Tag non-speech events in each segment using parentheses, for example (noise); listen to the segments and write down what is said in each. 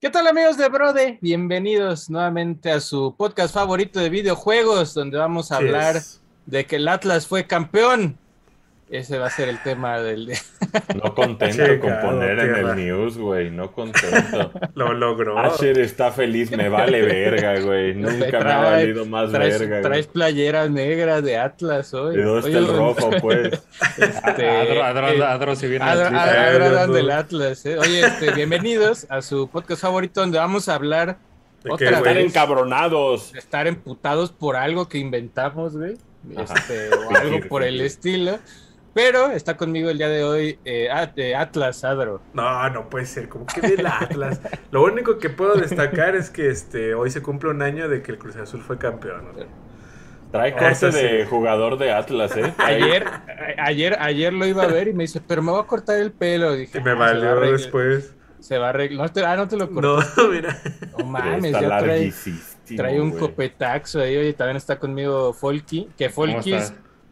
¿Qué tal amigos de Brode? Bienvenidos nuevamente a su podcast favorito de videojuegos, donde vamos a hablar de que el Atlas fue campeón ese va a ser el tema del día. (laughs) No contento con poner en el news, güey. No contento. (laughs) Lo logró. Asher está feliz, me vale verga, güey. (laughs) Nunca me ha valido más verga. Traes playera negra de Atlas hoy. ¿De dónde está el rojo, pues? Este, adro, adro, adro, si viene adro, del Atlas. Eh. Oye, este, bienvenidos a su podcast favorito donde vamos a hablar otra estar encabronados. Estar emputados por algo que inventamos, güey. Este, o algo por el estilo. Pero está conmigo el día de hoy eh, Atlas Adro. No, no puede ser, como que del Atlas. Lo único que puedo destacar es que este hoy se cumple un año de que el Cruz Azul fue campeón. Trae corte de jugador de Atlas, ¿eh? (laughs) Ayer, ayer, ayer lo iba a ver y me dice, pero me voy a cortar el pelo. Dije, y me ah, valió después. Se va a arreglar. No, ah, no te lo corté. No, (laughs) mira. No mames, ya trae, trae un copetaxo ahí. Oye, también está conmigo Folky. Que Folky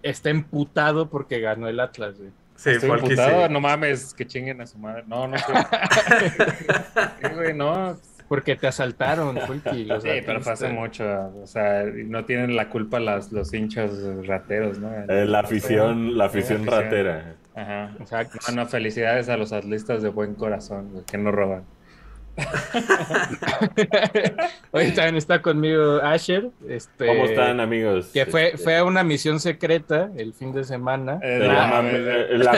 está emputado porque ganó el Atlas, güey. Sí, Estoy emputado, no mames, que chinguen a su madre. No, no (laughs) güey, no. Porque te asaltaron, Fulky. sí, pero hace mucho. O sea, no tienen la culpa las, los hinchas rateros, ¿no? Eh, la afición, la afición ratera. Ajá. Exacto. No, felicidades a los atlistas de buen corazón, que no roban. (laughs) Hoy también está conmigo Asher. Este, ¿Cómo están, amigos? Que fue, fue a una misión secreta el fin de semana. Eh, la,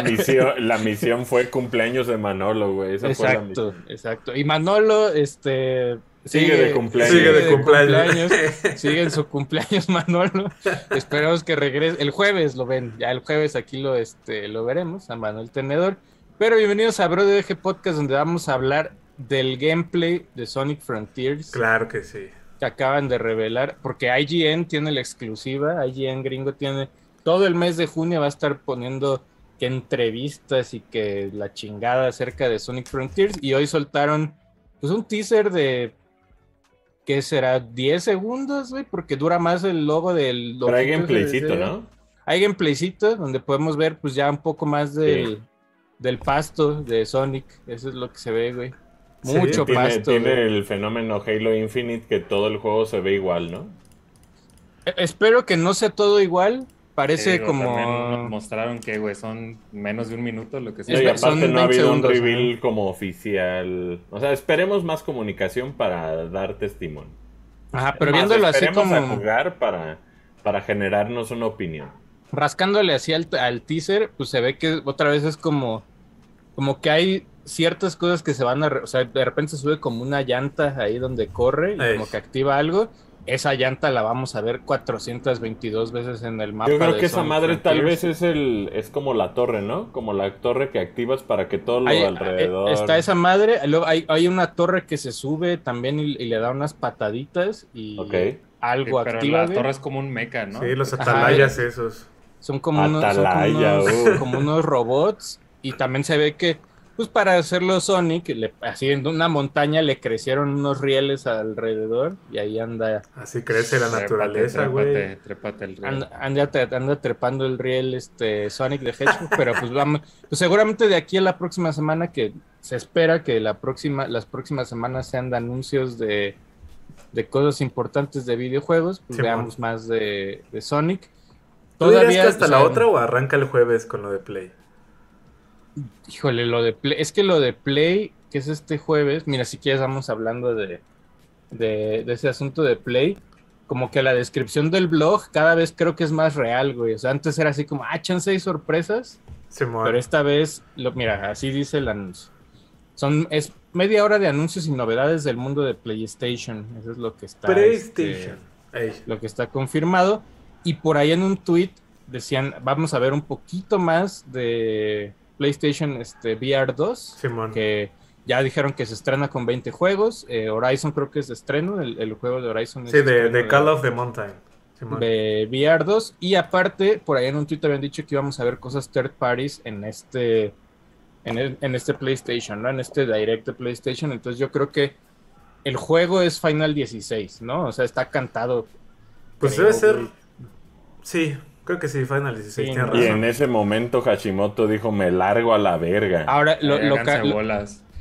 misión, la misión fue cumpleaños de Manolo, güey. exacto, exacto. Y Manolo, este. Sigue, de cumpleaños. Sigue de cumpleaños. sigue en su cumpleaños, (laughs) Manolo. Esperamos que regrese. El jueves lo ven. Ya el jueves aquí lo, este, lo veremos, a Manuel Tenedor. Pero bienvenidos a BroDG Podcast, donde vamos a hablar del gameplay de Sonic Frontiers. Claro que sí. Que acaban de revelar, porque IGN tiene la exclusiva, IGN gringo tiene, todo el mes de junio va a estar poniendo que entrevistas y que la chingada acerca de Sonic Frontiers y hoy soltaron pues un teaser de ¿qué será? 10 segundos, güey, porque dura más el logo del Pero hay gameplaycito, ¿no? Hay gameplaycito donde podemos ver pues ya un poco más del, del pasto de Sonic, eso es lo que se ve, güey. Mucho pasto. Tiene el fenómeno Halo Infinite que todo el juego se ve igual, ¿no? E, espero que no sea todo igual. Parece como. Mostraron que, güey, son menos de un minuto lo que sea. Y aparte no ha habido un reveal como oficial. O sea, esperemos más comunicación para dar testimonio. Ajá, pero viéndolo así como. a jugar para, para generarnos una opinión. Rascándole así al, al teaser, pues se ve que otra vez es como. Como que hay ciertas cosas que se van a, o sea, de repente se sube como una llanta ahí donde corre y como que activa algo. Esa llanta la vamos a ver 422 veces en el mapa. Yo creo que esa madre tal vez es el es como la torre, ¿no? Como la torre que activas para que todo lo alrededor. Está esa madre, luego hay, hay, una torre que se sube también y, le da unas pataditas y algo activa. La torre es como un mecha, ¿no? Sí, los atalayas esos. Son como, unos, uh. como unos robots y también se ve que pues para hacerlo Sonic, le, así en una montaña le crecieron unos rieles alrededor y ahí anda. Así crece la naturaleza, güey. Trépate, el riel. Anda, trepando el riel este Sonic de Hedgehog, (laughs) pero pues vamos, pues seguramente de aquí a la próxima semana que se espera que la próxima, las próximas semanas sean de anuncios de, de cosas importantes de videojuegos, pues veamos más de, de Sonic. ¿Todavía hasta la otra o arranca el jueves con lo de Play? Híjole, lo de Play, es que lo de Play, que es este jueves, mira, si quieres vamos hablando de, de, ese asunto de Play, como que la descripción del blog cada vez creo que es más real, güey. O sea, antes era así como, ah, chance y sorpresas. pero esta vez, lo, mira, así dice el anuncio. Son, es media hora de anuncios y novedades del mundo de PlayStation. Eso es lo que está. PlayStation. Este, lo que está confirmado. Y por ahí en un tweet decían, vamos a ver un poquito más de PlayStation este, VR 2, que ya dijeron que se estrena con 20 juegos. Eh, Horizon creo que es de estreno, el, juego de Horizon. Sí, de, Call of the Mountain. de VR 2. Y aparte, por ahí en un tweet habían dicho que íbamos a ver cosas third parties en este, en, este PlayStation, ¿no? En este direct de PlayStation. Entonces yo creo que el juego es Final 16, ¿no? O sea, está cantado. Pues debe ser... Sí, Creo que sí, Final 16, Y en ese momento Hashimoto dijo, me largo a la verga. Ahora, lo,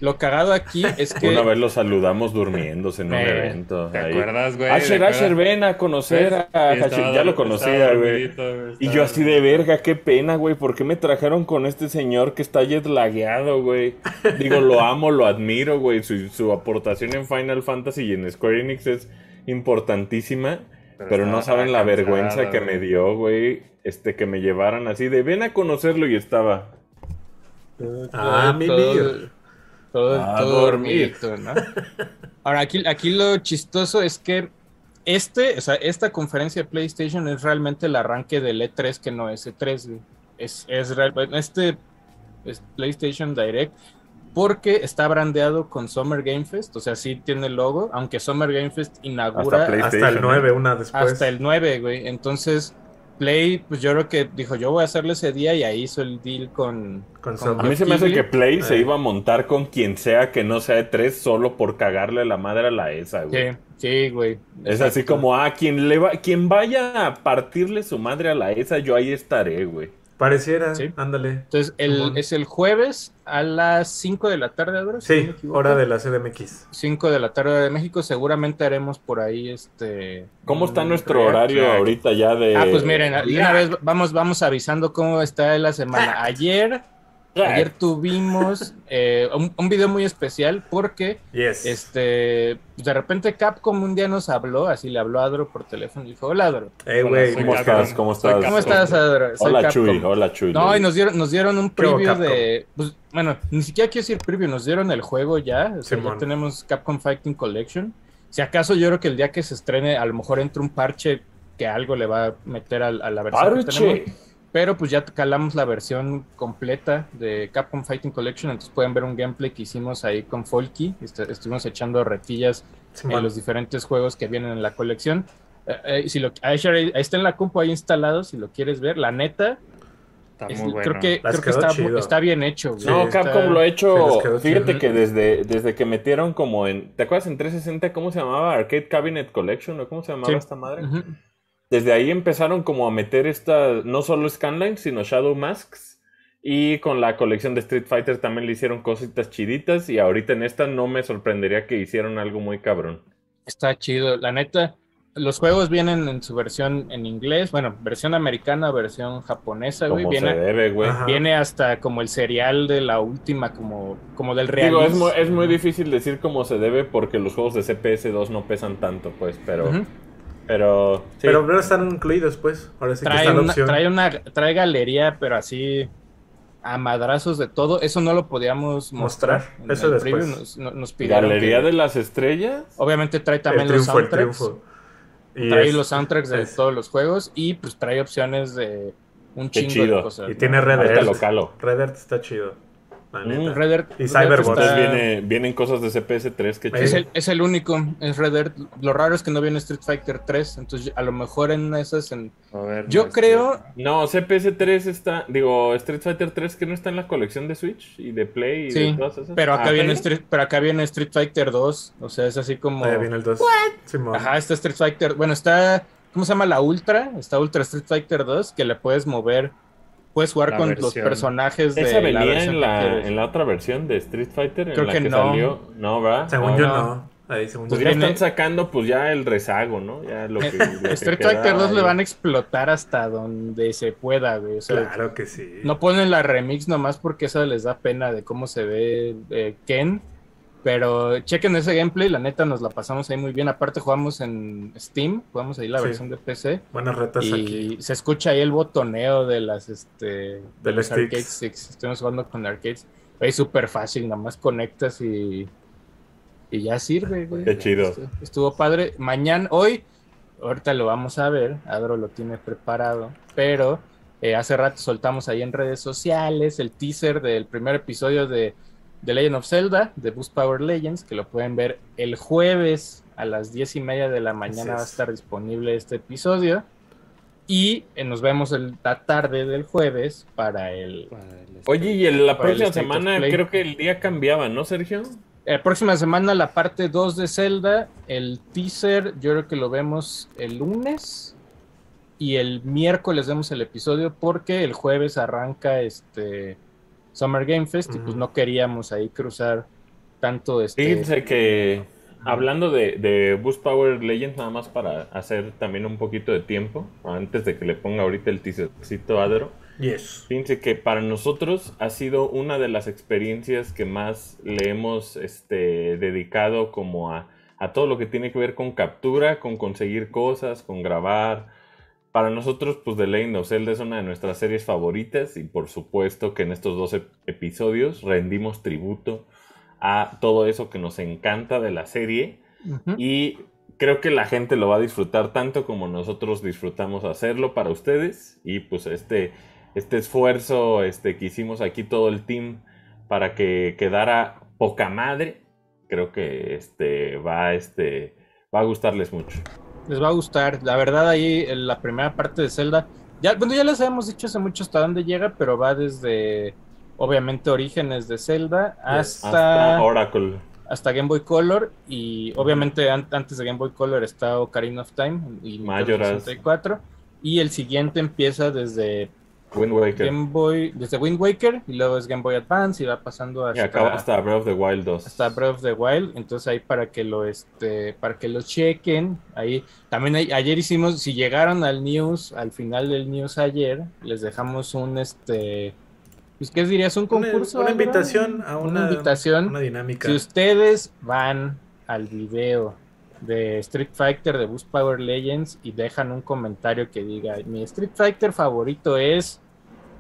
lo cagado aquí es que. Una vez lo saludamos durmiéndose en un Eh, evento. ¿Te ahí. acuerdas, güey? Asher, ¿Te Asher, ven a conocer a estaba- Ya lo conocía, güey. Y yo así de verga, qué pena, güey. ¿Por qué me trajeron con este señor que está jet lagueado, güey? Digo, lo amo, lo admiro, güey. Su, su aportación en Final Fantasy y en Square Enix es importantísima. Pero Pero, no saben la vergüenza que güey. me dio, güey. Este, que me llevaran así de ven a conocerlo y estaba. Ah, todo, mimir. todo, A todo dormir. dormidito, ¿no? Ahora, aquí, aquí lo chistoso es que este, o sea, esta conferencia de PlayStation es realmente el arranque del E3 que no es E3. güey. Es, es real- este es PlayStation Direct porque está brandeado con Summer Game Fest, o sea, sí tiene el logo, aunque Summer Game Fest inaugura Hasta el PlayStation, 9, una después. hasta el 9, güey. Entonces, Play, pues yo creo que dijo, yo voy a hacerle ese día y ahí hizo el deal con... Con A Summer. mí se me hace que Play se Eh. iba a montar con quien sea que no sea E3 solo por cagarle la madre a la ESA, güey. Sí, sí, güey. Es así como, ah, quien, le va, quien vaya a partirle su madre a la ESA, yo ahí estaré, güey. Pareciera, Sí. ándale. Entonces, el, es el jueves a las 5 de la tarde, ¿verdad? Sí, hora de la CDMX. 5 de la tarde de México, seguramente haremos por ahí este... ¿Cómo está nuestro react. horario ahorita ya de... Ah, pues miren, de una vez vamos, vamos avisando cómo está la semana. Ayer, ayer tuvimos eh, un, un video muy especial porque Yes. este pues, de repente Capcom un día nos habló, así le habló a Adro por teléfono y dijo, hola Adro. Güey. ¿Cómo estás? ¿Cómo estás? ¿Cómo estás, Adro? Soy Hola, Capcom. Chuy. Hola, Chuy. No, y nos dieron, nos dieron un ¿Qué hubo, preview de. Pues, bueno, ni siquiera quiero decir preview, nos dieron el juego ya. O sea, ya tenemos Capcom Fighting Collection. Si acaso yo creo que el día que se estrene, a lo mejor entra un parche que algo le va a meter a, a la versión que tenemos. Pero pues ya calamos la versión completa de Capcom Fighting Collection, entonces pueden ver un gameplay que hicimos ahí con Folky. Est- estuvimos echando retillas Simón. en los diferentes juegos que vienen en la colección. Eh, eh, si lo, ahí ahí está en la compu ahí instalado, si lo quieres ver. La neta, Está es- muy bueno. creo que, creo que está, bien hecho. güey. No, Está- Capcom lo ha hecho. Fíjate chido. que desde, desde que metieron como en. ¿Te acuerdas en 360 cómo se llamaba? Arcade Cabinet Collection o cómo se llamaba Sí. esta madre? Ujú. Desde ahí empezaron como a meter esta, no solo Scanline, sino Shadow Masks. Y con la colección de Street Fighter también le hicieron cositas chiditas. Y ahorita en esta no me sorprendería que hicieron algo muy cabrón. Está chido. La neta, los juegos vienen en su versión en inglés, bueno, versión americana, versión japonesa, güey. Como se Viene, debe, güey. Viene hasta como el serial de la última, como, como del real. Digo, es muy, es muy difícil decir cómo se debe porque los juegos de CPS2 no pesan tanto, pues, pero... Pero... sí. Pero no están incluidos, pues. Ahora sí que trae, está la una, opción. trae una trae galería, pero así a madrazos de todo. Eso no lo podíamos mostrar. Eso después. preview. Nos, no- nos pidieron Galería que- de las estrellas. Obviamente trae el también los el soundtracks. triunfo. Y Trae es- los soundtracks de es- todos los juegos y pues trae opciones de un Qué chingo de cosas. Y ¿no? tiene Red calo. Red Dead está chido. La Mm. Red Dead- Y Cyberbot. está- viene, vienen cosas de CPS3 que Es el, es el único, es Red Dead. Lo raro es que no viene Street Fighter 3, entonces a lo mejor en esas... En... A ver, Yo no, creo, No, CPS3 está, digo, Street Fighter 3 que no está en la colección de Switch y de Play y sí, de todas esas. pero acá, Ah, viene. Street, pero acá viene Street Fighter 2, o sea, es así como... Ahí viene el 2. Simón. Ajá, está Street Fighter. Bueno, está. ¿Cómo se llama la Ultra? Está Ultra Street Fighter 2, que le puedes mover. Puedes jugar La con los versión. personajes de. ¿Esa la venía versión en la, en la otra versión de Street Fighter? Creo en la que que, no. salió. No, va. Según Ah, yo no. no. Ahí, según Pues yo ya están sacando pues ya el rezago, ¿no? Ya lo que, lo que (laughs) Street queda Fighter 2 le van a explotar hasta donde se pueda, güey. O sea, Claro que sí. no ponen la remix nomás porque eso les da pena de cómo se ve eh, Ken. Pero chequen ese gameplay, la neta nos la pasamos ahí muy bien. Aparte jugamos en Steam, jugamos ahí la Sí. versión de PC. Buenas retas Y aquí. se escucha ahí el botoneo de las este de De los arcade sticks. sticks. Estuvimos jugando con arcades. Es súper fácil, nada más conectas y, y ya sirve, güey. Qué chido. Estuvo, estuvo padre. Mañana, hoy, ahorita lo vamos a ver. Adro lo tiene preparado. Pero eh, hace rato soltamos ahí en redes sociales el teaser del primer episodio de The Legend of Zelda, de Boost Power Legends, que lo pueden ver el jueves a las diez y media de la mañana. Va a es. estar disponible este episodio. Y eh, nos vemos el- la tarde del jueves para el... para el- Oye, y el- la próxima semana creo que el día cambiaba, ¿no, Sergio? La eh, próxima semana la parte 2 de Zelda, el teaser, yo creo que lo vemos el lunes y el miércoles vemos el episodio porque el jueves arranca este Summer Game Fest y pues no queríamos ahí cruzar tanto este. Fíjense que hablando de, de Boost Power Legends, nada más para hacer también un poquito de tiempo, antes de que le ponga ahorita el teasercito Adro. Yes. Fíjense que para nosotros ha sido una de las experiencias que más le hemos este, dedicado como a, a todo lo que tiene que ver con captura, con conseguir cosas, con grabar. Para nosotros, pues The Legend of Zelda es una de nuestras series favoritas y por supuesto que en estos dos ep- episodios rendimos tributo a todo eso que nos encanta de la serie y creo que la gente lo va a disfrutar tanto como nosotros disfrutamos hacerlo para ustedes y pues este, este esfuerzo este, que hicimos aquí todo el team para que quedara poca madre, creo que este, va, este, va a gustarles mucho. Les va a gustar. La verdad, ahí en la primera parte de Zelda, ya, bueno, ya les habíamos dicho hace mucho hasta dónde llega, pero va desde, obviamente, orígenes de Zelda hasta, Hasta Oracle. hasta Game Boy Color y obviamente an- antes de Game Boy Color está Ocarina of Time y Majora's. 64 y el siguiente empieza desde Wind Waker. Game Boy, desde Wind Waker y luego es Game Boy Advance y va pasando y hasta, acaba hasta Breath of the Wild 2. hasta Breath of the Wild, entonces ahí para que lo este, para que lo chequen, ahí también hay- ayer hicimos, si llegaron al news, al final del news ayer, les dejamos un este pues qué dirías, un Una, concurso, una Álvaro? invitación a una, invitación. una dinámica. Si ustedes van al video de Street Fighter de Boost Power Legends y dejan un comentario que diga, mi Street Fighter favorito es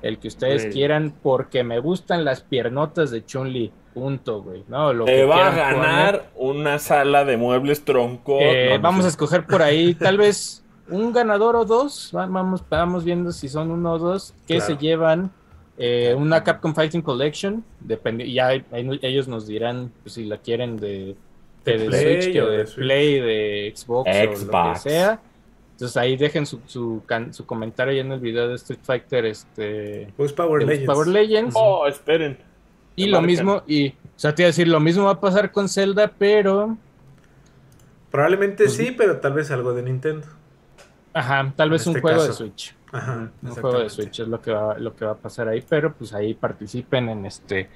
el que ustedes Güey. quieran porque me gustan las piernotas de Chun-Li. Punto, güey. No, lo Te que va a ganar una sala de muebles tronco. Eh, No, no vamos sé. a escoger por ahí tal (laughs) vez un ganador o dos. Va- Vamos, vamos viendo si son uno o dos que Claro. se llevan eh, una Capcom Fighting Collection. Depende, ya ellos nos dirán pues, si la quieren de, de, de Play Switch, que o de, de Switch. Play, de Xbox, o lo que sea. Entonces ahí dejen su, su, can- su comentario ahí en el video de Street Fighter este, Boost Power Legends. Power Legends. Oh, esperen. y lo marcan. mismo, y o sea, te iba a decir, lo mismo va a pasar con Zelda, pero Probablemente Pues sí, pero tal vez algo de Nintendo. ajá, tal En vez un este juego de. Switch. Ajá. un juego de. Switch es lo que va, lo que va a pasar ahí, pero pues ahí participen en este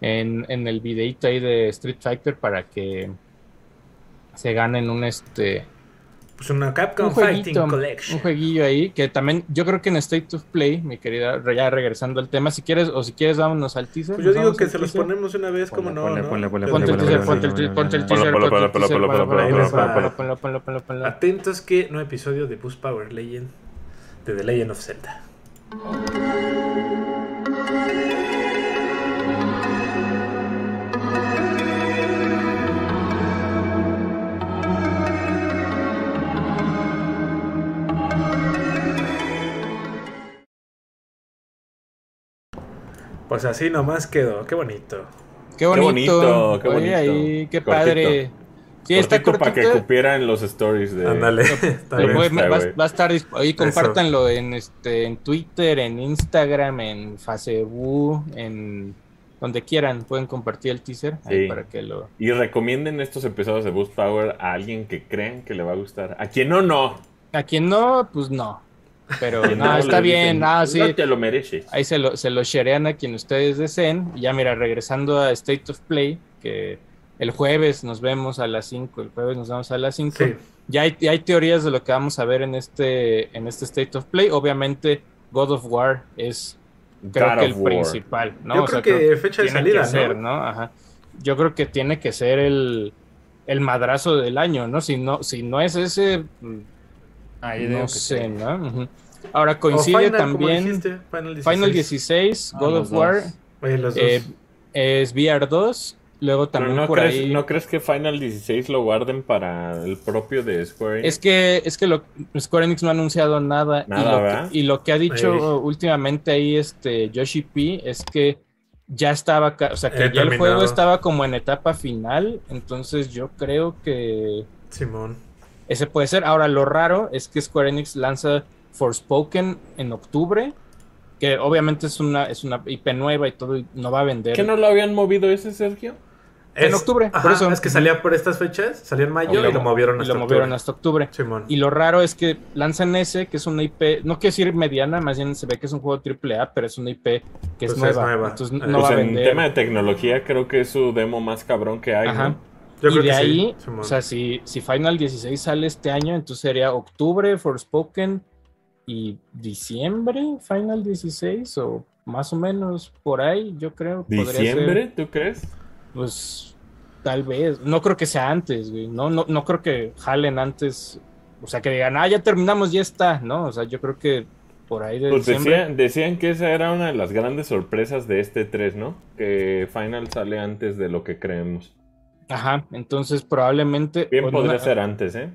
en, en el videito ahí de Street Fighter para que se ganen un este Pues una Capcom un Fighting jueguito, un Collection. jueguillo ahí que también yo creo que en State of Play, mi querida, ya regresando al tema, si quieres o si quieres vámonos al teaser. Pues yo digo que se los ponemos una vez, como Ponle, no, ponle, ¿no? ponle, ponle, Pero- Ponte el ponle, teaser, ponle, ponte el ponle, teaser, ponte el ponle, teaser. Atentos que no episodio de Boost Power Legend de The Legend of Zelda. Pues así nomás quedó, qué bonito. Qué bonito, bonito, qué Oye, bonito. ahí, qué Cortito. padre. Sí, está Cortito para que cortito. cupieran los stories de. Ándale. (laughs) va, a estar ahí compártanlo en este en Twitter, en Instagram, en Facebook, en donde quieran, pueden compartir el teaser ahí Sí. para que lo Y recomienden estos episodios de Boost Power a alguien que crean que le va a gustar. A quien no, no. a quien no, pues no. Pero no, no, está bien, dicen, nada, sí. No te lo mereces. Ahí se lo, se lo sharean a quien ustedes deseen. Y ya mira, regresando a State of Play, que el jueves nos vemos a las 5, el jueves nos vemos a las 5. Sí. Ya hay, ya hay teorías de lo que vamos a ver en este, en este State of Play. Obviamente, God of War es creo God que el War. principal, ¿no? Yo O creo sea, que fecha de tiene salida, que ser, ¿no? Yo creo que tiene que ser el, el madrazo del año, ¿no? Si no, si no es ese, Ahí no que sé, sí. ¿no? Ujú. Ahora O coincide Final, también dijiste, Final 16. Final 16, Ah, God of War. Oye, los dos. eh, es VR 2, luego también no, por crees, ahí... ¿No crees que Final 16 lo guarden para el propio de Square Enix? Es que, es que lo, Square Enix no ha anunciado nada. Nada, y, lo que, y lo que ha dicho Ey. últimamente ahí este Yoshi P es que ya estaba, o sea, que Eh, ya el terminado. juego estaba como en etapa final. Entonces yo creo que Simón. Ese puede ser. Ahora, lo raro es que Square Enix lanza Forspoken en octubre. Que obviamente es una, es una IP nueva y todo, y no va a vender. ¿Qué no lo habían movido ese, Sergio? En octubre, ajá, por eso. Es que salía por estas fechas, salía en mayo y, lo movieron y hasta lo movieron octubre. hasta octubre. Simón. Y lo raro es que lanzan ese, que es una IP, no quiero decir mediana, más bien se ve que es un juego AAA, pero es una IP que es, Pues es nueva, nueva. Entonces no pues va a en vender. tema de tecnología creo que es su demo más cabrón que hay, Ajá. ¿no? Yo y creo de que ahí, o sea, si, si Final 16 sale este año, entonces sería octubre, Forspoken y diciembre, Final 16, o más o menos por ahí, yo creo. podría ser. ¿Diciembre, tú crees? Pues tal vez. No creo que sea antes, güey. No, no, no creo que jalen antes. O sea, que digan, ah, ya terminamos, ya está, ¿no? O sea, yo creo que por ahí de Pues diciembre. decían, decían que esa era una de las grandes sorpresas de este 3, ¿no? Que Final sale antes de lo que creemos. Ajá, entonces probablemente. Bien podría una- ser antes, ¿eh?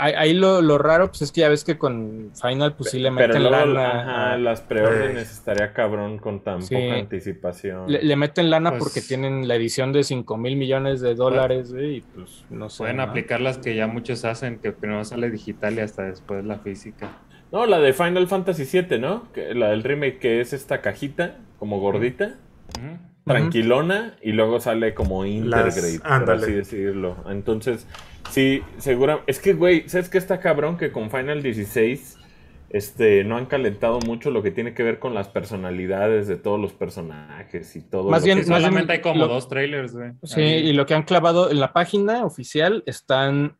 Ahí, ahí lo, lo raro, pues es que ya ves que con Final, pues sí le Pero meten luego, lana. ajá, a- las preórdenes estaría cabrón con tan Sí. poca anticipación. le, le meten lana Pues- porque tienen la edición de 5 mil millones de dólares, güey, y pues no sé. Pueden ¿no? aplicar las que ya muchos hacen, que primero sale digital y hasta después la física. No, la de Final Fantasy VII, ¿no? Que, la del remake que es esta cajita, como gordita, Ujú. Tranquilona, y luego sale como Intergrade, por ándale. así decirlo. Entonces, sí, segura. Es que, güey, ¿sabes qué está cabrón? Que con Final 16 este, no han calentado mucho lo que tiene que ver con las personalidades de todos los personajes y todo. Más lo bien- que- Sí, más solamente hay como lo- dos trailers, güey. Sí, Ahí. y lo que han clavado en la página oficial están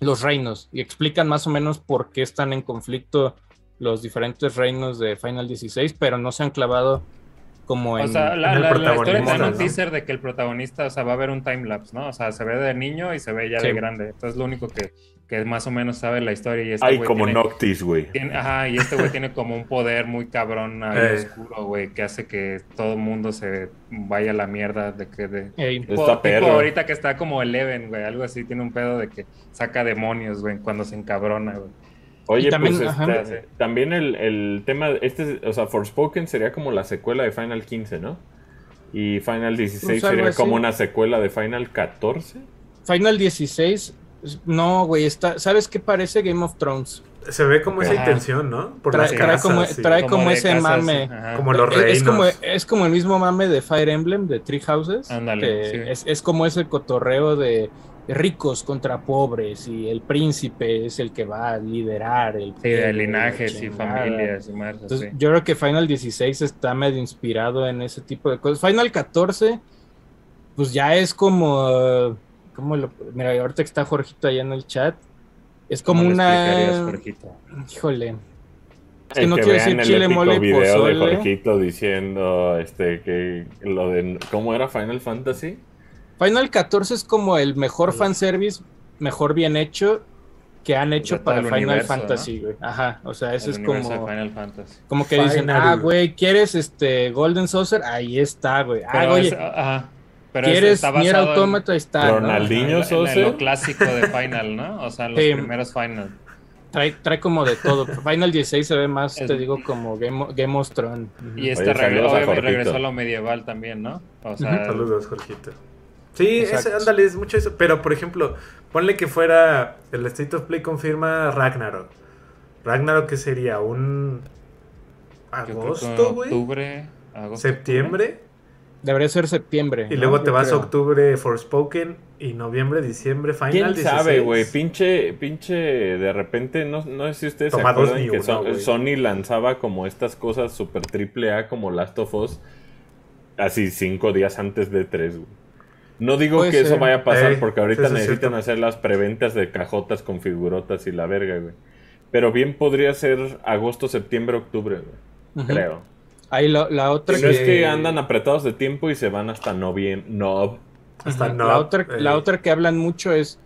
los reinos y explican más o menos por qué están en conflicto los diferentes reinos de Final 16, pero no se han clavado como en... O sea, la, en el la- protagonista, un teaser de que el protagonista, o sea, va a haber un timelapse, ¿no? O sea, se ve de niño y se ve ya de grande. Entonces, lo único que, que más o menos sabe la historia. Y este Ay, como tiene- Noctis, güey. ajá, y este güey tiene como un poder muy cabrón Eh. oscuro, güey, que hace que todo el mundo se vaya a la mierda de que de... Ey, Está Tipo, tipo perro. ahorita que está como Eleven, güey, algo así, tiene un pedo de que saca demonios, güey, cuando se encabrona, güey. Oye, también, pues ajá. este, también el, el tema, este, o sea, Forspoken sería como la secuela de Final 15, ¿no? Y Final 16 Pues sería así. como una secuela de Final 14. Final 16, no, güey, está, ¿sabes qué parece Game of Thrones? Se ve como esa Ajá. intención, ¿no? Por Trae- las trae casas. como- sí. trae- como de ese mame. ajá. Como los Es- es, reinos. como, es como el mismo mame de Fire Emblem, de Three Houses. Ándale, sí. es, es como ese cotorreo de ricos contra pobres y el príncipe es el que va a liderar el Sí, de linajes y familias y más Entonces, yo creo que Final 16 está medio inspirado en ese tipo de cosas. Final 14, pues ya es como. como lo, mira, ahorita que está Jorgito allá en el chat. Es como ¿Cómo le explicarías, una. Híjole. Es que no quiero decir chile, mole y video de pozole. Jorgito diciendo este que lo de cómo era Final Fantasy. Final 14 es como el mejor fanservice, mejor bien hecho que han hecho para el Final universo, Fantasy, güey. Ajá, o sea, ese El es como, Final Fantasy. como que dicen, ah, güey, ¿quieres este Golden Saucer? Ahí está, güey. Ah, oye, es- ajá. Pero es- ¿quieres está Nier Automata? Ahí está, ¿no? Ronaldinho. en Saucer. lo clásico de Final, ¿no? O sea, los Sí. primeros Final. Trae, trae como de todo. (laughs) Final 16 se ve más, Es- te digo, como Game, Game of Thrones. Y este Oye, a regresó a lo medieval también, ¿no? O sea, Saludos, Jorgito. Sí, ese, ándale, es mucho eso. Pero, por ejemplo, ponle que fuera el State of Play confirma Ragnarok. Ragnarok, ¿qué sería? ¿Un que agosto, güey? Octubre, agosto. ¿Septiembre? Debería ser septiembre. Y ¿no? luego te Yo vas a octubre Forspoken y noviembre, diciembre, Final ¿Quién 16. sabe, güey? Pinche, pinche, de repente, no, no sé si ustedes Toma se acuerdan que uno. Sony lanzaba como estas cosas super triple A como Last of Us así cinco días antes de tres, güey. No digo Puede que eso vaya a pasar Ey, porque ahorita necesitan hacer las preventas de cajotas con figurotas y la verga, güey. Pero bien podría ser agosto, septiembre, octubre, güey. Creo. Ahí la, la otra Si no es que- andan apretados de tiempo y se van hasta noviembre. No. Hasta no, la, otra, eh. la otra que hablan mucho es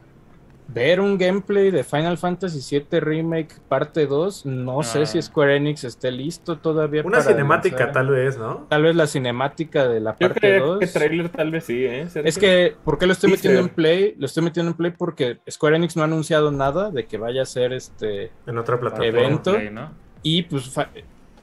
ver un gameplay de Final Fantasy VII Remake parte 2. No sé Ah. si Square Enix esté listo todavía. Una para cinemática, tal vez, ¿no? Tal vez la cinemática de la Yo parte creo 2. que trailer tal vez sí, ¿eh? Sergio? Es que, ¿por qué lo estoy metiendo en Play? Lo estoy metiendo en Play porque Square Enix no ha anunciado nada de que vaya a ser este. En otra plataforma. Evento. Play, ¿no? Y pues.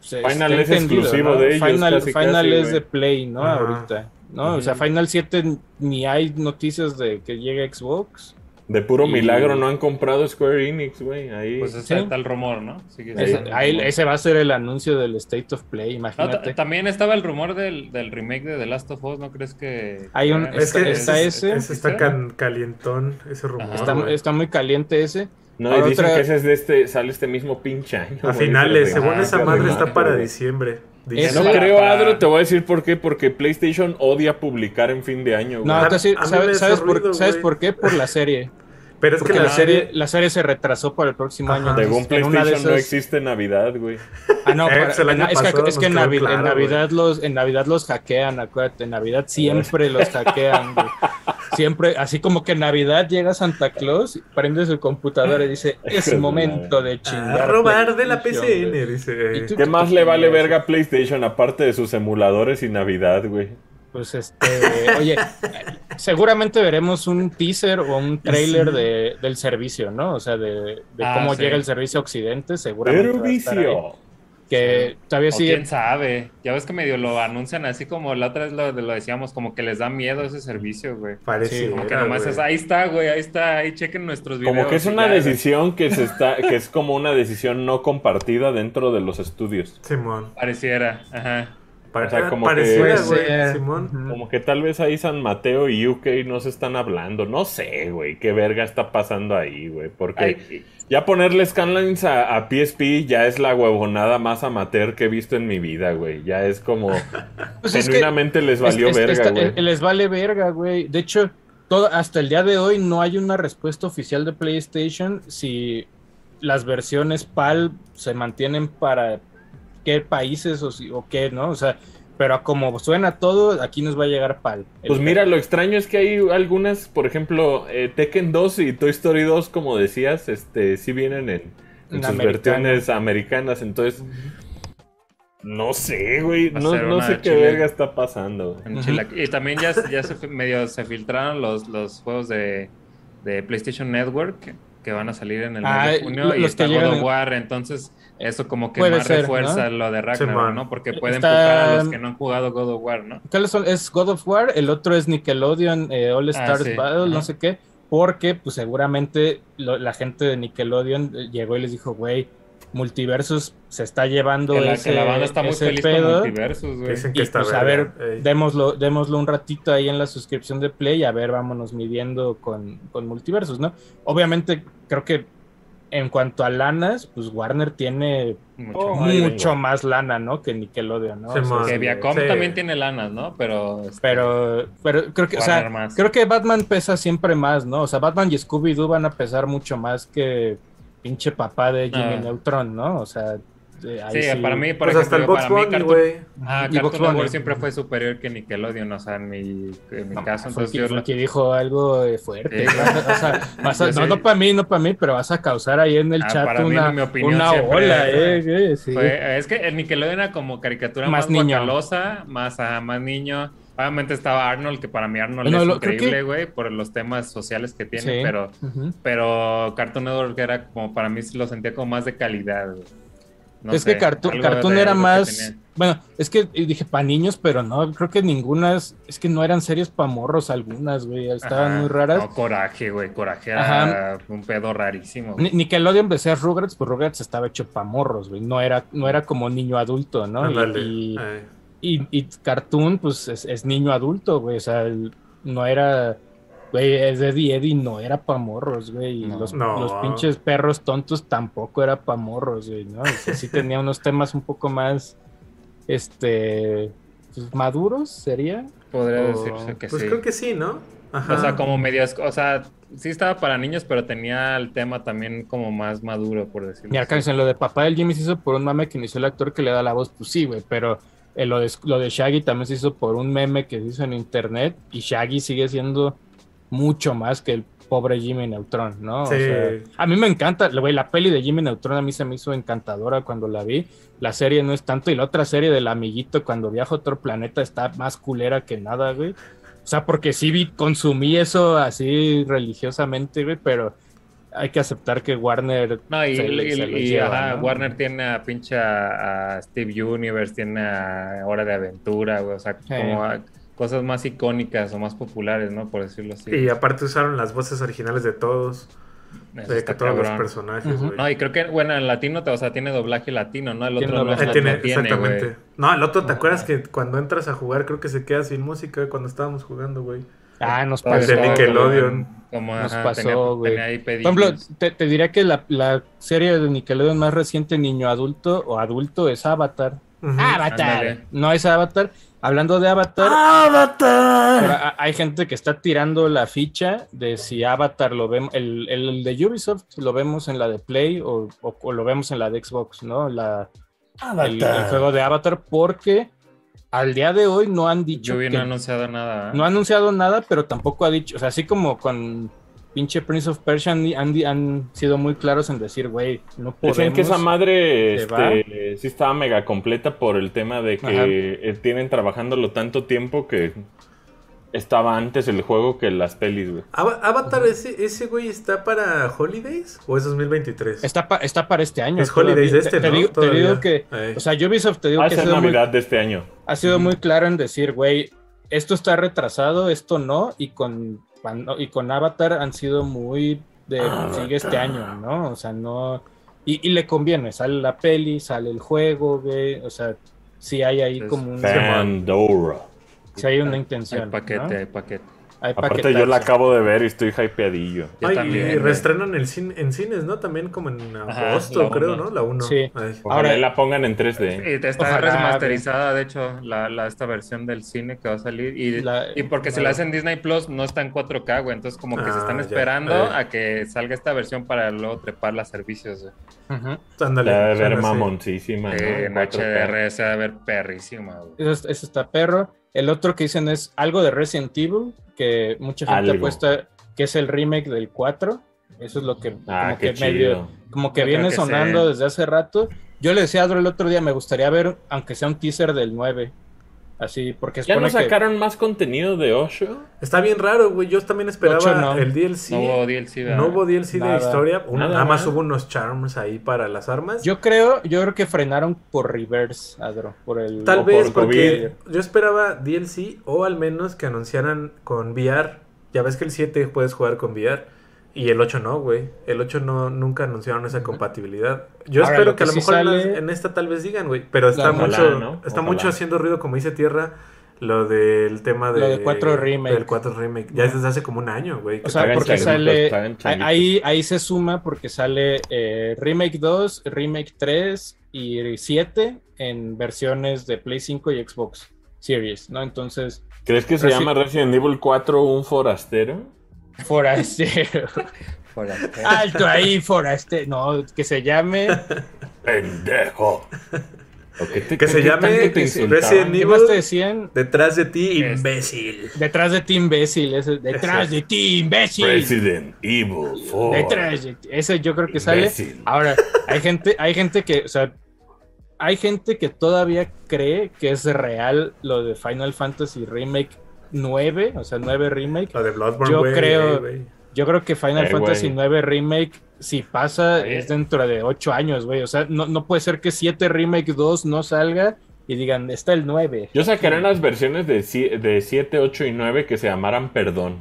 Final está es exclusivo de ellos, Final, casi, Final casi, es güey. de Play, ¿no? Ajá. Ahorita. ¿no? O sea. Final 7 ni hay noticias de que llegue a Xbox. De puro milagro no han comprado Square Enix, güey. Ahí. Pues ese Sí. está el rumor, ¿no? Sigue Ese, siendo el ahí- ese va a ser el anuncio del State of Play, No, imagínate. ta- también estaba el rumor del, del remake de The Last of Us, ¿no crees que...? Hay un- que- Es que Está ese. ese está can- calientón, ese rumor. está, está muy caliente ese. No, y dicen otra- que ese es de este, sale este mismo pinche año. A finales, ese según esa Ah, madre remake, está para diciembre. No creo, para- Adro, te voy a decir por qué. Porque PlayStation odia publicar en fin de año, güey. No, me ¿sabes, hace sabes por, ruido, ¿sabes güey. por qué? Por la serie. Pero es que Porque la, la serie, la serie se retrasó para el próximo Ajá. año. Según de PlayStation no existe Navidad, güey. (laughs) Ah, no, Eh, para- pues el año es que, pasado es que en, Navidad los, en Navidad los hackean, acuérdate, en Navidad siempre los hackean, güey. Siempre, así como que en Navidad llega Santa Claus, prende su computadora y dice, (laughs) es momento de A chingar. robar de la PCN, dice. ¿Qué más le vale verga a PlayStation aparte de sus emuladores y Navidad, güey? Pues este, oye, seguramente veremos un teaser o un trailer Sí. de, del servicio, ¿no? O sea, de, de Ah, cómo sí. llega el servicio a Occidente, seguramente. Pero va a estar ahí. vicio. Que todavía sigue. quién sabe. Ya ves que medio lo anuncian así como la otra vez lo, lo decíamos, como que les da miedo ese servicio, güey. Parece. Como que nomás es, ahí está, güey, ahí está, ahí chequen nuestros videos. Como que es una ya, güey. decisión que se está, (laughs) que es como una decisión no compartida dentro de los estudios. Simón. Pareciera, ajá. O sea, como pareciera, que- güey. Simón. Como que tal vez ahí San Mateo y UK no se están hablando. No sé, güey, qué verga está pasando ahí, güey. Porque Ay, ya ponerle scanlines a, a PSP ya es la huevonada más amateur que he visto en mi vida, güey. Ya es como (laughs) Pues es que- genuinamente les valió Es- es- verga, güey. eh, les vale verga, güey. De hecho, todo, hasta el día de hoy no hay una respuesta oficial de PlayStation si las versiones PAL se mantienen para qué países o, si- o qué, ¿no? O sea, pero como suena todo, aquí nos va a llegar PAL. Pues mira, lo extraño es que hay algunas, por ejemplo, eh, Tekken 2 y Toy Story 2, como decías, este, sí vienen en, en sus versiones americanas, entonces no sé, güey, no, sé qué chile- verga está pasando. Y también ya, ya se, medio se filtraron los, los juegos de, de PlayStation Network que, van a salir en el Ah, mes de junio lo- y está God of War, entonces eso como que más ser, refuerza ¿no? lo de Ragnarok. ¿no? Porque puede Está- empujar a los que no han jugado God of War, ¿no? ¿Cuáles son? Es God of War, el otro es Nickelodeon eh, All Stars Ah, sí. Battle, no sé qué, porque pues seguramente lo- la gente de Nickelodeon eh, llegó y les dijo, güey, Multiversus se está llevando Que la, ese, que la banda está muy feliz pedo, con Multiversus, güey. Dicen que y está pues a ver. Ey. démoslo, démoslo un ratito ahí en la suscripción de Play, a ver, vámonos midiendo con, con Multiversus, ¿no? Obviamente creo que en cuanto a lanas, pues Warner tiene Mucho Oh, más. mucho lana, ¿no? Que Nickelodeon, ¿no? Sí, O sea, man. Que Viacom Sí. también tiene lanas, ¿no? Pero... este, Pero, pero creo que, o sea, creo que Batman pesa siempre más, ¿no? O sea, Batman y Scooby-Doo van a pesar mucho más que pinche papá de Jimmy Ah. Neutron, ¿no? O sea, eh, ahí Sí, para mí, por Pues hasta el ejemplo, Box para mí Bunny, Cartoon, ah, Box Cartoon Network Bunny. siempre fue superior que Nickelodeon, o sea, en mi, en mi No, caso, entonces Funky, yo... Funky dijo algo eh, fuerte. Sí. A- o sea, (laughs) vas a- no, no para mí, no para mí, pero vas a causar ahí en el Ah, chat para mí, una, mi opinión una siempre ola, eh, sí. Fue- es que el Nickelodeon era como caricatura Más más, niño. guacalosa, más, ajá, más niño. Obviamente estaba Arnold, que para mí Arnold No, es lo- increíble, que- güey, por los temas sociales que tiene, Sí. pero, Ujú. pero Cartoon Network era como, para mí lo sentía como más de calidad, güey. No es sé, que Cartoon, Cartoon de- era más. Bueno, es que dije para niños, pero no, creo que ninguna. Es que no eran series para morros algunas, güey. Estaban Ajá. muy raras. No, Coraje, güey, Coraje era Ajá. un pedo rarísimo. Ni- Nickelodeon decía Rugrats, pues Rugrats estaba hecho para morros, güey. No era, no era como niño adulto, ¿no? Y- Ándale. y. y, y Cartoon, pues es, es niño adulto, güey. O sea, el- no era. Güey, es de Eddie Eddie, no era pa' morros, güey. Y No. los, No. los pinches perros tontos tampoco era pa' morros, güey, ¿no? O sea, sí tenía unos temas un poco más, este, pues, maduros, ¿sería? Podría O- decirse que pues sí. creo que sí, ¿no? Ajá. O sea, como medias, o sea, sí estaba para niños, pero tenía el tema también como más maduro, por decirlo Mira, así. Carlos, lo de papá del Jimmy se hizo por un mame que inició el actor que le da la voz, pues sí, güey, pero eh, lo, de, lo de Shaggy también se hizo por un meme que se hizo en internet y Shaggy sigue siendo mucho más que el pobre Jimmy Neutron, ¿no? O Sí. sea, a mí me encanta, güey, la peli de Jimmy Neutron a mí se me hizo encantadora cuando la vi, la serie no es tanto y la otra serie del amiguito cuando viaja a otro planeta está más culera que nada, güey. O sea, porque sí vi, consumí eso así religiosamente, güey, pero hay que aceptar que Warner No, y, se- y- se los y, lleva, ajá, ¿no? Warner tiene a pinche a, a Steve Universe, tiene a Hora de Aventura, güey, o sea, Sí. como a- cosas más icónicas o más populares, ¿no? Por decirlo así. Y aparte usaron las voces originales de todos. Eso De que todos los personajes, güey. No, y creo que, bueno, en latino, o sea, tiene doblaje latino, ¿no? El otro no, doblaje Ahí no tiene, tiene, exactamente. No, el otro, ¿te acuerdas que cuando entras a jugar creo que se queda sin música cuando estábamos jugando, güey? Ah, nos El pasó. de Nickelodeon. Como, Nos ajá, pasó, güey. Por ejemplo, te, te diría que la, la serie de Nickelodeon más reciente, niño adulto o adulto, es Avatar. Ujú. Avatar. No es Avatar. Hablando de Avatar, ¡Avatar! hay gente que está tirando la ficha de si Avatar lo vemos, el, el de Ubisoft lo vemos en la de Play o, o- o lo vemos en la de Xbox, ¿no? La, el, el juego de Avatar, porque al día de hoy no han dicho Yubi que- no ha anunciado nada. ¿eh? no ha anunciado nada, pero tampoco ha dicho, o sea, así como con pinche Prince of Persia han, han- han sido muy claros en decir, güey, no podemos. Decían que esa madre este, sí estaba mega completa por el tema de que Ajá. eh, tienen trabajándolo tanto tiempo que estaba antes el juego que las pelis, güey. Ava- ¿Avatar ese, ese güey está para Holidays o es 2023? Está, pa- está para este año. Es Holidays todavía. este, te, te ¿no? digo, te digo que, o sea, Ubisoft te digo Va a que ha sido, muy, Navidad de este año. ha sido muy claro en decir, güey, esto está retrasado, esto no, y con, cuando- y con Avatar han sido muy de sigue este año, ¿no? O sea, no. Y, y le conviene, sale la peli, sale el juego, güey, o sea, sí hay ahí Es como un. Pandora. Sí hay una Hay intención. paquete, ¿no? hay paquete. Hay Aparte yo la acabo de ver y estoy hypeadillo. Yo Ay, también, y reestrenan el cine, en cines, ¿no? También como en agosto, la creo, uno. ¿no? La 1. Sí. Ahora- la pongan en 3D. Y te está Ojalá, remasterizada, de hecho, la, la- esta versión del cine que va a salir. Y, La- y porque si la- la hacen Disney Plus, no está en 4K, güey. Entonces, como que se Ah, están ya. esperando Eh. a que salga esta versión para luego trepar los servicios. güey. Ándale. La de ver mamoncísima, ¿no? Sí, en 4K. HDR se va a ver perrísima, güey. Eso, es- eso está perro. El otro que dicen es algo de Resident Evil, que mucha gente Algo. apuesta que es el remake del 4. Eso es lo que, Ah, como que medio, como que Yo viene que sonando desde hace rato. Yo le decía a Adro el otro día, me gustaría ver, aunque sea un teaser del 9. Así, porque ¿Ya no que sacaron más contenido de Osho? Está bien raro, güey. Yo también esperaba Ocho no. el DLC. No hubo DLC, ¿verdad? No hubo DLC Nada. de historia. Una- Nada nada más hubo unos charms ahí para las armas. yo creo, yo creo que frenaron por reverse, Adro, por el Tal vez por porque yo esperaba DLC o al menos que anunciaran con VR. Ya ves que el 7 puedes jugar con VR y el 8 no, güey. El 8 no nunca anunciaron esa compatibilidad. Yo Ahora, espero lo que a que lo sí mejor en, sale- en esta tal vez digan, güey. Pero está Ojalá, mucho ¿no? está Ojalá. mucho haciendo ruido como dice Tierra lo del tema de Lo de 4 remake. Del 4 remake. Ya es desde hace como un año, güey. O sea, porque sale. ahí-. Ahí, ahí se suma porque sale eh, Remake 2, Remake 3 y 7 en versiones de Play 5 y Xbox Series, ¿no? Entonces, ¿Crees que se Resi- llama Resident Evil 4 un forastero? Forastero. Forastero. Alto ahí, forastero. No, que se llame. ¡Pendejo! ¿O qué te- Que se llame te Resident Evil. más te decían? Detrás de ti, Es- imbécil. Detrás de ti, imbécil. detrás de ti, imbécil. Resident Evil 4. Detrás de ti. Ese yo creo que sale. Ahora, hay gente, hay gente que, o sea, hay gente que todavía cree que es real lo de Final Fantasy Remake 9, o sea, 9 Remake. Lo de Bloodborne, Yo güey, creo- güey. Yo creo que Final Eh, Fantasy güey. 9 Remake, si pasa, es dentro de 8 años, güey. O sea, no, no puede ser que 7 Remake 2 no salga y digan, está el 9. Yo sacaré unas versiones de, de 7, 8 y 9 que se llamaran Perdón.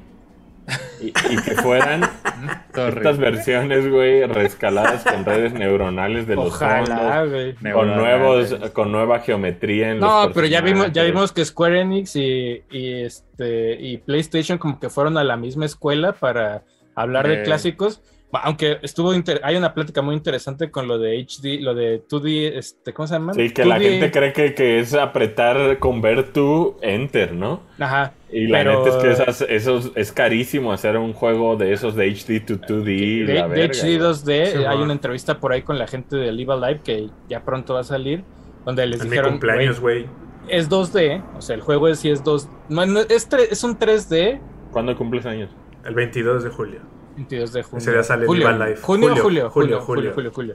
Y, y que fueran (laughs) estas versiones, güey, rescaladas con redes neuronales de los Ojalá, fondos, con nuevos, con nueva geometría en No, los pero ya vimos, ya vimos que Square Enix y, y este y PlayStation como que fueron a la misma escuela para hablar de clásicos. Aunque estuvo inter- hay una plática muy interesante con lo de HD, lo de 2D, este, ¿cómo se llama? Sí, que la 2D gente cree que, que es apretar convert to enter, ¿no? Ajá. Y la Pero- neta es que esas, esos, es carísimo hacer un juego de esos de HD to 2D. De, la de verga, HD güey. 2D, Sí, hay una entrevista por ahí con la gente de Live Alive que ya pronto va a salir, donde les En mi dijeron, cumpleaños, "Güey, es 2D, o sea, el juego es, sí es 2 no, no, es, es un 3D, ¿Cuándo cumples años? El 22 de julio. 22 de junio. Ese día sale julio. Live Alive. Junio, Julio, julio, julio, julio, julio, julio. julio, julio.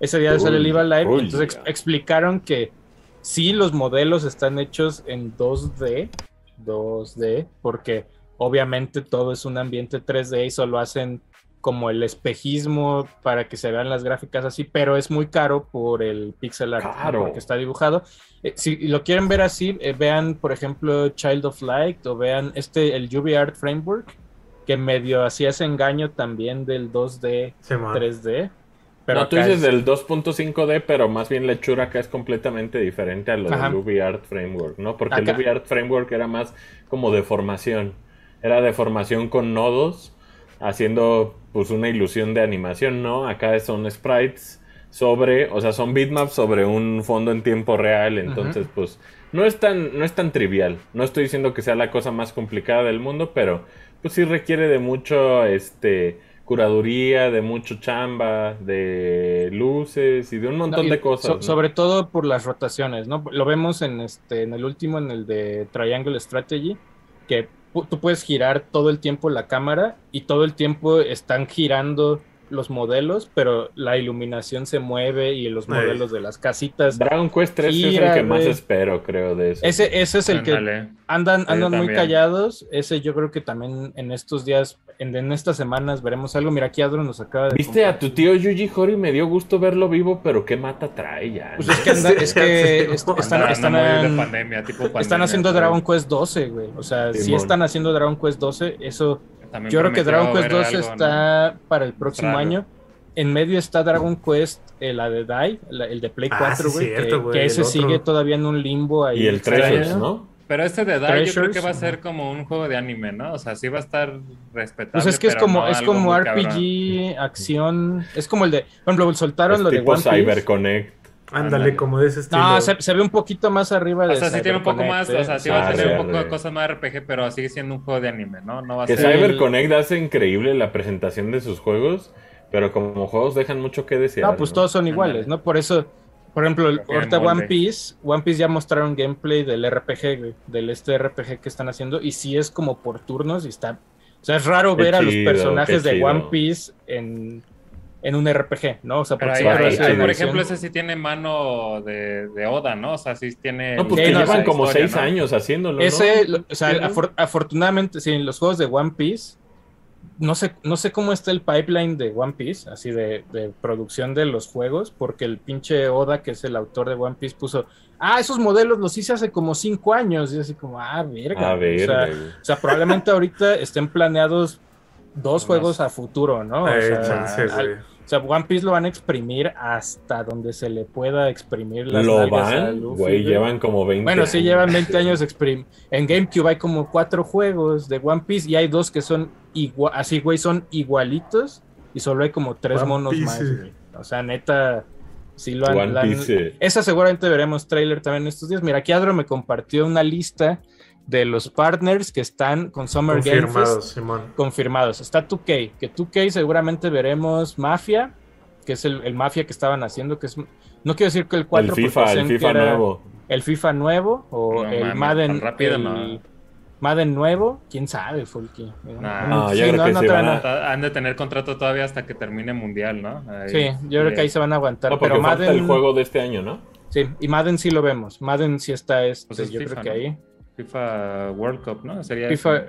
Ese día sale Julio, Live. Entonces ex- explicaron que sí los modelos están hechos en 2D, 2D, porque obviamente todo es un ambiente 3D y solo hacen como el espejismo para que se vean las gráficas así, pero es muy caro por el pixel art. Claro. porque está dibujado. Eh, si lo quieren ver así, eh, vean, por ejemplo, Child of Light o vean este, el UV Framework, que medio hacía ese engaño también del 2D, Sí, man. 3D. Pero no, tú dices es- del 2.5D, pero más bien la hechura acá es completamente diferente a lo Ajá. del UV-Art Framework, ¿no? Porque Acá- el UV-Art Framework era más como deformación. Era deformación con nodos, haciendo pues una ilusión de animación, ¿no? Acá son sprites sobre, o sea, son bitmaps sobre un fondo en tiempo real, entonces pues no es tan no es tan trivial. No estoy diciendo que sea la cosa más complicada del mundo, pero pues sí requiere de mucho este curaduría, de mucho chamba, de luces y de un montón No, de cosas. so- ¿no? Sobre todo por las rotaciones, ¿no? Lo vemos en este, en el último, en el de Triangle Strategy, que tú puedes girar todo el tiempo la cámara y todo el tiempo están girando los modelos, pero la iluminación se mueve y los modelos de las casitas. Dragon Quest 3 es el que más espero, creo, de eso. Ese, ese es el que andan, Sí, andan muy callados. Ese yo creo que también en estos días, en, en estas semanas veremos algo. Mira, aquí Adro nos acaba de Viste a tu tío Yuji Hori, me dio gusto verlo vivo, pero qué mata trae ya. Pues ¿no? es que, anda- es que Sí, est- no. están, en- pandemia, tipo pandemia, Están haciendo. Dragon Quest 12, güey. O sea, si están haciendo Dragon Quest 12, eso. También Yo creo que Dragon Quest ver 12 algo, ¿no? está para el próximo año. En medio está Dragon Quest, eh, la de Die, la- el de Play Ah, 4, sí, cierto, que, güey, que ese otro. sigue todavía en un limbo ahí. y el. Treasures, ¿no? Pero este de Die yo creo Treasures, que va a ser como un juego de anime, ¿no? O sea, sí va a estar respetable. Pues es que es como, no es como RPG, acción. Es como el de. Por ejemplo, soltaron Es lo de tipo One Piece. CyberConnect. Ándale, como de ese estilo. No, se, se ve un poquito más arriba de O sea, sí tiene un poco más, o eh. sea, sí va a tener un poco de cosas más RPG, pero sigue siendo un juego de anime, ¿no? No va a Que ser... CyberConnect hace increíble la presentación de sus juegos, pero como juegos dejan mucho que desear. No, pues todos son iguales. ¿no? Por eso, por ejemplo, ahorita molde. One Piece, One Piece ya mostraron gameplay del RPG, del este RPG que están haciendo, y sí es como por turnos y está. O sea, es raro Qué ver a los chido, personajes de. One Piece en, en un RPG, ¿no? O sea, porque ahí, ahí- ahí, por ejemplo, ese sí tiene mano de, de Oda, ¿no? O sea, sí tiene... No, pues Sí, que no, llevan como historia, seis ¿no? años haciéndolo, ¿no? Ese, lo- o sea, afortunadamente, sí, en los juegos de One Piece, no sé, no sé cómo está el pipeline de One Piece, así de, de producción de los juegos, porque el pinche Oda, que es el autor de One Piece, puso, ah, esos modelos los hice hace como cinco años, y así como, ah, verga. A o, ver, sea, o sea, probablemente ahorita estén planeados dos (laughs) juegos a futuro, ¿no? O Eh, sea, chance, al-. O sea, One Piece lo van a exprimir hasta donde se le pueda exprimir las Lo van, güey, llevan como 20 bueno, sí, llevan 20 años exprim. En GameCube hay como cuatro juegos de One Piece y hay dos que son igual, así, güey, son igualitos y solo hay como tres One monos Piece. más, güey. O sea, neta, sí lo han... One han- Piece. Esa seguramente veremos trailer también estos días. Mira, aquí Adro me compartió una lista de los partners que están con Summer Game Confirmado, Fest Simón. confirmados. Está 2K, que 2K seguramente veremos Mafia, que es el, el Mafia que estaban haciendo, que es... No quiero decir que el 4 El FIFA, el FIFA nuevo. el FIFA nuevo o No el Madden rápido, el no. Madden nuevo, quién sabe, Folky. Nah. No, Sí, yo creo no, que no sí traen van a- nada. Han de tener contrato todavía hasta que termine Mundial, ¿no? Ahí- Sí, yo creo que ahí se van a aguantar, No, pero falta Madden el juego de este año, ¿no? sí, y Madden sí lo vemos. Madden sí está este, Pues es yo FIFA, creo que ¿no? ahí. FIFA World Cup, ¿no? Sería FIFA eso.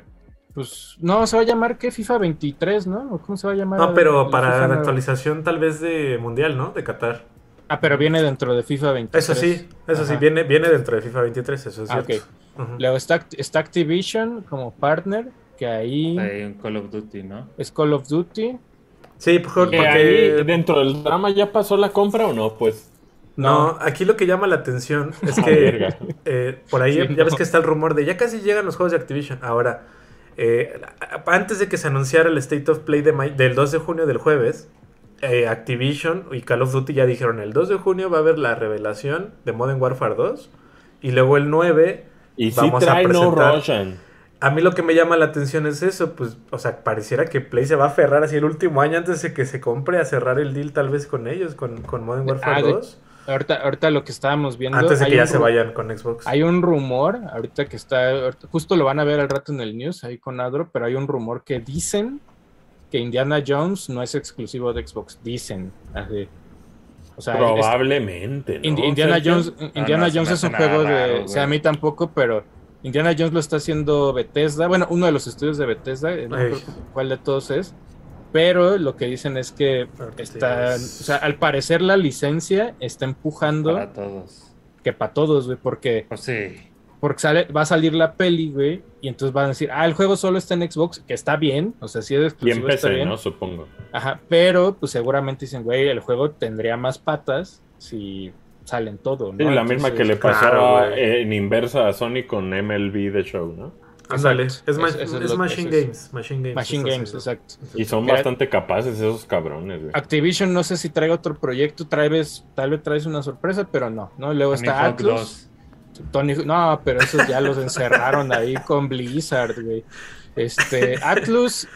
pues no, se va a llamar ¿qué? FIFA 23, ¿no? ¿O cómo se va a llamar? No, pero el para FIFA la actualización tal vez de Mundial, ¿no? De Qatar. Ah, pero viene dentro de FIFA 23. Eso sí, eso sí, Ajá. viene, viene dentro de FIFA 23, eso es Ah, cierto. Ujú. Luego está, está Activision como partner, que ahí Hay un Call of Duty, ¿no? es Call of Duty. Sí, por- Que porque... ahí dentro del drama ya pasó la compra o no, pues. No, aquí lo que llama la atención es (laughs) Ah, que eh, por ahí Sí, ya no. ves que está el rumor de ya casi llegan los juegos de Activision. Ahora, eh, antes de que se anunciara el State of Play de del 2 de junio del jueves, eh, Activision y Call of Duty ya dijeron el 2 de junio va a haber la revelación de Modern Warfare 2 y luego el 9 Y sí Vamos a trae No presentar- Russian. A mí lo que me llama la atención es eso, pues, o sea, pareciera que Play se va a aferrar así el último año antes de que se compre a cerrar el deal tal vez con ellos, con, con Modern Warfare Ah, de- 2, Ahorita, ahorita lo que estábamos viendo. antes de que ya se vayan con Xbox. Hay un rumor, ahorita que está, justo lo van a ver al rato en el news ahí con Adro, pero hay un rumor que dicen que Indiana Jones no es exclusivo de Xbox. Dicen, así. O sea, es- Probablemente, Indiana Sergio? Jones, Indiana no, Jones es un juego de, o sea, a mí tampoco, pero Indiana Jones lo está haciendo Bethesda, bueno, uno de los estudios de Bethesda, eh, no cuál de todos es, Pero lo que dicen es que está, o sea, al parecer la licencia está empujando Para todos. que para todos, güey, porque, Pues sí. porque sale, va a salir la peli, güey, y entonces van a decir, ah, el juego solo está en Xbox, que está bien, o sea, si es Y exclusivo está empecé, bien. ¿no? Supongo. Ajá, pero pues seguramente dicen, güey, el juego tendría más patas si salen todo, ¿no? Sí, la misma que le pasó claro, güey. en inversa a Sony con MLB The Show, ¿no? Ándale, es, es es lo- Machine es- Games. Machine Games. Machine Games, exacto. Y son Mira- bastante capaces esos cabrones, güey. Activision no sé si traiga otro proyecto, tal vez, tal vez traes una sorpresa, pero no, ¿no? Luego Tony está Hawk Atlus. 2. Tony, no, pero esos ya los (laughs) encerraron ahí con Blizzard, güey. Este, Atlus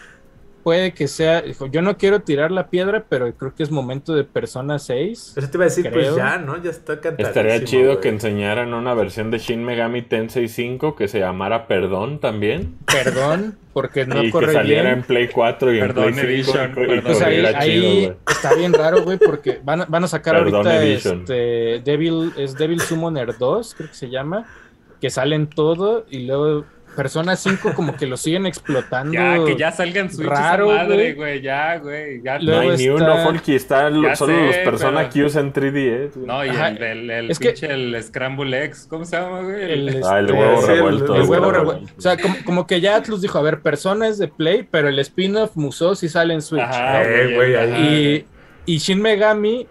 puede que sea, yo no quiero tirar la piedra, pero creo que es momento de Persona 6. Eso te iba a decir, Creo. pues ya, ¿no? Ya está cantadísimo. Estaría chido que enseñaran una versión de Shin Megami Tensei 5 que se llamara Perdón también. Perdón, porque no y que corre saliera bien. en Play 4 y Perdón en Play 5. Edition, y perdón. Pues ahí, ahí chido, güey. está bien raro, güey, porque van a, van a sacar Perdón, ahorita Edition. este Devil, es Devil Summoner 2, creo que se llama, que salen todo y luego Persona 5 como que lo siguen explotando. Ya, que ya salgan Switch Raro, esa madre, güey. Ya, güey. Ya. No hay ni uno, Forky. Está lo- Ya solo sé, los Persona pero- Qs en 3DS. güey. No, y Ajá. el, el, el Es que- el Scramble X. ¿Cómo se llama, güey? El, Ah, el este, huevo revuelto. el el huevo Pero- revuelto. O sea, como, como que ya Atlus dijo, a ver, Persona es de Play, pero el spin-off Musou sí sale en Switch. Ajá, Eh, güey, ajá. Y, y Shin Megami,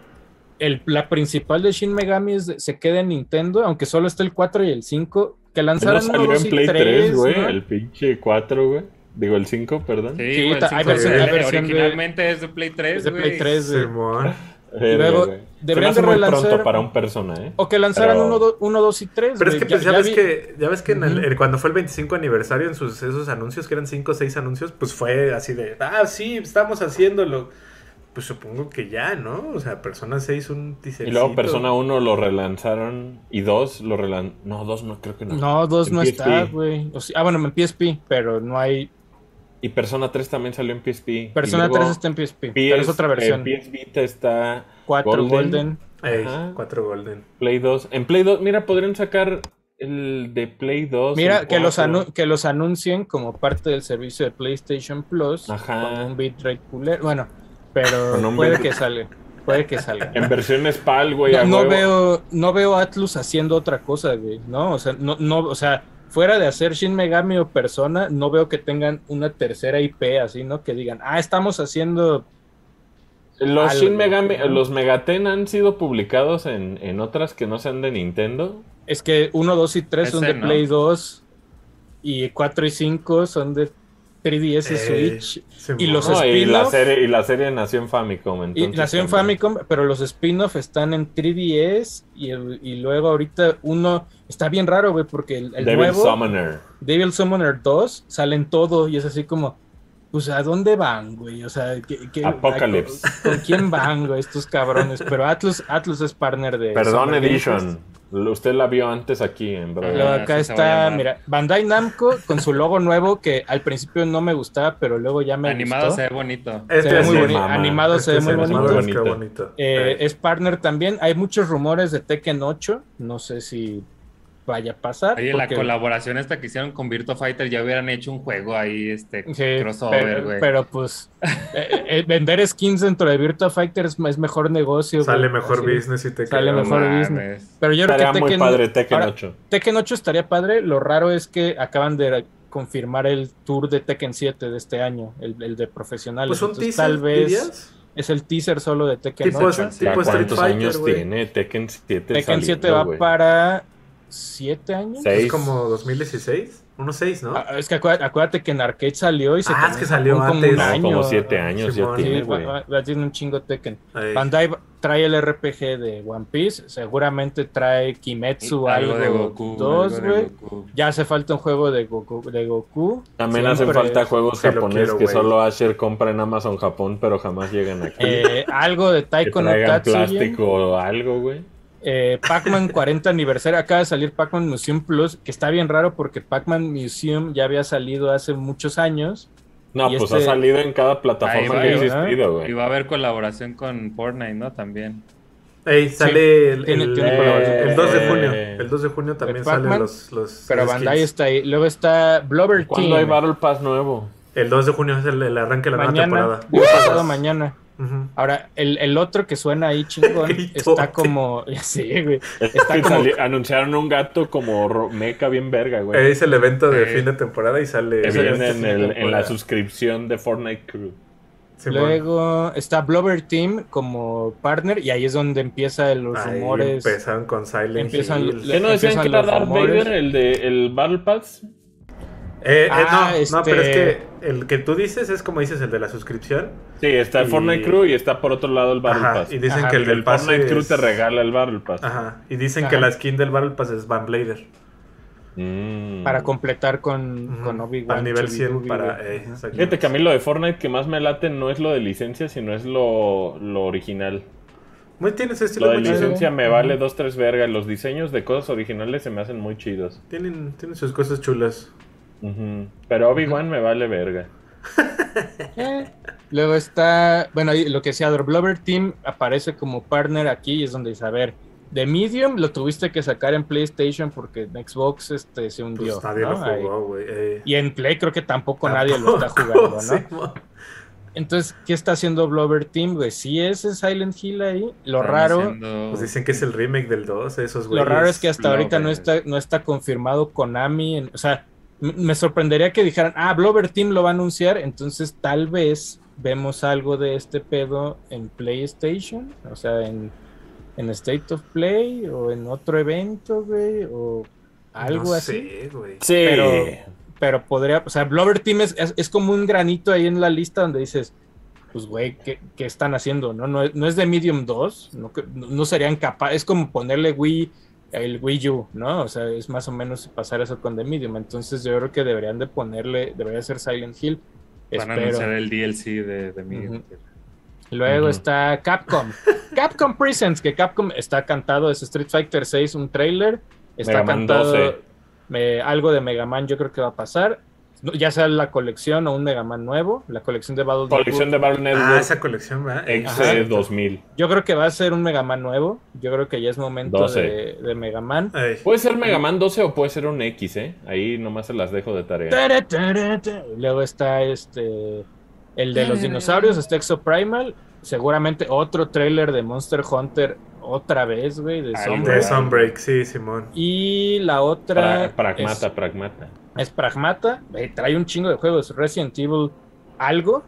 el, la principal de Shin Megami es de- se queda en Nintendo, aunque solo está el 4 y el 5, que No lanzaron salió uno, dos en y Play 3, tres, güey. ¿no? El pinche 4, güey. Digo, el 5, perdón. Sí, Sí, güey, hay versión- de- versión de- Originalmente es de Play 3, Es de Play güey. 3, güey. Luego, me deberían de muy relanzar- pronto para un Persona, ¿eh? O que lanzaran Pero- 1, 1, 2 y 3. Pero es que pues ya, ves vi- que ya ves que en el- el- cuando fue el 25 aniversario en sus esos anuncios que eran 5 o 6 anuncios, pues fue así de, ah, sí, estamos haciéndolo. Pues supongo que ya, ¿no? O sea, Persona 6 un teaser. Y luego Persona 1 lo relanzaron y 2 lo relanzaron. No, 2 no, creo que no. No, 2 En no PSP. está, güey. O sea, ah, bueno, en PSP, pero no hay. Y Persona 3 también salió en PSP. Persona Y luego 3 está en PSP, pero es PS, otra versión. eh, PS Vita está 4 Golden. Golden. Ey, Ajá. 4 Golden. Play 2. En Play 2, mira, podrían sacar el de Play 2. Mira, que los, 4. anu- que los anuncien como parte del servicio de PlayStation Plus Ajá. con un bitrate culero. Bueno, pero puede que salga. Puede que salga. En versión PAL, güey. No, no veo, no veo a Atlus haciendo otra cosa, güey, ¿no? O sea, no, no, o sea, fuera de hacer Shin Megami o Persona, no veo que tengan una tercera IP así, ¿no? Que digan, ah, estamos haciendo. Los algo, Shin Megami, ¿no? los Megaten han sido publicados en, en otras que no sean de Nintendo. Es que 1, 2 y 3 son de ¿no? Play 2 y 4 y 5 son de 3DS y Ey, Switch. Y los No, y la spin-off- serie, y la serie nació en Famicom. Y entonces nació en también. Famicom, pero los spin-off están en 3DS y, el- y luego ahorita uno está bien raro, güey, porque el, el Devil nuevo Summoner. Devil Summoner 2 salen todo y es así como, pues ¿a dónde van, güey? O sea, ¿qué, qué- Apocalypse. ¿con, con quién van, güey, estos cabrones? Pero Atlus, Atlus es partner de... Perdón, Summer Edition. Fest. Usted la vio antes aquí en Brother. Ah, acá está, mira, Bandai Namco con su logo nuevo que al principio no me gustaba, pero luego ya me Animado gustó. se ve bonito. Este se ve muy bonito. mamá. Animado se ve Este muy bonito. animado, qué bonito. Eh, es partner también. Hay muchos rumores de Tekken 8. No sé si vaya a pasar. Oye, la porque- colaboración esta que hicieron con Virtua Fighter ya hubieran hecho un juego ahí, este, Sí, crossover, güey. pero, pues eh, eh, vender skins dentro de Virtua Fighter es, es mejor negocio. Sale mejor así. business y te Sale mejor mames. business. Pero yo creo Estaría que muy Tekken, padre Tekken ahora, 8. Tekken 8 estaría padre. Lo raro es que acaban de confirmar el tour de Tekken 7 de este año, el, el de profesionales. Pues un Entonces, teaser, tal vez dirías? es el teaser solo de Tekken Tipo, 8. tipo ¿Ya Street ¿Cuántos Fighter, años tiene Tekken 7? Tekken saliendo, 7 va para 7 años. Seis. Es como 2016. Unos 6, ¿no? Ah, es que acuérdate, acuérdate que en arcade salió y se Ah, es que salió como antes. un No, año. como 7 años ya. Sí, tiene, va, güey. va- va- tiene un chingo Tekken. Ey. Bandai trae el RPG de One Piece, seguramente trae Kimetsu algo, algo de Goku. 2, algo de güey. Goku. Ya hace falta un juego de Goku. De Goku. También hacen Siempre- falta juegos japoneses que güey. solo Asher compra en Amazon Japón, pero jamás llegan aquí. Eh, algo de que Taiko no Tatsuya. plástico o algo, güey. Eh, Pac-Man (laughs) 40 aniversario. Acaba de salir Pac-Man Museum Plus, que está bien raro porque Pac-Man Museum ya había salido hace muchos años. No, pues este- ha salido en cada plataforma va, que ha ¿verdad? existido, Y va a haber colaboración con Fortnite, ¿no? También. Ey, sale el, tiene- el- tiene el- colaboración. el 2 de Eh, junio. El 2 de junio también salen los, los Pero los Bandai skins. está ahí. Luego está Blubber ¿Cuándo hay Team. Battle Pass nuevo? El 2 de junio es el, el arranque de la nueva Mañana, temporada. ya pasado mañana. Ahora, el, el otro que suena ahí chingón (laughs) está como. (laughs) Ya sé, güey. Está (laughs) como. anunciaron un gato como meca bien verga, güey. Es el evento de Eh, fin de temporada y sale. que viene en, de el- en la suscripción de Fortnite Crew. Simón. Luego está Blubber Team como partner y ahí es donde empiezan los Ahí rumores. empezaron con Silent Empiezan- Hill. ¿Qué no decían empiezan que era Darth. Vader el de el Battle Pass? Eh, eh, Ah, no, este- no, pero es que el que tú dices es como dices el de la suscripción. Sí, está el Y- Fortnite Crew y está por otro lado el Battle Ajá, Pass. y dicen Ajá, que el Y del el pase Fortnite Crew es- te regala el Battle Pass. Ajá, y dicen Ajá. que la skin del Battle Pass es Van Blader. Mm. Para completar con, Ujú. con Obi-Wan. Al nivel Chubby 100 Dubby, para... eh. Fíjate que a mí lo de Fortnite que más me late no es lo de licencia, sino es lo, lo original. Muy tiene ese estilo Lo de muy chido. licencia me vale dos, tres vergas. Los diseños de cosas originales se me hacen muy chidos. Tienen, tienen sus cosas chulas. Pero Obi-Wan me vale verga. Eh, (laughs) Luego está, bueno, lo que sea, The Blubber Team aparece como partner aquí y es donde dice, a ver, de Medium lo tuviste que sacar en PlayStation porque en Xbox este, se hundió. Pues nadie ¿no? lo jugó, güey. eh. Y en Play creo que tampoco, nadie lo está jugando, ¿no? (laughs) Entonces, ¿qué está haciendo Blubber Team, güey? Si es Silent Hill ahí, lo Están raro, haciendo- Pues dicen que es el remake del 2, esos lo güeyes. raro es que hasta ahorita no está, no está confirmado Konami, en- o sea, me sorprendería que dijeran, ah, Blubber Team lo va a anunciar, entonces tal vez vemos algo de este pedo en PlayStation, o sea, en, en State of Play o en otro evento, güey, o algo No así. sé, güey. Sí. Pero- Pero podría, o sea, Blubber Team es, es, es como un granito ahí en la lista donde dices, pues, güey, ¿qué, qué están haciendo? No, no, es- no es de Medium 2, no, que- no- no serían capaces, es como ponerle Wii, el Wii U, ¿no? O sea, es más o menos pasar eso con The Medium. Entonces yo creo que deberían de ponerle, debería ser Silent Hill. Van a anunciar el DLC de, de Medium. Luego está Capcom. (laughs) Capcom Presents, que Capcom está cantado, es Street Fighter 6, un trailer. Está Mega Man cantado 12. me- algo de Mega Man, yo creo que va a pasar. Ya sea la colección o un Mega Man nuevo, la colección de Battle Colección de Battle Ah, Network esa colección, ¿verdad? XC 2000. Yo creo que va a ser un Mega Man nuevo. Yo creo que ya es momento 12. de, de Mega Man. Ay, Puede ser Mega Man 12 o puede ser un X, ¿eh? Ahí nomás se las dejo de tarea. Tara, tara, tara. Luego está este el de los dinosaurios, está Exo Primal. Seguramente otro trailer de Monster Hunter otra vez, güey, de Sunbreak. de Sunbreak, sí, Simón. Y la otra Pra- pragmata, es, pragmata. Es Pragmata. Eh, trae un chingo de juegos. Resident Evil algo.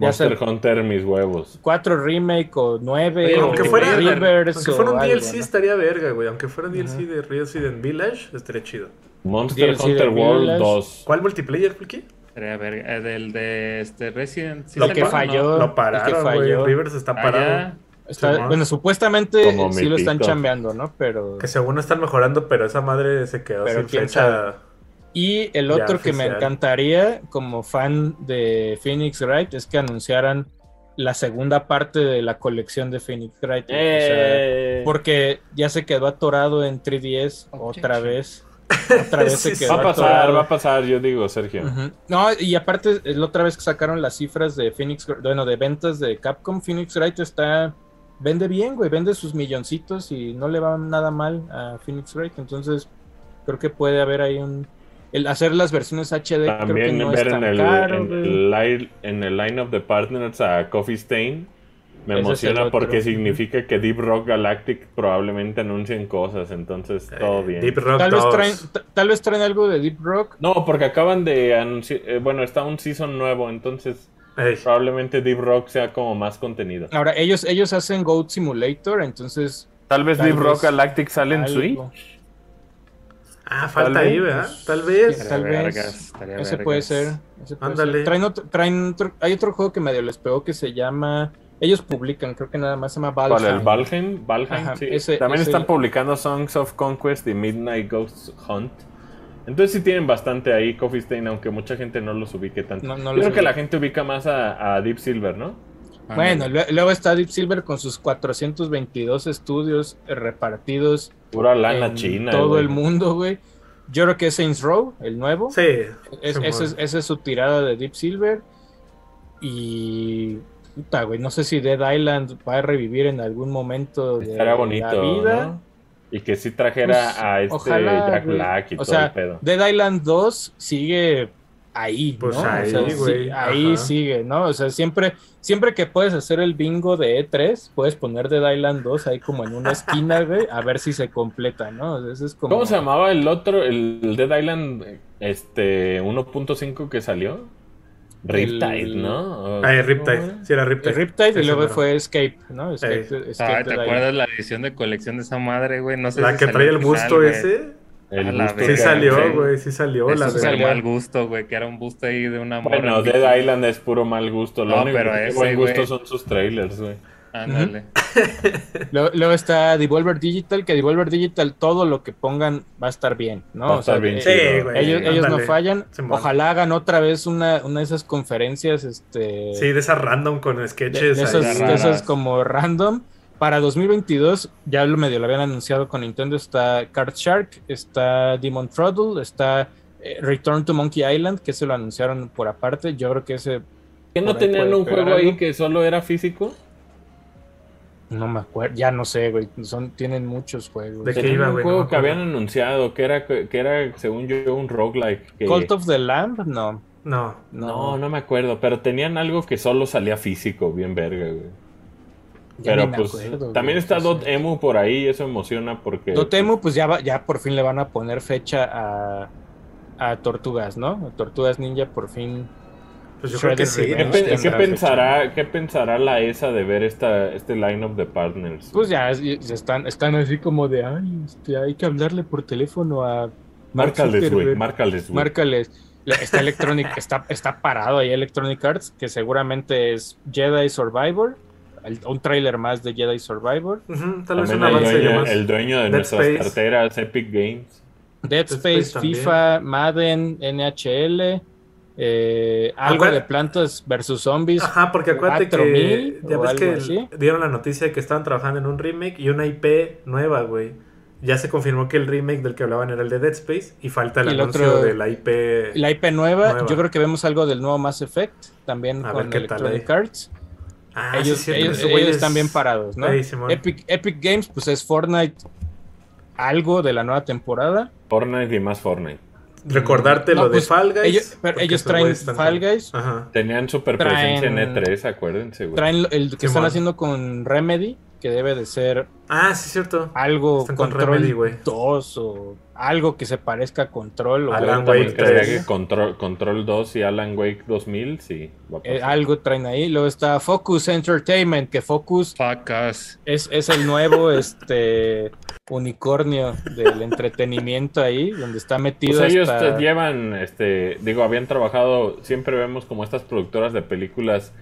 Monster Hunter, mis huevos. 4 remake o 9 Oye, o aunque fuera, Rivers aunque o fuera un algo, DLC ¿no? estaría verga, güey. Aunque fuera un DLC de Resident Village, estaría chido. Monster DLC Hunter World Village. 2. ¿Cuál multiplayer, Fulky? Estaría verga. Eh, del de este Resident. ¿sí Lo que salió o no? falló. Lo que pararon, güey. falló. Rivers está Ah, parado. Está- Simón. bueno, supuestamente sí lo están chambeando, ¿no? Pero. Que según están mejorando, pero esa madre se quedó Pero sin fecha. Y el Ya otro que me encantaría, como fan de Phoenix Wright, es que anunciaran la segunda parte de la colección de Phoenix Wright. o sea, Eh, porque ya se quedó atorado en 3DS otra vez. (laughs) Otra vez se Sí, quedó va a pasar, atorado. va a pasar, yo digo, Sergio. No, y aparte, es la otra vez que sacaron las cifras de Phoenix, bueno, de ventas de Capcom, Phoenix Wright está, vende bien, güey, vende sus milloncitos y no le va nada mal a Phoenix Wright, entonces creo que puede haber ahí un, el hacer las versiones HD creo que También no ver es en el, caro, en, el line, en el line of the partners a Coffee Stain. Me emociona porque significa que Deep Rock Galactic probablemente anuncien cosas, entonces todo Eh, bien. Deep Rock Tal vez, 2. traen, ta- tal vez traen algo de Deep Rock. No, porque acaban de anunciar, eh, bueno, está un season nuevo, entonces Ey, probablemente Deep Rock sea como más contenido. Ahora, ellos, ellos hacen Goat Simulator, entonces... Tal vez Tal Deep Rock Galactic sale en. Switch. Ah, falta ahí. ¿verdad? Tal vez. Estaría Tal vez. vergas, Ese vergas. puede ser. ese puede Ándale. ser. Traen otro, traen otro- hay otro juego que medio les pegó que se llama. Ellos publican, creo que nada más se llama ¿Cuál? ¿El Valheim. Valheim? Valheim, Ajá, sí. ese- También ese- están publicando Songs of Conquest y Midnight Ghost Hunt. Entonces sí tienen bastante ahí Coffee Stain, aunque mucha gente no los ubique tanto. No- no Yo los creo que la gente ubica más a, a Deep Silver, ¿no? Bueno, luego está Deep Silver con sus 422 estudios repartidos Pura lana en china. todo güey. el mundo, güey. Yo creo que es Saints Row, el nuevo. Sí. Es- Simón. ese es- esa es su tirada de Deep Silver. Y. Puta, güey. No sé si Dead Island va a revivir en algún momento de bonito, la vida. ¿no? Y que sí trajera Pues, a este ojalá, Jack. Black y o todo sea, el pedo. Dead Island 2 sigue ahí, Pues ¿no? O ahí, sea, sí, güey, ahí ajá. sigue, ¿no? O sea, siempre, siempre que puedes hacer el bingo de E3, puedes poner Dead Island 2 ahí como en una esquina, (laughs) güey, a ver si se completa, ¿no? O sea, eso es como... ¿Cómo se llamaba el otro, el Dead Island este 1.5 que salió? Riptide, El- ¿no? Ah, eh, ¿Cómo Riptide. Sí, era Riptide. El Riptide y luego fue Escape, ¿no? Escape, Escape Ay, ¿te acuerdas la edición de colección de esa madre, güey? No sé La si que trae el busto güey. ese. El busto Sí salió, sí. güey, sí salió. Eso La es de... de mal gusto, güey, que era un busto ahí de una morra. Bueno, en Dead. Island es puro mal gusto. Lo No, único pero que tiene ese, buen gusto son sus trailers, güey. Ándale. (laughs) Luego, está Devolver Digital, que Devolver Digital todo lo que pongan va a estar bien, ¿no? Va a O sea, estar bien eh, Sí, chido. güey. ellos, ellos no fallan. Simón. Ojalá hagan otra vez una, una de esas conferencias, este, Sí, de esa random con de, sketches. de de raras. esos como random. Para 2022, ya lo medio lo habían anunciado con Nintendo, está Card Shark, está Demon Throttle, está eh, Return to Monkey Island, que se lo anunciaron por aparte. Yo creo que ese, ¿Que no ahí tenían un juego ahí algo. que solo era físico? no me acuerdo, ya no sé, güey. Son, tienen muchos juegos. ¿De qué Tenían iba, un güey? juego No que habían anunciado que era, que era según yo, un roguelike. Que... Cult of the Lamb, no. No. No, no me acuerdo, pero tenían algo que solo salía físico, bien verga, güey. Ya Pero pues acuerdo, también güey. está Sí, Dot sí. Emu por ahí, eso emociona porque... Dotemu, pues ya, va- ya por fin le van a poner fecha a, a Tortugas, ¿no? A Tortugas Ninja por fin. Pues yo creo que sí. ¿Qué, pensará, ¿Qué pensará la ESA de ver esta, este line-up de partners? Pues ya es- ya están, están así como de, ay, este, hay que hablarle por teléfono a márcales, güey, Zuckerberg". márcales, güey. Márcales. La- Está (laughs) Electronic, está, está parado ahí Electronic Arts, que seguramente es Jedi Survivor. El- un tráiler más de Jedi Survivor. Tal vez el, avance dueño, más. el dueño de Dead nuestras Space. carteras, Epic Games. Dead Space. FIFA, Madden, NHL, eh, algo de plantas versus zombies. Ajá, porque acuérdate 4000 que ya ves que así. dieron la noticia de que estaban trabajando en un remake y una IP nueva, güey. Ya se confirmó que el remake del que hablaban era el de Dead Space y falta el Y el anuncio otro- de la IP. La IP nueva, Nueva. yo creo que vemos algo del nuevo Mass Effect, también A ver con Electronic. Arts. Ah, sí, ellos ellos- ellos están bien parados, ¿no? Epic, Epic Games, pues es Fortnite, algo de la nueva temporada. Fortnite y más Fortnite. Recordarte No, lo pues, de Fall Guys. ellos- pero ellos traen Fall Guys. Ajá. Tenían super Traen- presencia en E3, acuérdense, güey. Traen lo- el que están haciendo con Remedy, que debe de ser Ah, sí, es cierto. algo Están con Control Remedy, güey. 2 o algo que se parezca a Control o Alan Wake creía 3. que Control, Control 2 y Alan Wake 2000, sí. eh, algo traen ahí. Luego está Focus Entertainment, que Focus Fuck us. es, es el nuevo (laughs) este unicornio del entretenimiento ahí, donde está metido Pues ellos hasta- llevan, este, digo, habían trabajado, siempre vemos como estas productoras de películas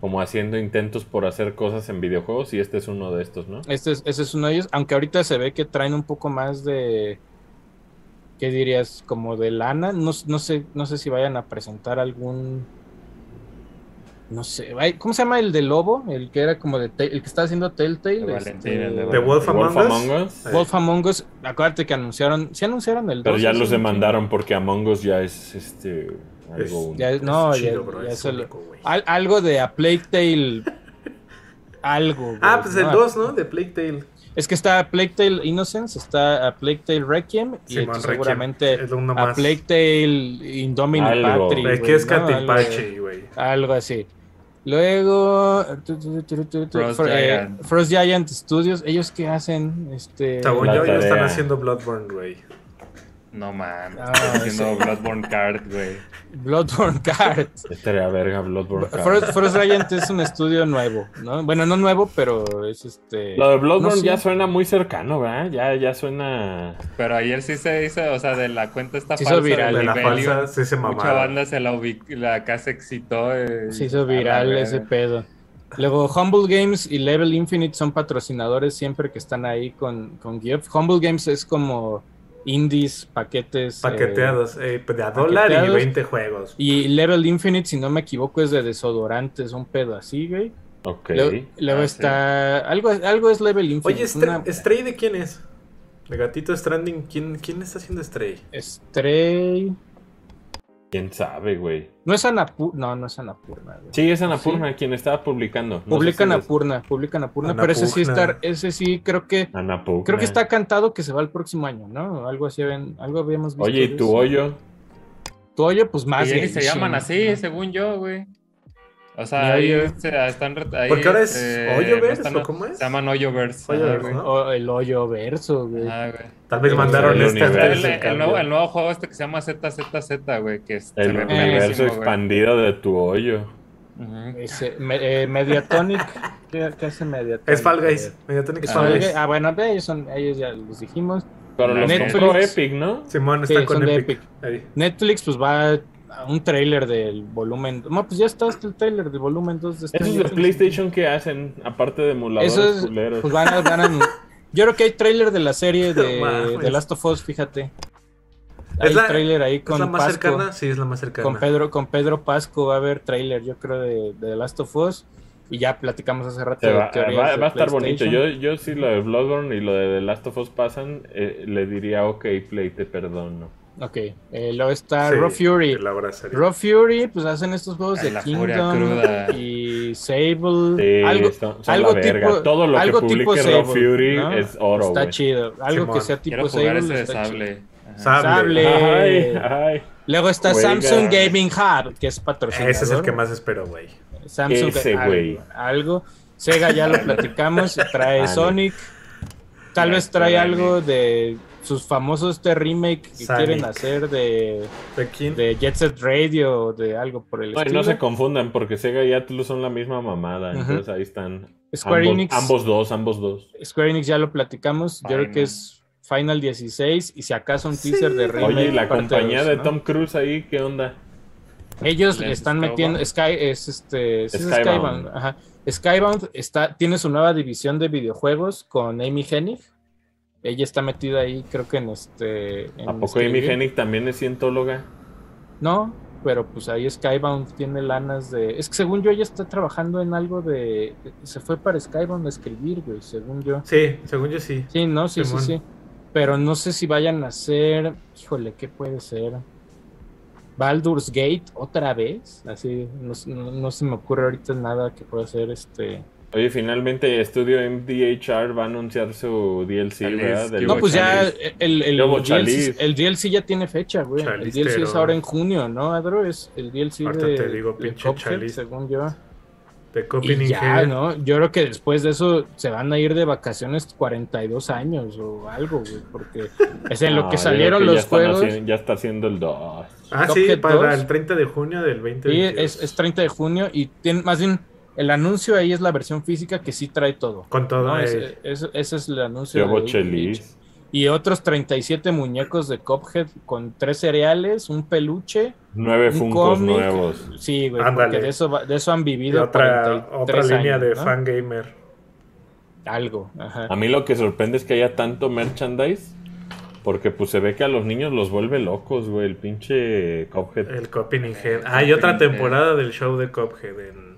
como haciendo intentos por hacer cosas en videojuegos y este es uno de estos, ¿no? Este es, ese es uno de ellos, aunque ahorita se ve que traen un poco más de, ¿qué dirías? Como de lana. No, no sé, no sé si vayan a presentar algún, no sé, ¿cómo se llama el de Lobo? El que era como de, el que está haciendo Telltale. De este, Valentín, el de The Wolf Wolf Among Us. Among Us, Wolf Among Us. Acuérdate que anunciaron, sí anunciaron el pero 2, ya ese, los demandaron porque Among Us ya es, este, Es- algo... Ya, no, es ya, bro, ya es único, al- algo de A Plague Tale. (laughs) Algo. Ah, pues el ¿no? 2, ¿no? De Plague Tale. Es que está A Plague Tale Innocence, está A Plague Tale Requiem y Requiem. seguramente A. Plague Tale. Patri. ¿De güey, qué es ¿no? Algo- Catipache, güey? Algo así. Luego Frost Fro- eh, Giant. Frost Giant Studios, ellos qué hacen, este Según yo, ya están haciendo Bloodborne, güey. No man. Ah, (laughs) haciendo Bloodborne Card, güey. Bloodborne Cards. (laughs) Estaría verga Bloodborne. Frost, Frost Giant es un estudio nuevo, ¿no? Bueno, no nuevo, pero es este. Lo de Bloodborne no ya suena muy cercano, ¿verdad? Ya, ya suena... Pero ayer sí se hizo, o sea, de la cuenta esta Se hizo falsa viral. de De la falsa, sí se Mucha banda se la ubic- la acá se excitó. eh, Se hizo viral ese pedo. Luego, Humble Games y Level Infinite son patrocinadores siempre que están ahí con, con Geoff. Humble Games es como indies, paquetes. eh, Paqueteados, eh, de a dólar y paqueteados. 20 juegos. y Level Infinite, si no me equivoco, es de desodorantes, un pedo así, güey. Ok. Luego, luego Ah, está. Algo, algo es Level Infinite. Oye, Stray, una- Stray de quién es? De Gatito Stranding, ¿quién, quién está haciendo Stray? Stray. ¿Quién sabe, güey? No es Anapurna. No, no es Anapurna. güey. Sí, es Anapurna quien estaba publicando. No sé Publican si les- Anapurna, Anapurna, pero ese sí Anapurna. está, ese sí creo que Anapurna. creo que está cantado que se va el próximo año, ¿no? Algo así habían- algo habíamos visto. Oye, ¿y tu hoyo? Tu hoyo, pues más ni se llaman así, ¿no? según yo, güey. O sea, ahí se- están ahí, Porque ahora es este, Hoyoverse, están- ¿o cómo es? Se llaman Hoyoverse. Hoyoverse. ¿no? O el hoyo verso, güey. Ajá, güey. Tal vez El mandaron este El, el cambio. nuevo, el nuevo juego este que se llama ZZZ, güey, que es El universo perrísimo, güey. expandido de tu hoyo. Ese, me- eh, Mediatonic. ¿Qué, qué hace Mediatonic? Es Fall Guys. Mediatonic es Es Fall Guys. Ah, bueno, ellos, son, ellos ya los dijimos. Pero los Netflix. compró Epic, ¿no? Simón Sí, está con son de Epic. Epic. Netflix, pues va a un trailer del volumen. No, pues ya está hasta el trailer del volumen 2 de este Esos de Netflix. PlayStation que hacen, aparte de emuladores Eso es, culeros. pues van a, van a- Yo creo que hay trailer de la serie (laughs) de, mames. de Last of Us, fíjate. Es Hay la- trailer ahí ¿Es con la más Pasco. cercana? Sí, es la más cercana. Con Pedro, con Pedro Pasco va a haber trailer, yo creo, de, de The Last of Us. Y ya platicamos hace rato de va, teorías va- de va a estar bonito. Yo, yo si lo de Bloodborne y lo de The Last of Us pasan, eh, le diría, ok, Play, te perdono. Ok, eh, luego está Sí, Raw Fury. Raw Fury, pues hacen estos juegos Ay, de Kingdom cruda. y Sable. Sí, algo son- son algo tipo, Todo lo que algo tipo Raw Sable, Fury ¿no? es oro, Está chido. Algo Simón. que sea tipo Sable. de está chido. sable. Sable. Sable. Ay, ay. Luego está. Samsung Gaming Hub, que es patrocinador. Ese es el que más espero, güey. Samsung Ese, algo-. Algo. Sega ya lo (laughs) platicamos. Trae Vale. Sonic. Tal Ya vez trae algo de sus famosos este remake que Sonic. quieren hacer de, ¿De quién? de Jet Set Radio o de algo por el No, estilo. no se confundan, porque Sega y Atlus son la misma mamada. Entonces ahí están. Square ambos, Enix. ambos dos, ambos dos. Square Enix ya lo platicamos. Yo creo que es Final 16 y si acaso un teaser de remake. Oye, y la compañía dos, de ¿no? Tom Cruise ahí, ¿qué onda? Ellos Les están Skybound. metiendo Sky es este sí es Skybound. Skybound, ajá. Skybound está tiene su nueva división de videojuegos con Amy Hennig. Ella está metida ahí, creo que en este en ¿A poco Amy. Hennig también es cientóloga? No, pero pues ahí Skybound tiene lanas de es que según yo ella está trabajando en algo de se fue para Skybound a escribir, güey, según yo. Sí, según yo sí. Sí, no, sí, Simón. sí, sí. Pero no sé si vayan a hacer, híjole, ¿qué puede ser? Baldur's Gate otra vez, así no, no- no se me ocurre ahorita nada que pueda ser este. Oye, finalmente Estudio MDHR va a anunciar su DLC, ¿verdad? Del ¿qué No, pues ya Chaliz. el, el, ¿Qué hubo, DLC, el DLC ya tiene fecha, güey. El. DLC es ahora en junio, ¿no, Adro? Es el DLC Ahorita de, te digo, de pinche Cuphead, Chaliz. según yo. De Y ya, ¿no? Yo creo que después de eso se van a ir de vacaciones 42 años o algo, güey, porque es en lo (laughs) que yo salieron que ya los juegos. haciendo- ya está haciendo el 2. Ah, sí, Cuphead para 2. el 30 de junio del Sí, 2022. es, es 30 de junio y tiene, más bien el anuncio ahí es la versión física que sí trae todo. Con todo. ¿no? eh, Ese, ese- ese es el anuncio. Yo de- Bochelis. Y otros 37 muñecos de Cuphead con tres cereales, un peluche. Nueve Un Funkos cómic. nuevos. Sí, güey, Ándale. porque de eso, va- de eso han y vivido otra, 43 otra línea años, de ¿no? fangamer. Algo, ajá. A mí lo que sorprende es que haya tanto merchandise. Porque pues se ve que a los niños los vuelve locos, güey. El pinche Cuphead. El Copenhagen. El Ah, y otra temporada del show de Cuphead. En,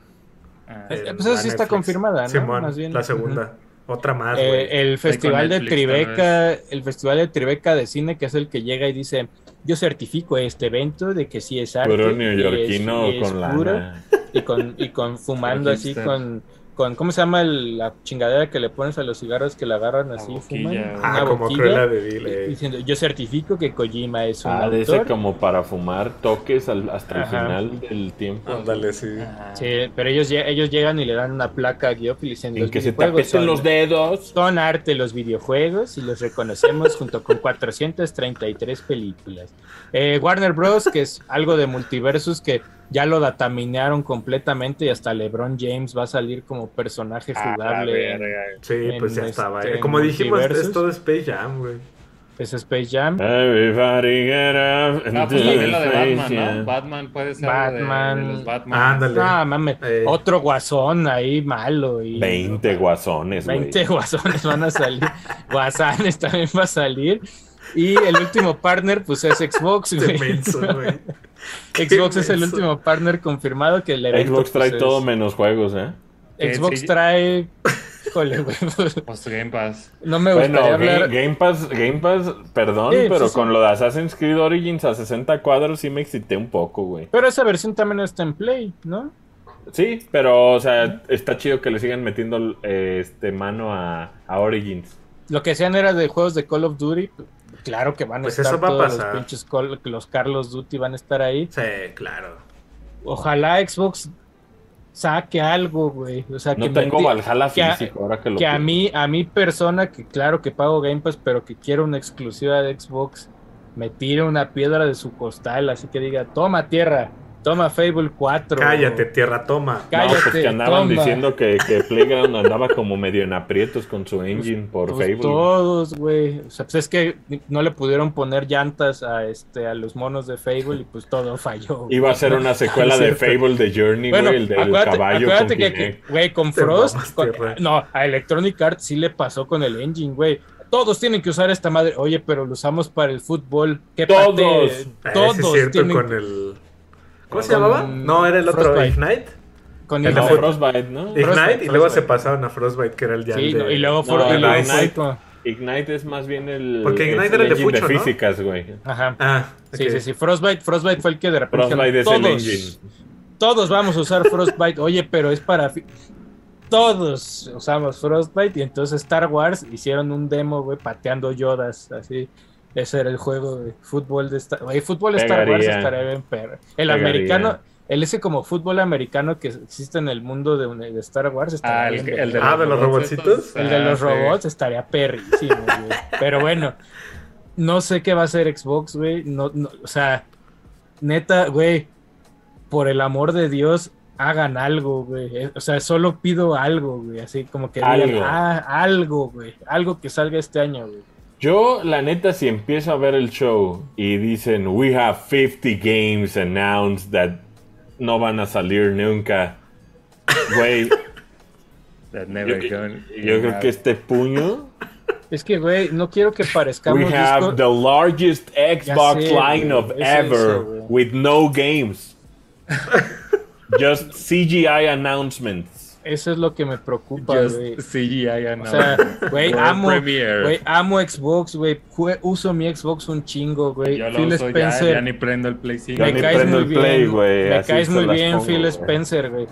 Ah, Eh, pues la sí está confirmada, ¿no? Simón, Más bien. la segunda. Otra más, Eh, el festival de Tribeca, el festival de Tribeca de cine, que es el que llega y dice, yo certifico este evento de que sí es arte. Puro y neoyorquino es- y es con puro", lana. y con, y con (laughs) fumando así con, con, ¿cómo se llama el- la chingadera que le pones a los cigarros que la agarran así fuman? Ah, Una como boquilla, de Vil. eh. Diciendo, yo certifico que Kojima es un Ah, de ese autor. como para fumar toques al- hasta el final del tiempo. Ándale, sí. Ajá. Sí, pero ellos, ellos llegan y le dan una placa a Geoff y le dicen, En los que se apesen son- los dedos. Son arte los videojuegos y los reconocemos junto con 433 películas. Eh, Warner Bros., que es algo de multiversus que ya lo dataminaron completamente y hasta LeBron James va a salir como personaje Ah, jugable. verga. Sí, en pues ya este estaba. eh. Como dijimos, es todo Space Jam, güey. Es Space Jam. Everybody get up and Ah, pues do también lo de Batman, yeah. ¿no? Batman puede ser de- Batman. de los Batman. Ándale. No, mames. Eh. Otro guasón ahí malo. Y 20 guasones, güey. 20 guasones van a salir. (laughs) Guasanes también va a salir. Y el último partner, pues es Xbox, (laughs) Este güey. (laughs) Xbox es el último partner confirmado que el evento, Xbox trae pues, todo menos juegos, ¿eh? Xbox Sí. trae. Híjole, güey. Post Game Pass. No me Bueno, gustaría Game, hablar. Game Pass, Game Pass, perdón, Sí, pero sí, sí. con lo de Assassin's Creed Origins a 60 cuadros sí me excité un poco, güey. Pero esa versión también está en Play, ¿no? Sí, pero, o sea, está chido que le sigan metiendo eh, este mano a, a Origins. Lo que hacían era de juegos de Call of Duty. Claro que van a Pues estar eso va a todos pasar. los pinches col- los Carlos Duty van a estar ahí. Sí, claro. Ojalá Xbox saque algo, güey. O sea, No que tengo me- Valhalla que a- físico, ahora que lo que a mí, a mi persona, que claro que pago Game Pass, pero que quiero una exclusiva de Xbox, me tire una piedra de su costal, así que diga, toma tierra, toma Fable 4. Cállate, tierra, toma. No, cállate, pues que andaban toma. diciendo que, que Playground andaba como medio en aprietos con su engine por Pues Fable. todos, güey. O sea, pues es que no le pudieron poner llantas a este a los monos de Fable y pues todo falló. Iba a ser una secuela (laughs) de. Fable de Journey, Bueno, güey, el del acuérdate, caballo acuérdate con que, güey, con Frost, con- no, a Electronic Arts sí le pasó con el engine, güey. Todos tienen que usar esta madre. Oye, pero lo usamos para el fútbol. ¿Qué Todos. parte? Ah, Todos es cierto tienen con el. ¿Cómo se llamaba? No, era el otro, Frostbite. Ignite. con el No, de Ignite. Frostbite, ¿no? Ignite Frostbite, y luego se Frostbite. pasaron a Frostbite, que era el ya Sí, el no, y luego, No, fue- el luego Ignite. Ignite es más bien el. Porque es Ignite era el de engine Fucho, ¿no? físicas, güey. Ajá. Ah, Sí, ok. sí, sí. Frostbite, Frostbite fue el que de repente. Frostbite es el todos, engine. todos vamos a usar Frostbite. Oye, pero es para. fi- Todos usamos Frostbite. Y entonces Star Wars hicieron un demo, güey, pateando Yodas. Así. Ese era el juego de fútbol de Star Wars. Fútbol Star Wars estaría bien, perro. El Pegaría. americano. El ese como fútbol americano que existe en el mundo de, de Star Wars. estaría Ah, el, bien, el de, verga. Ah, ¿de los robotcitos? El de Ah, los sí. robots estaría perrísimo, güey. Pero bueno, no sé qué va a hacer Xbox, güey. No, no, o sea, neta, güey, por el amor de Dios, hagan algo, güey. Eh, O sea, solo pido algo, güey. Así como que digan, Algo. ah, algo, güey. Algo que salga este año, güey. Yo, la neta, si empiezo a ver el show y dicen, we have 50 games announced that no van a salir nunca, güey, (laughs) That yo, never yo gone- creo que este puño, Es que, güey, no quiero que parezcamos. we have disco- the largest Xbox sé, line güey, of es ever eso, with no games. (laughs) Just CGI announcements. Eso es lo que me preocupa, güey. CGI O sea, güey, amo, güey, amo Xbox, güey. Uso mi Xbox un chingo, güey. Yo lo Phil uso Spencer. ya ni prendo el Play 5. Ya me ni caes prendo muy el bien. Play, güey, me así caes muy bien, pongo, Phil. Spencer, güey.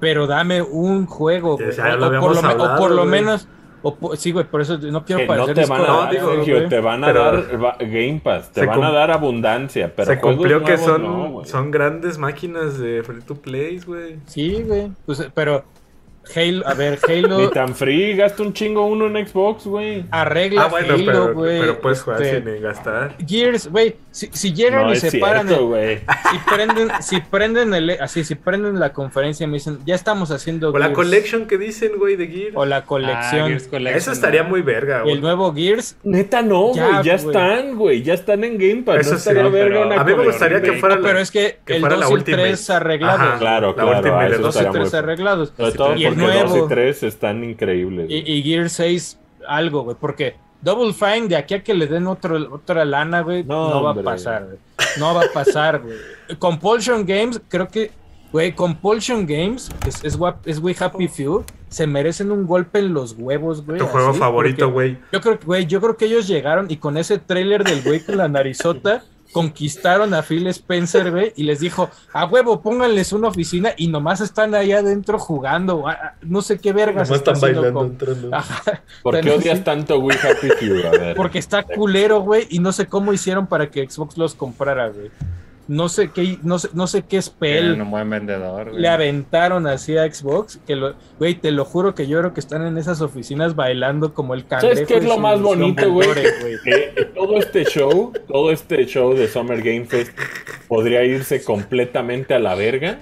Pero dame un juego, güey. O, por lo, o por menos. O sí, güey, por eso no quiero Que no parecer te van a No, dar, digo, Sergio, te van a pero- dar va- Game Pass, te van a dar abundancia, pero Se cumplió que nuevos son, no, son grandes máquinas de free to play, güey. Sí, güey. Pues, pero Halo, a ver, Ni Halo tan free, gasta un chingo uno en Xbox, güey. arregla Ah, bueno, Halo, pero, güey. pero puedes jugar Este, sin gastar. Gears, güey, si, si llegan No y se paran si prenden, si prenden el, así, si prenden la conferencia y me dicen, ya estamos haciendo O la Gears", collection que dicen, güey, de Gear. o la Ah, colección, Gears Collection, Eso estaría muy verga, güey. el nuevo Gears, Neta no, Ya, güey, ya güey. están, güey, ya están en Game Pass. Eso no estaría sí, verga pero una a mí me gustaría que fuera la- pero es que, que el fuera 2 la y el Ultimate. 3 arreglados. Ajá. Claro, La claro, ah, el eso el 2 y estaría el 3 muy- arreglados. Sobre todo el porque 2 nuevo. y 3 están increíbles. Y, y Gear 6, algo, güey, porque Double Fine, de aquí a que le den otro, otra lana, güey, No, no, va a pasar, güey. No va a pasar, güey. Compulsion Games, creo que, güey, Compulsion Games, que es, es, es Happy Few, se merecen un golpe en los huevos, güey. Tu juego así, favorito, güey. Yo creo, que, güey, yo creo que ellos llegaron y con ese tráiler del güey con la narizota (laughs) conquistaron a Phil Spencer, güey, y les dijo, a huevo, pónganles una oficina y nomás están ahí adentro jugando, ah, no sé qué vergas Nomás está están bailando con- entrando. Ajá, ¿Por qué odias sí, tanto We Happy Few? A ver. Porque está culero, güey, y no sé cómo hicieron para que Xbox los comprara, güey. No sé qué, no sé, no sé qué spell un buen vendedor. güey. le aventaron así a Xbox, que lo, güey, te lo juro que yo creo que están en esas oficinas bailando como el cangrejo. ¿Sabes qué es lo más bonito, güey? (laughs) Que todo este show, todo este show de Summer Game Fest podría irse completamente a la verga.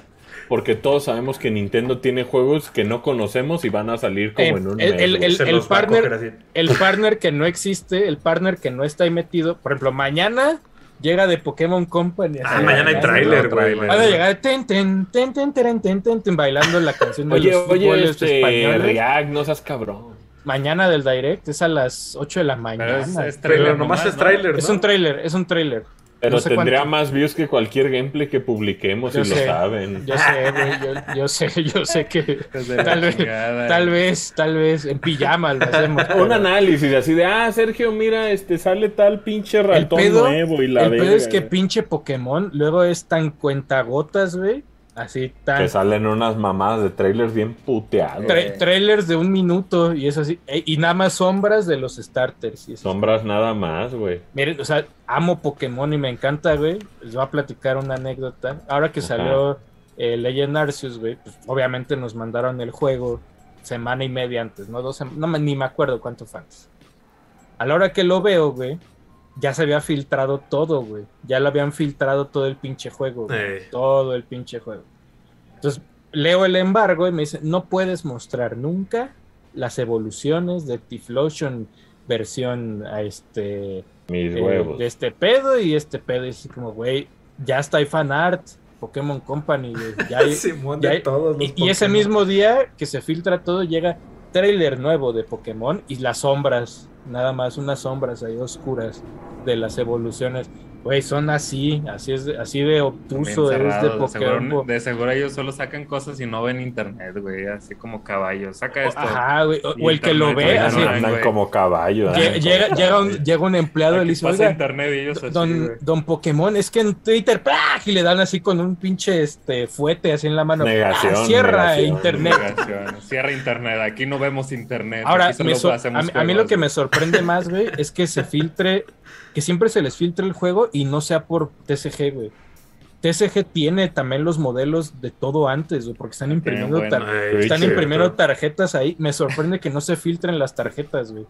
Porque todos sabemos que Nintendo tiene juegos que no conocemos y van a salir como Eh, en un el- mes, el- el- a partner-. El partner que no existe, el partner que no está ahí metido, por ejemplo, mañana llega de Pokémon Company. Ah, mañana hay tráiler, güey. Van a llegar ten, ten, ten, ten, ten, ten, ten, ten, bailando la canción de Oye, los oye, este, españoles. React, no seas cabrón. Mañana del Direct es a las 8 de la Pero mañana. es, es trailer nomás es ¿no? tráiler, Es ¿no? un trailer, es un trailer. Pero No sé tendría cuánto. más views que cualquier gameplay que publiquemos Yo y lo saben. Yo sé, güey, yo, yo sé, yo sé que tal vez, tal vez, tal vez en pijama lo hacemos. (laughs) Un pero- análisis así de, ah, Sergio, mira, este sale tal pinche El ratón pedo, nuevo y la el pedo verga, es que pinche Pokémon luego es tan cuentagotas, güey. Así tan. Que salen unas mamadas de trailers bien puteados. Tra- trailers de un minuto y eso así. e- Y nada más sombras de los starters. Y eso. Sombras nada más, güey. Miren, o sea, amo Pokémon y me encanta, güey. Les voy a platicar una anécdota. Ahora que Ajá. salió eh, Legend Arceus, güey, pues obviamente nos mandaron el juego semana y media antes, ¿no? Dos no me- ni me acuerdo cuánto fue antes. A la hora que lo veo, güey, ya se había filtrado todo, güey. Ya lo habían filtrado todo el pinche juego, güey. Eh. Todo el pinche juego. Entonces, leo el embargo y me dice, no puedes mostrar nunca las evoluciones de Tiflotion versión a este Mis eh, huevos. de este pedo y este pedo. Y así como, güey, ya está hay fan art, Pokémon Company, güey, ya (laughs) hay- Simón ya de hay- todos los y, y ese mismo día que se filtra todo, llega trailer nuevo de Pokémon y las sombras, nada más unas sombras ahí oscuras de las evoluciones. Güey, son así, así es, de- así de obtuso es de cerrado, de, seguro, Pokémon. de seguro ellos solo sacan cosas y no ven internet, güey, así como caballos. Saca esto. Ajá, güey, o, el que lo ve, así, no, andan güey. como caballo. llega, como llega, un, caballo. llega un empleado y le dice, oiga, internet y ellos así, Don, don Pokémon, es que en Twitter, ¡plah! y le dan así con un pinche este fuete así en la mano. Negación, ¡Ah, cierra negación, internet. Negación. Cierra internet, aquí no vemos internet. Ahora, aquí solo me so- hacemos a, mí- a mí lo que me sorprende más, güey, es que se filtre, que siempre se les filtre el juego y no sea por TCG, güey. TCG tiene también los modelos de todo antes, güey, porque están imprimiendo, bueno, tar- Ay, están cierto. imprimiendo tarjetas ahí. Me sorprende que no se filtren las tarjetas, güey.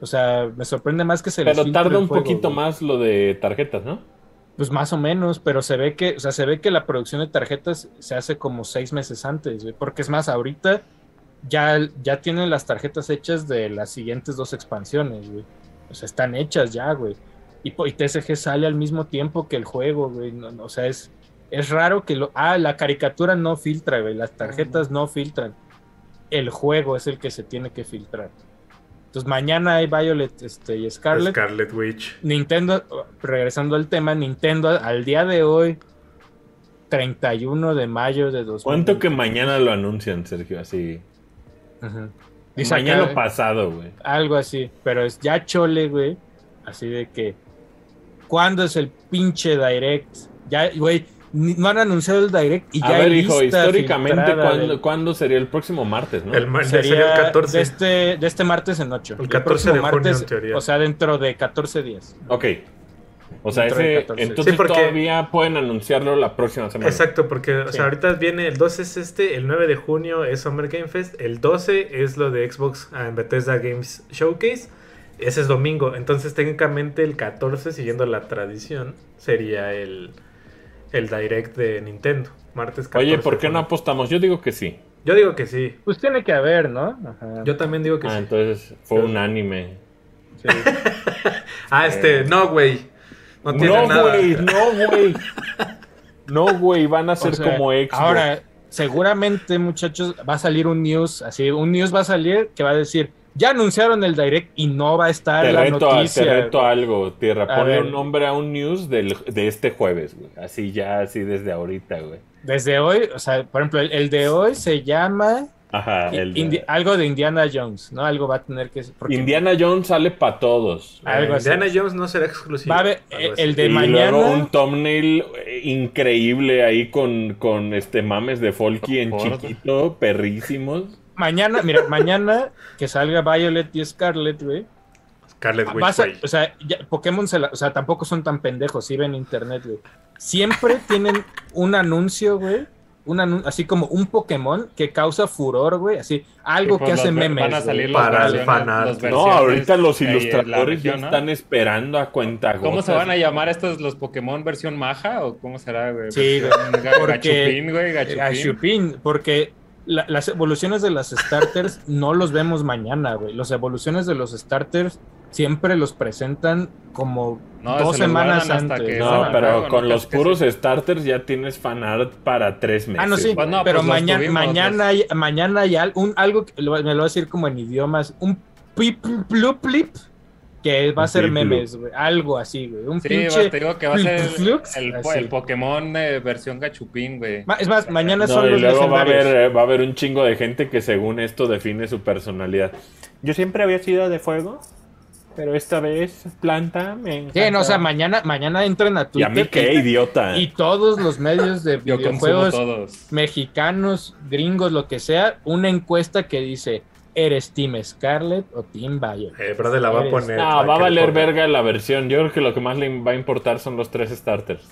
O sea, me sorprende más que se les Pero filtre tarda el un juego, poquito güey. más lo de tarjetas, ¿no? Pues más o menos, pero se ve que, o sea, se ve que la producción de tarjetas se hace como seis meses antes, güey, porque es más, ahorita ya, ya tienen las tarjetas hechas de las siguientes dos expansiones, güey. O sea, están hechas ya, güey. Y, y TCG sale al mismo tiempo que el juego, güey. no- no, o sea, es, es raro que lo... Ah, la caricatura no filtra, güey. Las tarjetas no filtran. El juego es el que se tiene que filtrar. Entonces mañana hay Violet este, y Scarlet. Scarlet Witch. Nintendo, regresando al tema, Nintendo al día de hoy, 31 de mayo de 2000. ¿Cuánto que mañana lo anuncian, Sergio? Así. Ujú. Dice mañana acá, pasado, güey. algo así, pero es ya chole, güey. Así de que, ¿cuándo es el pinche Direct? Ya, güey, no han anunciado el Direct y ya A ver, hay hijo, lista históricamente, ¿cuándo, del- cuándo sería el próximo martes, no? El mar- Sería, sería el 14. De, este, de este martes en 8. El 14 de junio, en teoría. O sea, dentro de 14 días. Ok. O sea, ese, 14. entonces Sí, porque- todavía pueden anunciarlo la próxima semana. Exacto, porque o Sí. sea, ahorita viene el 12 es este, el 9 de junio es Summer Game Fest, el 12 es lo de Xbox and Bethesda Games Showcase, ese es domingo, entonces técnicamente el 14, siguiendo la tradición, sería el, el Direct de Nintendo, martes 14. Oye, ¿por qué no apostamos? Yo digo que sí. Yo digo que sí, Pues tiene que haber, ¿no? Ajá. yo también digo que Ah, sí. entonces fue Sí. unánime. Sí. (laughs) Ah, este, no, güey. No tiene No, nada. güey, no, güey. No, güey, van a O ser sea, como Xbox. Ahora, seguramente, muchachos, va a salir un news, así, un news va a salir que va a decir, ya anunciaron el direct y no va a estar te la reto, noticia. te reto a algo, Tierra. A Ponle ver. un nombre a un news del- de este jueves, güey. Así ya, así desde ahorita, güey. Desde hoy, o sea, por ejemplo, el, el de hoy se llama Ajá, el de- Indi- algo de Indiana Jones, ¿no? Algo va a tener que porque Indiana Jones sale para todos. algo Eh, así. Indiana Jones no será exclusivo. Va a haber eh, el de y mañana. luego un thumbnail eh, increíble ahí con, con este mames de Folky en chiquito, perrísimos. Mañana, mira, (laughs) mañana que salga Violet y Scarlet, güey. Scarlet Witch, a- o sea, ya- Pokémon se la- o sea, tampoco son tan pendejos, sí ven internet, güey. Siempre tienen un anuncio, güey. Un así como un Pokémon que causa furor, güey. Así, algo pues que hace los ver- memes. van a salir Para el fanart. los No, ahorita los ilustradores ya están esperando a cuenta ¿Cómo se van a llamar estos los Pokémon versión maja o cómo será, güey? Sí, Versión güey, porque- Gachupín, güey, gachupín. Gachupín, porque la- las evoluciones de las starters no los vemos mañana, güey. Las evoluciones de los starters siempre los presentan como No, dos semanas antes. que No, pero juego, con ¿no? los puros sí. starters ya tienes fanart para tres meses. Ah, no, sí, Pues no, pero pues mañana, tuvimos, mañana, hay, mañana hay un, algo, que lo- me lo voy a decir como en idiomas, un pip, plup, plip, que va a ser memes, güey, algo así, güey, un Sí, pinche... te digo que va a ser el, Pokémon eh, versión gachupín, güey. Es más, mañana No, son y los luego va a, haber, eh, va a haber un chingo de gente que según esto define su personalidad. Yo siempre había sido de fuego. Pero esta vez planta me Sí, no, o sea, mañana, mañana entran a Y Twitter a mí qué idiota. y todos los medios de (laughs) Yo videojuegos todos. mexicanos, gringos, lo que sea, una encuesta que dice, ¿eres Team Scarlet o Team Bayo? Eh, brother, la va a poner. No, la va a valer verga la versión. Yo creo que lo que más le va a importar son los tres starters.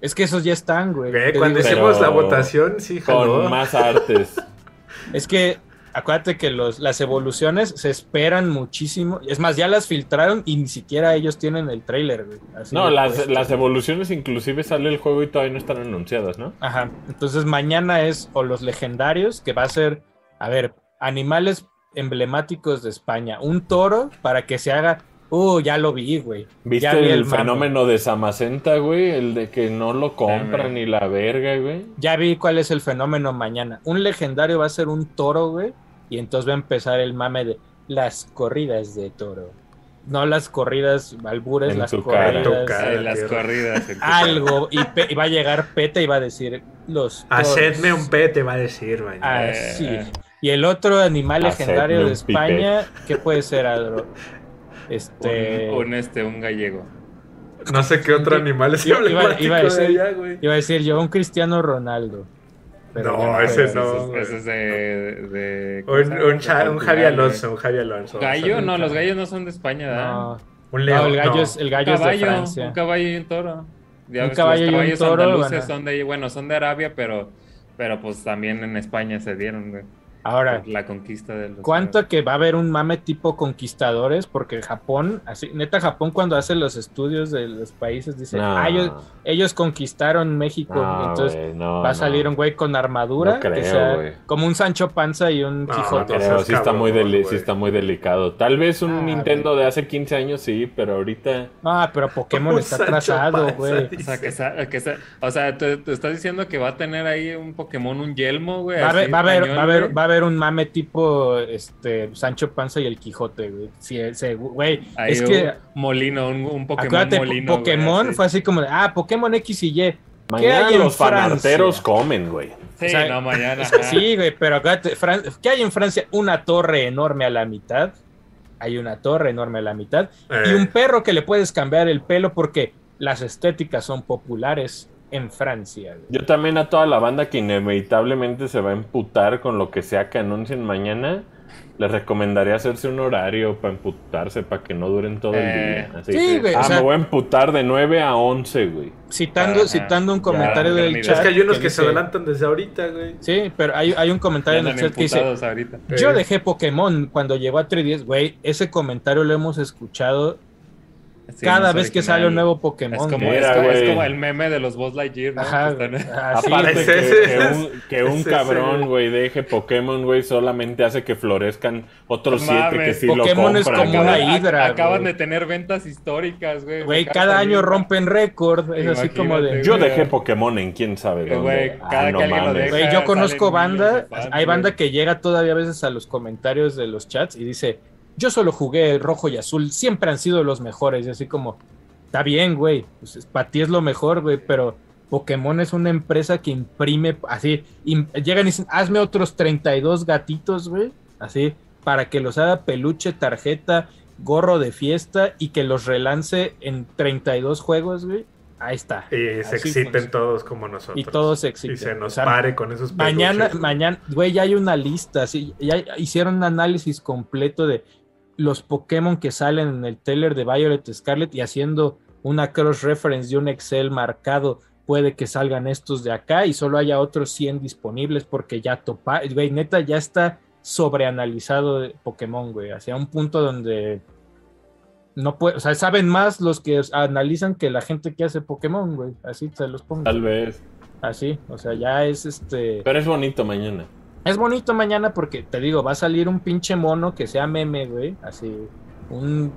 Es que esos ya están, güey. Te cuando digo, Pero- hicimos la votación, sí, jaló. Con más artes. (laughs) Es que acuérdate que los, las evoluciones se esperan muchísimo. Es más, ya las filtraron y ni siquiera ellos tienen el trailer, güey. Así No, las, las evoluciones inclusive sale el juego y todavía no están anunciadas, ¿no? Ajá. Entonces mañana es o los legendarios, que va a ser, a ver, animales emblemáticos de España. Un toro para que se haga. Uh, ya lo vi, güey. ¿Viste Ya vi el, fenómeno de Samacenta, güey? El de que no lo compran ni la verga, güey. Ya vi cuál es el fenómeno mañana. Un legendario va a ser un toro, güey. Y entonces va a empezar el mame de las corridas de toro. No las corridas albures, En las cara. corridas. En las corridas. en Algo. Y, pe- y va a llegar Peta y va a decir los. toros. Hacedme un P, te va a decir, mañana. Y el otro animal Hacedme legendario de España, ¿qué puede ser, Adro? (laughs) Este. Un, un, este, un gallego. No sé qué otro animal es Iba- iba- iba a de decir- allá, güey. Iba a decir yo, un Cristiano Ronaldo. Pero No, ya ese no. Ese es- güey. Ese es de. de ¿cómo se Un, un, un Javi. Alonso, un Javi Alonso. ¿Gallo? No, Un- los gallos no son de España, ¿verdad? No, Un no, león. el gallo no. es, el Un gallo es de caballo, Francia. un caballo y un toro. Ya Un ves, caballo y los un caballos toro, andaluces bueno. son de, bueno, son de Arabia, pero, pero pues también en España se dieron, güey. Ahora, La conquista de los. ¿Cuánto que va a haber un mame tipo conquistadores? Porque Japón, así, neta Japón cuando hace los estudios de los países dice, No, ah, ellos, ellos conquistaron México, no, entonces no, va a no. salir un güey con armadura, No creo, que sea güey. como un Sancho Panza y un Quijote. no Creo, seas sí está, muy sí está muy delicado. Tal vez un Ah, Nintendo de hace 15 años sí, pero ahorita... Ah, pero Pokémon está atrasado, güey. O sea, que, sa- que sa- o sea, te, te estás diciendo que va a tener ahí un Pokémon, un yelmo, güey. Va a, haber, así va, a haber, va, a haber, va a haber un mame tipo este Sancho Panza y el Quijote, güey. Sí, ese, güey. Ahí Es un que, molino, un, un Pokémon acuérdate, molino. Pokémon fue así como de, ah, Pokémon X y Y. ¿Qué Mañana hay en los fanarteros comen, güey. Sí, o sea, no, mañana. Es (laughs) que ajá. sí, güey, pero acuérdate, Fran- ¿qué hay en Francia? Una torre enorme a la mitad. Hay una torre enorme a la mitad. Y Eh, un perro que le puedes cambiar el pelo porque las estéticas son populares en Francia. güey. Yo también a toda la banda que inevitablemente se va a emputar con lo que sea que anuncien mañana, les recomendaría hacerse un horario para emputarse, para que no duren todo el Eh, día. Así sí, que, güey, o ah, sea- me voy a emputar de 9 a 11, güey. Citando, Ajá, citando un ya, comentario del modernidad. chat. es que hay unos que, se dice- adelantan desde ahorita, güey. Sí, pero hay, hay un Ya comentario en el chat que dice: ahorita. Yo Eh. dejé Pokémon cuando llegó a 3DS, güey. Ese comentario lo hemos escuchado Sí, cada es vez que sale un nuevo Pokémon. Es como, es, como, es como el meme de los Buzz Lightyear, ¿no? Ajá, Que están- así, (laughs) Aparte güey. que, Es un, que un Es ese. cabrón, güey, deje Pokémon, güey, solamente hace que florezcan otros siete que sí Pokémon lo es compran. como una güey. Acaban- hidra, Acaban de tener ventas históricas, güey. Güey, cada año rompen récord. Es así como de. Yo dejé Pokémon en quién sabe dónde. güey, Ah, cada no que lo mames. deja, Güey, yo conozco banda, hay banda que llega todavía a veces a los comentarios de los chats y dice, yo solo jugué rojo y azul, siempre han sido los mejores, y así como, está bien, güey, pues, para ti es lo mejor, güey, pero Pokémon es una empresa que imprime, así, im- llegan y dicen, hazme otros 32 gatitos, güey, así, para que los haga peluche, tarjeta, gorro de fiesta y que los relance en 32 juegos, güey, ahí está. Y se Así exciten funciona. todos como nosotros. Y todos se exciten. Y se nos O sea, pare con esos Mañana, peluches. mañana, güey, ya hay una lista, sí, ya hicieron un análisis completo de los Pokémon que salen en el trailer de Violet Scarlet y haciendo una cross-reference de un Excel marcado, puede que salgan estos de acá y solo haya otros 100 disponibles porque ya topa, güey, neta, ya está sobreanalizado de Pokémon, güey, hacia un punto donde no puede, o sea, saben más los que analizan que la gente que hace Pokémon, güey, así se los pongo. Tal vez. Así, o sea, ya es este... Pero es bonito mañana. Es bonito mañana porque te digo, va a salir un pinche mono que sea meme, güey. Así, un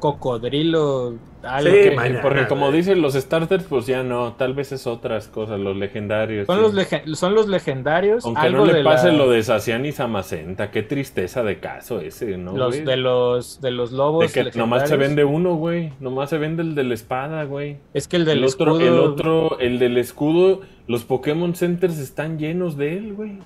cocodrilo. Algo Sí, que- mañana, Porque como güey. dicen los starters, pues ya no. Tal vez es otras cosas, los legendarios. son, sí. los legen- son los legendarios. Aunque algo no le de pase la- lo de Sacian y Samacenta. Qué tristeza de caso ese, ¿no? los, güey? de los de los De lobos. que nomás se vende uno, güey. Nomás se vende el de la espada, güey. Es que el del el otro, escudo. el otro, el del escudo, los Pokémon Centers están llenos de él, güey.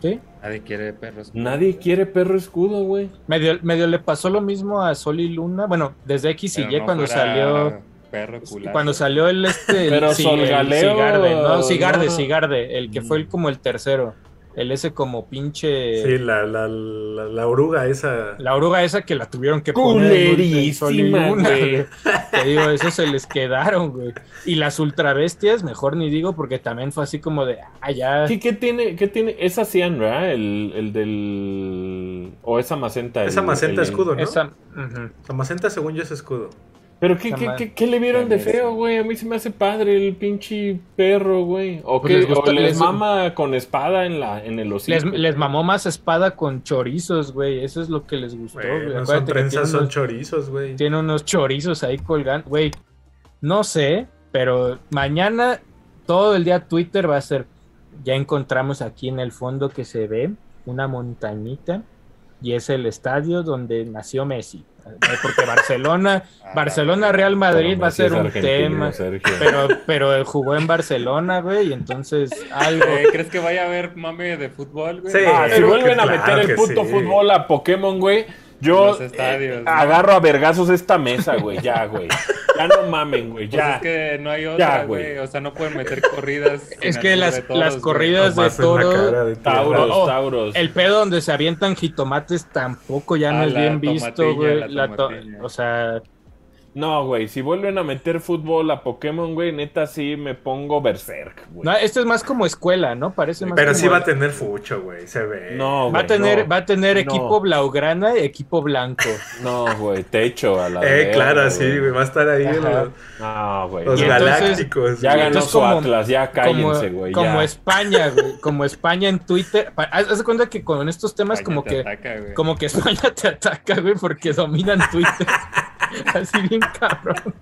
¿Sí? Nadie quiere perros. Nadie quiere perro escudo, güey. Medio, medio le pasó lo mismo a Sol y Luna. Bueno, desde X y Pero Y no cuando salió. Perro culazo. Cuando salió el este. el Pero ci- Sol el Galeo, Cigarde, no, Cigarde, no. Cigarde. El que fue el, Mm. como el tercero. El ese como pinche. Sí, la, la, la, la oruga esa. La oruga esa que la tuvieron que poner Culerísima, güey. Te digo, eso se les quedaron, güey. Y las ultra bestias, mejor ni digo, porque también fue así como de, ah, ya. ¿Qué, qué tiene? ¿Qué tiene? Es Cian, ¿verdad? El, el del. O esa macenta. Esa el- macenta el- escudo, ¿no? Esa. La macenta, según yo, es escudo. Pero ¿qué, qué, qué, qué le vieron de feo, güey? A mí se me hace padre el pinche perro, güey. O, Pues les o les, les- mama con espada en, la, en el hocico. Les, les mamó más espada con chorizos, güey. Eso es lo que les gustó, güey. No son trenzas, unos- chorizos, güey. tiene unos chorizos ahí colgando. Güey, no sé, pero mañana todo el día Twitter va a ser. Ya encontramos aquí en el fondo que se ve una montañita y es el estadio donde nació Messi. Porque Barcelona, Ah, Barcelona, Real Madrid va a ser un tema. Sergio. Pero, pero jugó en Barcelona, güey, y entonces algo. Eh, ¿Crees que vaya a haber mame de fútbol, güey? Sí. Ah, si vuelven que a claro meter el puto sí. fútbol a Pokémon, güey, yo Los estadios, eh, ¿no? agarro a vergazos esta mesa, güey. Ya, güey. Ya no mamen, güey. Pues Ya. es que no hay otra, güey. güey. O sea, no pueden meter corridas. Es que las- las corridas de toro, de. Tauros, Oh, Tauros. El pedo donde se avientan jitomates tampoco ya no Ah, es bien visto, güey. O sea, No, güey. Si vuelven a meter fútbol a Pokémon, güey, neta sí me pongo berserk, güey. no, esto es más como escuela, ¿no? Parece más Pero como- sí va a tener fucho, güey. Se ve. No, Va a güey, tener, no. va a tener No. equipo blaugrana y equipo blanco. (laughs) No, güey. Techo a la Eh, claro, sí, güey. Va a estar ahí los, No, güey. los galácticos. Ya güey. ganó su como- Atlas, ya como cállense, güey. como ya. España, güey. Como España en Twitter. Haz haz de cuenta que con estos temas, España como te que. ataca, güey. Como que España te ataca, güey, porque dominan Twitter. (laughs) (laughs) Así bien cabrón.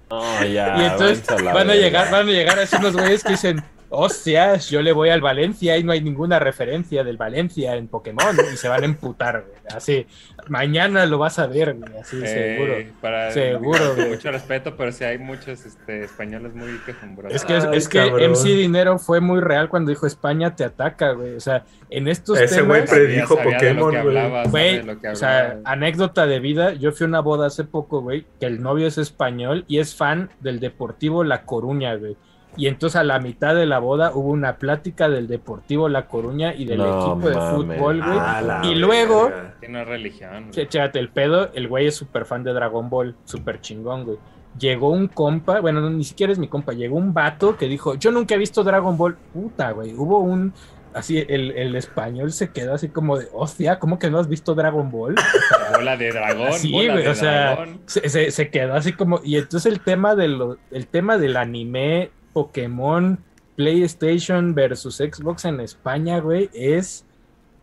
Ya. y entonces van a llegar, van a llegar así unos güeyes que dicen, hostias, yo le voy al Valencia y no hay ninguna referencia del Valencia en Pokémon y se van a emputar, güey. Así, mañana lo vas a ver, güey, así, Eh, seguro. Para, Seguro, con güey. Mucho respeto, pero sí hay muchos este, españoles muy quejumbrosos. Es que, es, Ay, es que. MC Dinero fue muy real cuando dijo España te ataca, güey. O sea, en estos Ese güey temas... pre- predijo Sabía Pokémon, güey. Güey, o sea, anécdota de vida, yo fui a una boda hace poco, güey, que el novio es español y es fan del Deportivo La Coruña, güey. Y entonces a la mitad de la boda hubo una plática del Deportivo La Coruña y del No equipo de fútbol, güey. Y luego- es religión. Chécate el pedo, el güey es súper fan de Dragon Ball, súper chingón, güey. Llegó un compa, bueno, no, ni siquiera es mi compa, llegó un vato que dijo, yo nunca he visto Dragon Ball. Puta, güey, hubo un... Así, el, el español se quedó así como de, hostia, ¿cómo que no has visto Dragon Ball? (laughs) Bola de dragón, Sí, bola güey, de o sea, se- se quedó así como. Y entonces el tema de lo- el tema del anime, Pokémon, PlayStation versus Xbox en España, güey, es.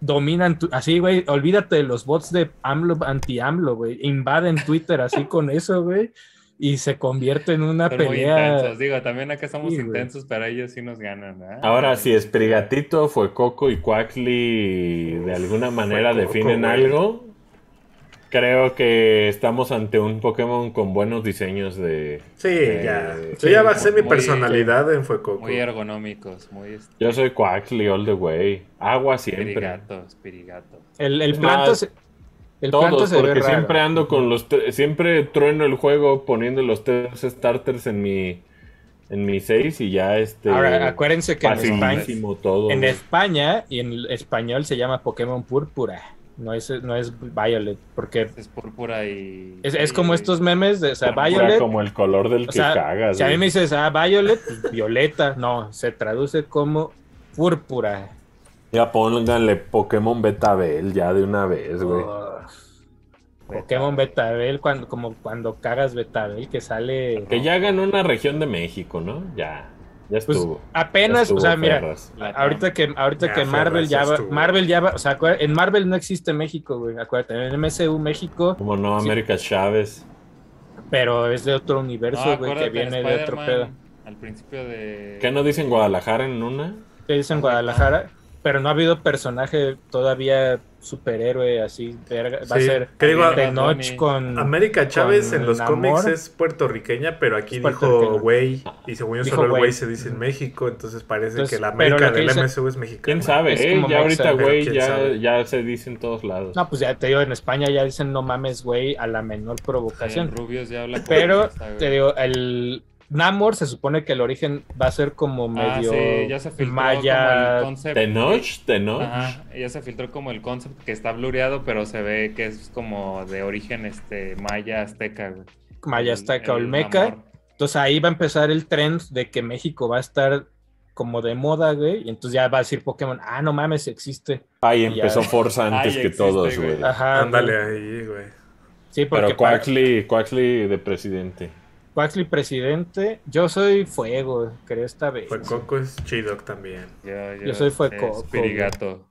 Dominan tu- así, güey. Olvídate de los bots de AMLO anti-AMLO, güey. Invaden Twitter así (laughs) con eso, güey. Y se convierte en una Son muy pelea. intensos. Digo, también acá somos Sí, intensos, pero ellos sí nos ganan. ¿eh? Ahora, si Esprigatito, fue Coco y Quackly de alguna manera Coco, definen algo, creo que estamos ante un Pokémon con buenos diseños de... Sí, ya. sí, Yo ya basé mi muy- personalidad en Fuecoco. Muy ergonómicos, muy este, Yo soy Quackly all the way. Agua siempre. espirigato, espirigato. El, el planto se, el Todos, se porque raro. siempre ando con los... tre- Siempre trueno el juego poniendo los tres starters en mi... En mi 6 y ya este... Ahora, acuérdense que en España, todo. En. España y en español se llama Pokémon Púrpura. No es, no es Violet, porque Es púrpura y. es, es como estos memes de, o sea, Púrpura Violet. como el color del o que sea, cagas. si a mí me dices, ah, Violet, pues, violeta. No, se traduce como púrpura. Ya pónganle Pokémon Betabel ya de una vez, güey. Oh, Pokémon Betabel, cuando, como cuando cagas Betabel, que sale. Que ya ganó una región de México, ¿no? Ya, ya Pues estuvo. apenas, Ya o sea, mira, ahorita que, ahorita Ya, que Marvel ya ya va. Marvel ya va, o sea, en Marvel no existe México, güey, acuérdate, en MCU México, Como no, Sí. América Chávez. pero es de otro universo, No, güey, que viene de otro pedo. Al principio de. ¿Qué no dicen Guadalajara en una? que dice en Guadalajara, pero no ha habido personaje todavía superhéroe así, verga, va a ser digo, Tenoch con... América Chávez con en los Namor. cómics es puertorriqueña, pero aquí dijo güey. Y según yo, Dijo solo el güey. se dice en México. Entonces parece Entonces, que la América que del dice- MSU es mexicana. ¿Quién sabe, Es eh? como Ya ahorita, güey, ¿quién ya, ya se dice en todos lados. No, pues ya te digo, en España ya dicen no mames, güey, a la menor provocación. En Rubios ya habla como Pero, te digo, el Namor se supone que el origen va a ser como Ah, medio sí, ya se filtró maya. como el concept. Tenoch, Tenoch. Ajá, ya se filtró como el concept que está blureado, pero se ve que es como de origen este maya azteca, güey. Maya azteca el olmeca. Namor. Entonces ahí va a empezar el trend de que México va a estar como de moda, güey. Y entonces ya va a decir Pokémon, ah, no mames, existe. Ya. empezó Forza antes que existe, todos, güey. güey. Ajá. Ándale güey. ahí, güey. Sí, porque Pero Quaxley, Quaxley de presidente. Quaxley presidente. Yo soy fuego, creo esta vez. Fue Coco es chido también. Yo, Yo soy fue eh, Coco, Espirigato.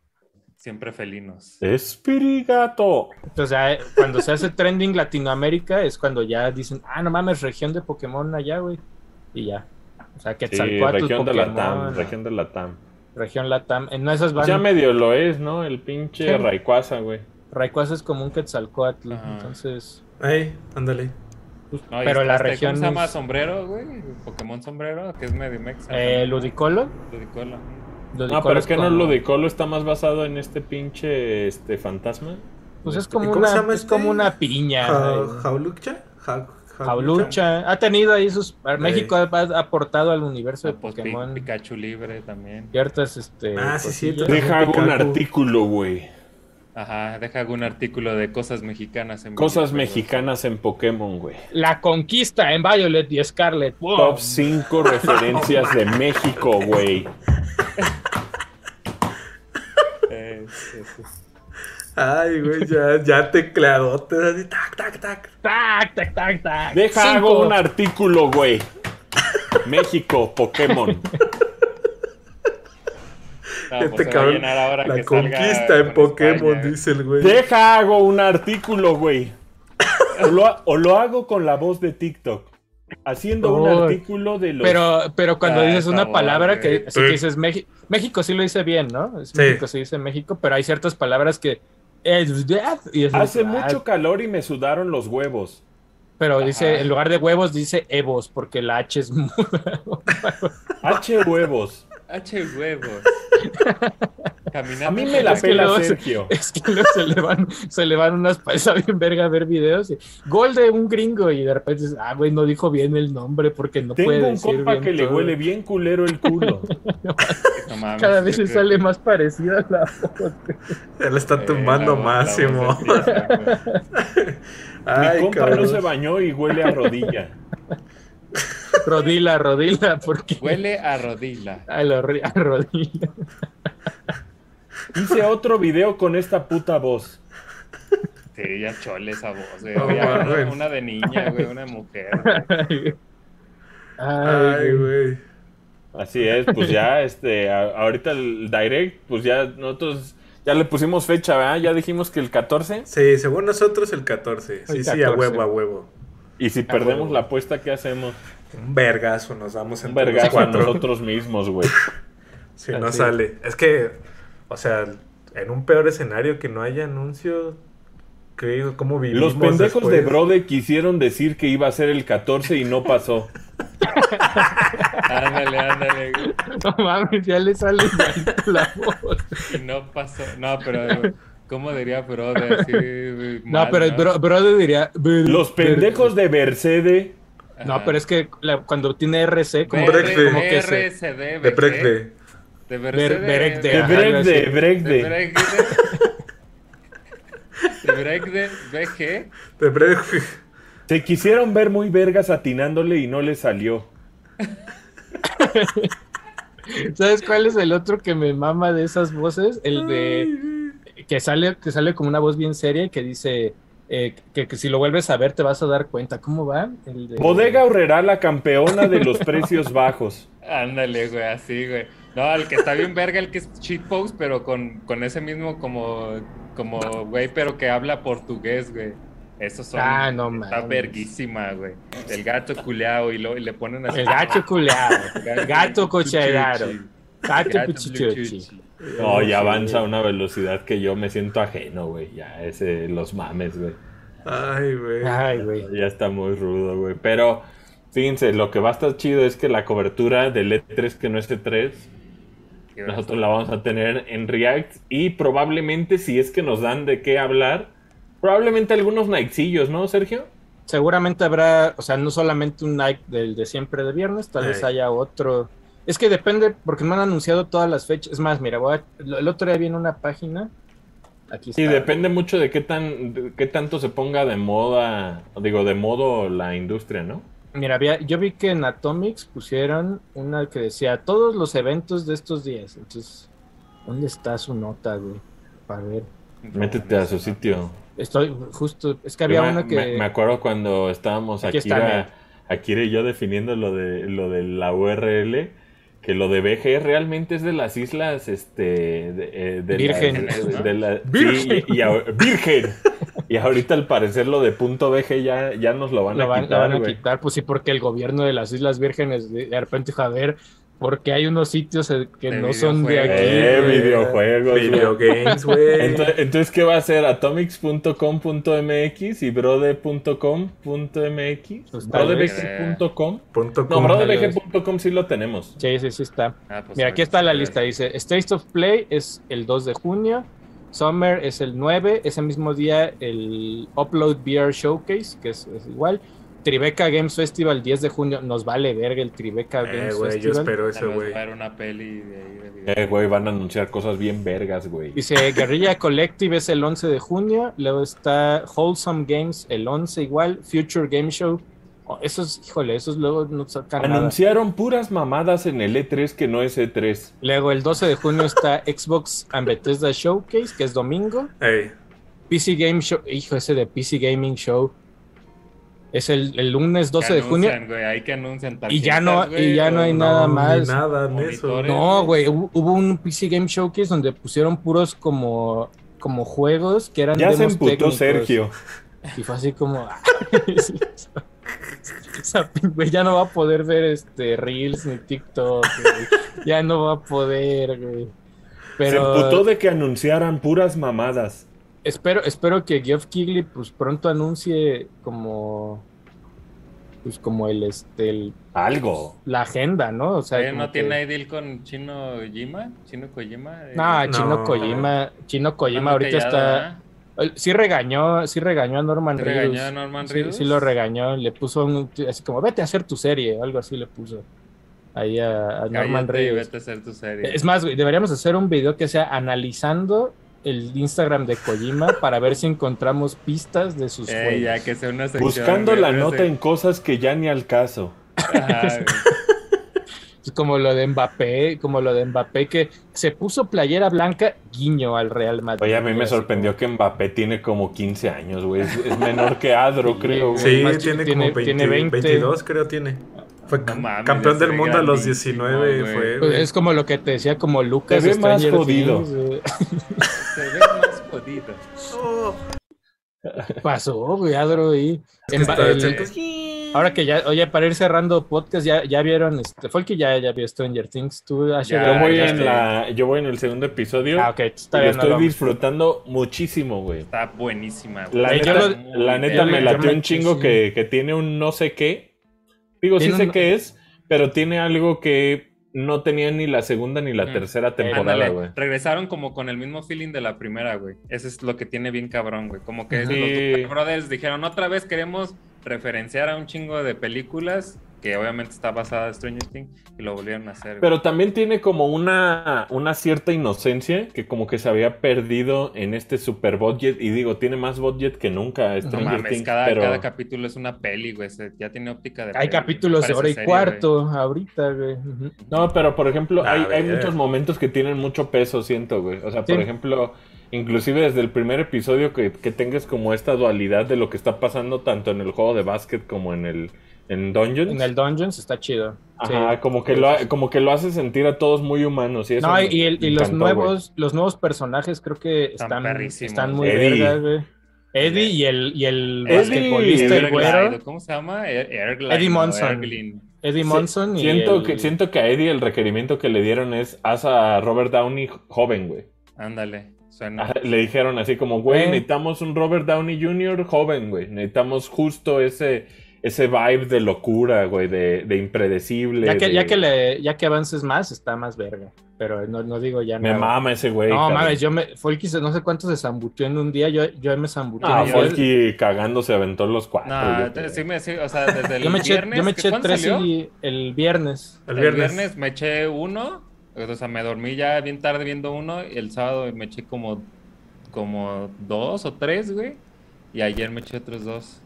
Siempre felinos. Espirigato. Entonces, ya, cuando se hace trending Latinoamérica es cuando ya dicen, ah, no mames, región de Pokémon allá, güey. Y ya. O sea, Sí, Quetzalcóatl, región de Latam, región de Latam. región Latam. En esas Pues van, ya medio lo es, ¿no? El pinche Sí. Rayquaza, güey. Rayquaza es como un Quetzalcoatl. Ajá. Entonces, Ay, ándale. Pues, No, pero está la este, región ¿Cómo se llama es, sombrero, güey? Pokémon sombrero, que es medio mexa. eh, Ludicolo. Ludicolo. No, Ludicolo pero es que no como- lo de Colo está más basado en este pinche este fantasma. Pues es ¿Y como, una, es este? como una piña. Ja- eh, ¿Jaulucha? Ja- Jaulucha. Ha tenido ahí sus. México ha, ha aportado al universo de Ah, pues, Pokémon Pikachu libre también. ciertas este, Ah, sí, sí, cosillas. tú- Deja un artículo, güey. Ajá, deja algún artículo de cosas mexicanas en Cosas mexicanas en Pokémon, güey. La conquista en Violet y Scarlet. ¡Wow! Top 5 referencias de México, güey. Ay, güey, ya, ya tecladotes así, tac, tac, tac. Tac, tac, tac, tac. Deja Cinco. hago un artículo, güey. México, Pokémon. No, este pues se cabrón, ahora la que salga conquista en Pokémon, España. dice el güey. Deja hago un artículo, güey. O lo, ha- o lo hago con la voz de TikTok. Haciendo un artículo de los. Pero, pero cuando Ah, dices una bueno, palabra que, así que dices México, México sí lo dice bien, ¿no? Es Sí. México sí dice México, pero hay ciertas palabras que es- y es- Hace ah, mucho calor y me sudaron los huevos. Pero Ajá. dice, en lugar de huevos dice evos, porque la H es muda. (laughs) H huevos. H huevos. (laughs) Caminando A mí me la Es que pela luego se- Sergio. Es que luego se le van, se le van unas paisas bien verga a ver videos. Y, gol de un gringo y de repente dices, ah, güey, no dijo bien el nombre porque no Tengo puede un decir compa bien que le todo". huele bien culero el culo. (laughs) No mames, Cada vez se sale más parecida a la voz. Ya le está Eh, tumbando la- la máximo. (laughs) Mi Ay, compa no se bañó y huele a rodilla. Rodila, rodila, porque... Huele a rodilla. A, la ri- a rodilla. Hice otro video con esta puta voz. Sí, ya chole esa voz, güey. No Ya una, de niña, güey, una mujer. güey. Ay, Ay, güey. Así es, pues ya, este, a- ahorita el direct, pues ya nosotros ya le pusimos fecha, ¿verdad? Ya dijimos que el 14. Sí, según nosotros el 14. Sí, El sí, a 14. huevo, a huevo. Y si perdemos huevo. la apuesta, ¿qué hacemos? Un vergazo nos damos Un entre los vergazo a nosotros mismos, güey. (laughs) Si no sale. Es que, o sea, en un peor escenario que no haya anuncio, ¿qué, ¿cómo vivimos Los pendejos de? Brode quisieron decir que iba a ser el 14 y no pasó. (laughs) Ándale, ándale. No mames, ya le sale la (laughs) voz. Y no pasó. No, pero, ¿cómo diría brother? Así, No, pero el bro, brother diría. "Ver- Los pendejos de Mercedes. No, pero es que la- cuando tiene RC, como, Como que se. RCD, De Brekde. De. Berekde, De así. De Bregde. Bregde. De Bregde, BG. De. Se quisieron ver muy vergas atinándole y no le salió. ¿Sabes cuál es el otro que me mama de esas voces? El de. Que sale, que sale como una voz bien seria y que dice. Eh, que, que si lo vuelves a ver te vas a dar cuenta. ¿Cómo va? El de- Bodega Horrera, la campeona de los precios (laughs) bajos. Ándale, güey, así, güey. No, el que está bien verga, el que es shitpost, pero con, con ese mismo como, como, güey, pero que habla portugués, güey. Esos son. Ah, no Está verguísima, güey. El gato culeado y, lo, y le ponen así. El gato culeado. (laughs) El gato. Cállate, Cállate, pichichuchi. No, ya avanza a una velocidad que yo me siento ajeno, güey. Ya, ese, los mames, güey. Ay, güey. Ay, güey. Ya está muy rudo, güey. Pero, fíjense, lo que va a estar chido es que la cobertura del E3, que no es E3, nosotros la vamos a tener en React. Y probablemente, si es que nos dan de qué hablar, probablemente algunos Nightsillos, ¿no, Sergio? Seguramente habrá, o sea, no solamente un Nike del de siempre de viernes, tal vez haya otro. Es que depende, porque no han anunciado todas las fechas. Es más, mira, voy a- el otro día vi en una página. Aquí está. Sí, depende mucho de qué tan de qué tanto se ponga de moda, digo, de modo la industria, ¿no? Mira, había- yo vi que en Atomics pusieron una que decía todos los eventos de estos días. Entonces, ¿dónde está su nota, güey? Para ver. Métete a su sitio. Estoy justo, es que había me, una que. me- me acuerdo cuando estábamos Aquí está, Akira, mira. Akira y yo definiendo lo de lo de la URL, que lo de BG realmente es de las islas este de, eh, de Virgen. la- de la- Virgen. sí, y, virgen. Y ahorita al parecer lo de punto BG ya, ya nos lo van lo a van, lo quitar, van a quitar, pues sí, porque el gobierno de las Islas Vírgenes de, de repente ver, porque hay unos sitios eh, que De no son de aquí. Eh, güey?" videojuegos. güey. Video games, güey. (laughs) Entonces, entonces, ¿qué va a ser? Atomics.com.mx y brode.com.mx. Pues Brodebg.com. No, com. brodebg.com sí lo tenemos. Sí, sí, sí está. Ah, pues, Mira, aquí está la lista. Dice, State of Play es el 2 de junio. Summer es el 9. Ese mismo día el Upload VR Showcase, que es, es igual. Tribeca Games Festival 10 de junio. Nos vale verga el Tribeca Eh, Games güey, yo Festival. espero eso, güey. va a haber una peli de ahí de video. Eh, güey, van a anunciar cosas bien vergas, güey. Dice Guerrilla (laughs) Collective es el 11 de junio. Luego está Wholesome Games el 11 igual. Future Game Show. Oh, esos, híjole, esos luego no sacan nada. Anunciaron puras mamadas en el E3 que no es E E3. Luego el 12 de junio está Xbox and Bethesda Showcase, que es domingo. Ey, PC Game Show, hijo, ese de PC Gaming Show. Es el, el lunes 12 Que de junio. güey, ahí que anuncian Y ya no- güey, y ya no hay nada más. Ni nada en eso. Monitores. No, güey, hubo, hubo un PC Game Showcase donde pusieron puros como, como juegos que eran Ya se emputó técnicos. Sergio. Y fue así como. (laughs) güey, ya no va a poder ver este Reels ni TikTok, güey. Ya no va a poder, güey. Pero Se emputó de que anunciaran puras mamadas. Espero, espero que Geoff Keighley pues pronto anuncie como pues como el este el- Algo. la agenda, ¿no? O sea, ¿No tiene que- ahí deal con Chino Kojima? ¿Chino Kojima? Eh, No, Chino No. Kojima, Chino Kojima ahorita callado, está sí regañó, sí regañó a Norman ¿Sí Reedus. regañó a Norman Sí, Reedus? sí lo regañó, le puso un, así como vete a hacer tu serie, algo así le puso ahí a, a Norman Reedus. vete a hacer tu serie. Es más, güey, deberíamos hacer un video que sea analizando el Instagram de Kojima para ver si encontramos pistas de sus Eh, ya que sea una sección. Buscando la nota en cosas que ya ni al caso. Ajá, güey. (laughs) Es como lo de Mbappé, como lo de Mbappé que se puso playera blanca, guiño al Real Madrid. Oye, a mí me sorprendió que Mbappé tiene como 15 años, güey. Es, es menor que Adro, Sí, creo. Sí, tiene, tiene- como 20, tiene 20. 22, creo tiene. Fue No ca- mames, campeón del mundo a los grandísimo, 19, güey. fue. Pues es como lo que te decía, como Lucas ve más Stranger jodido. (laughs) Se ve más jodido. Oh, ¿Qué pasó, güey, Adro? ahí? es que En- está- el- entonces- ahora que ya, oye, para ir cerrando podcast, ya, ya vieron, este, fue el que ya, ya vio Stranger Things, tú, Asher, Ya, Yo voy, en la, yo voy en el segundo episodio. Ah, ok, y está bien, no estoy disfrutando muchísimo, güey. Está buenísima, güey. La neta, lo- la Muy neta bien. me latió un chingo sí. que, que tiene un no sé qué. Digo, sí sé un- qué es, pero tiene algo que no tenía ni la segunda ni la Mm. tercera temporada, Ándale, güey. regresaron como con el mismo feeling de la primera, güey. Eso es lo que tiene bien cabrón, güey. Como que Sí. los Brothers dijeron, otra vez queremos referenciar a un chingo de películas que obviamente está basada en Stranger Things y lo volvieron a hacer. güey. Pero también tiene como una, una cierta inocencia que como que se había perdido en este super budget. Y digo, tiene más budget que nunca no mames, Things, cada, pero... cada capítulo es una peli, güey. se- Ya tiene óptica de Hay peli, capítulos de hora y serie, cuarto ahorita, güey. No, pero por ejemplo, hay, hay muchos momentos que tienen mucho peso, siento, güey. O sea, por ejemplo, inclusive desde el primer episodio que, que tengas como esta dualidad de lo que está pasando tanto en el juego de básquet como en el en Dungeons. En el Dungeons está chido. sí. Ajá, como que lo como que lo hace sentir a todos muy humanos y eso No, me- y, el- y los nuevos, los nuevos personajes creo que Están están, muy vergas, güey. Eddie y el, y el Eddie, basquetbolista, el güero. ¿Cómo se llama? Er- Erglide, Eddie ¿no? Munson. Erglin. Eddie Monson y Siento, el- que, siento que a Eddie el requerimiento que le dieron es haz a Robert Downey joven, güey. Ándale. Suena. Le dijeron así como, güey, Eh. necesitamos un Robert Downey Jr. joven, güey. Necesitamos justo ese, ese vibe de locura, güey, de, de impredecible. ya que, de- ya que le, ya que avances más, está más verga. Pero no, no digo ya Me nada. mama ese güey. No, mames, yo me. Folky se- no sé cuánto se zambuteó en un día. Yo, yo me zambuteé. Ah, día. Folky cagando se aventó los cuatro. No, yo sí me, sí, o sea, desde (laughs) el Yo me eché, viernes. yo me ¿que eché tres salió? y el viernes. El El viernes. viernes me eché uno, o sea, me dormí ya bien tarde viendo uno, y el sábado me eché como, como dos o tres, güey, y ayer me eché otros dos.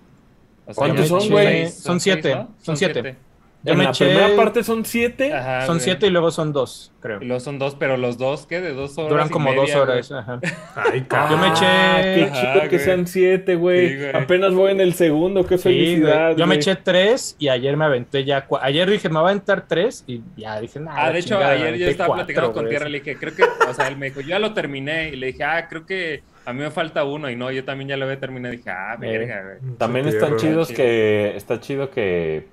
¿Cuántos son, güey? Son siete, son siete. Yo En me la eché- primera parte son siete. Ajá, Son güey. siete y luego son dos, creo. Y luego son dos, pero los dos, ¿qué? De dos horas. Duran y como media, dos horas. güey. ajá. (laughs) Ay, Yo cabrón. me eché- Ah, Qué Ajá, chido que güey. sean siete, güey. Sí, güey. Apenas voy en el segundo, qué Sí, felicidad. güey. Yo me eché tres y ayer me aventé ya. cua- Ayer dije, me voy a aventar tres y ya dije, nada. Ah, de hecho, ayer yo estaba platicando con Tierra y le dije, creo que, o sea, él me dijo, yo ya lo terminé. Y le dije, ah, creo que a mí me falta uno. Y no, yo también ya lo había terminado. Y dije, ah, verga, güey. También Sí, están chidos chido. que está chido que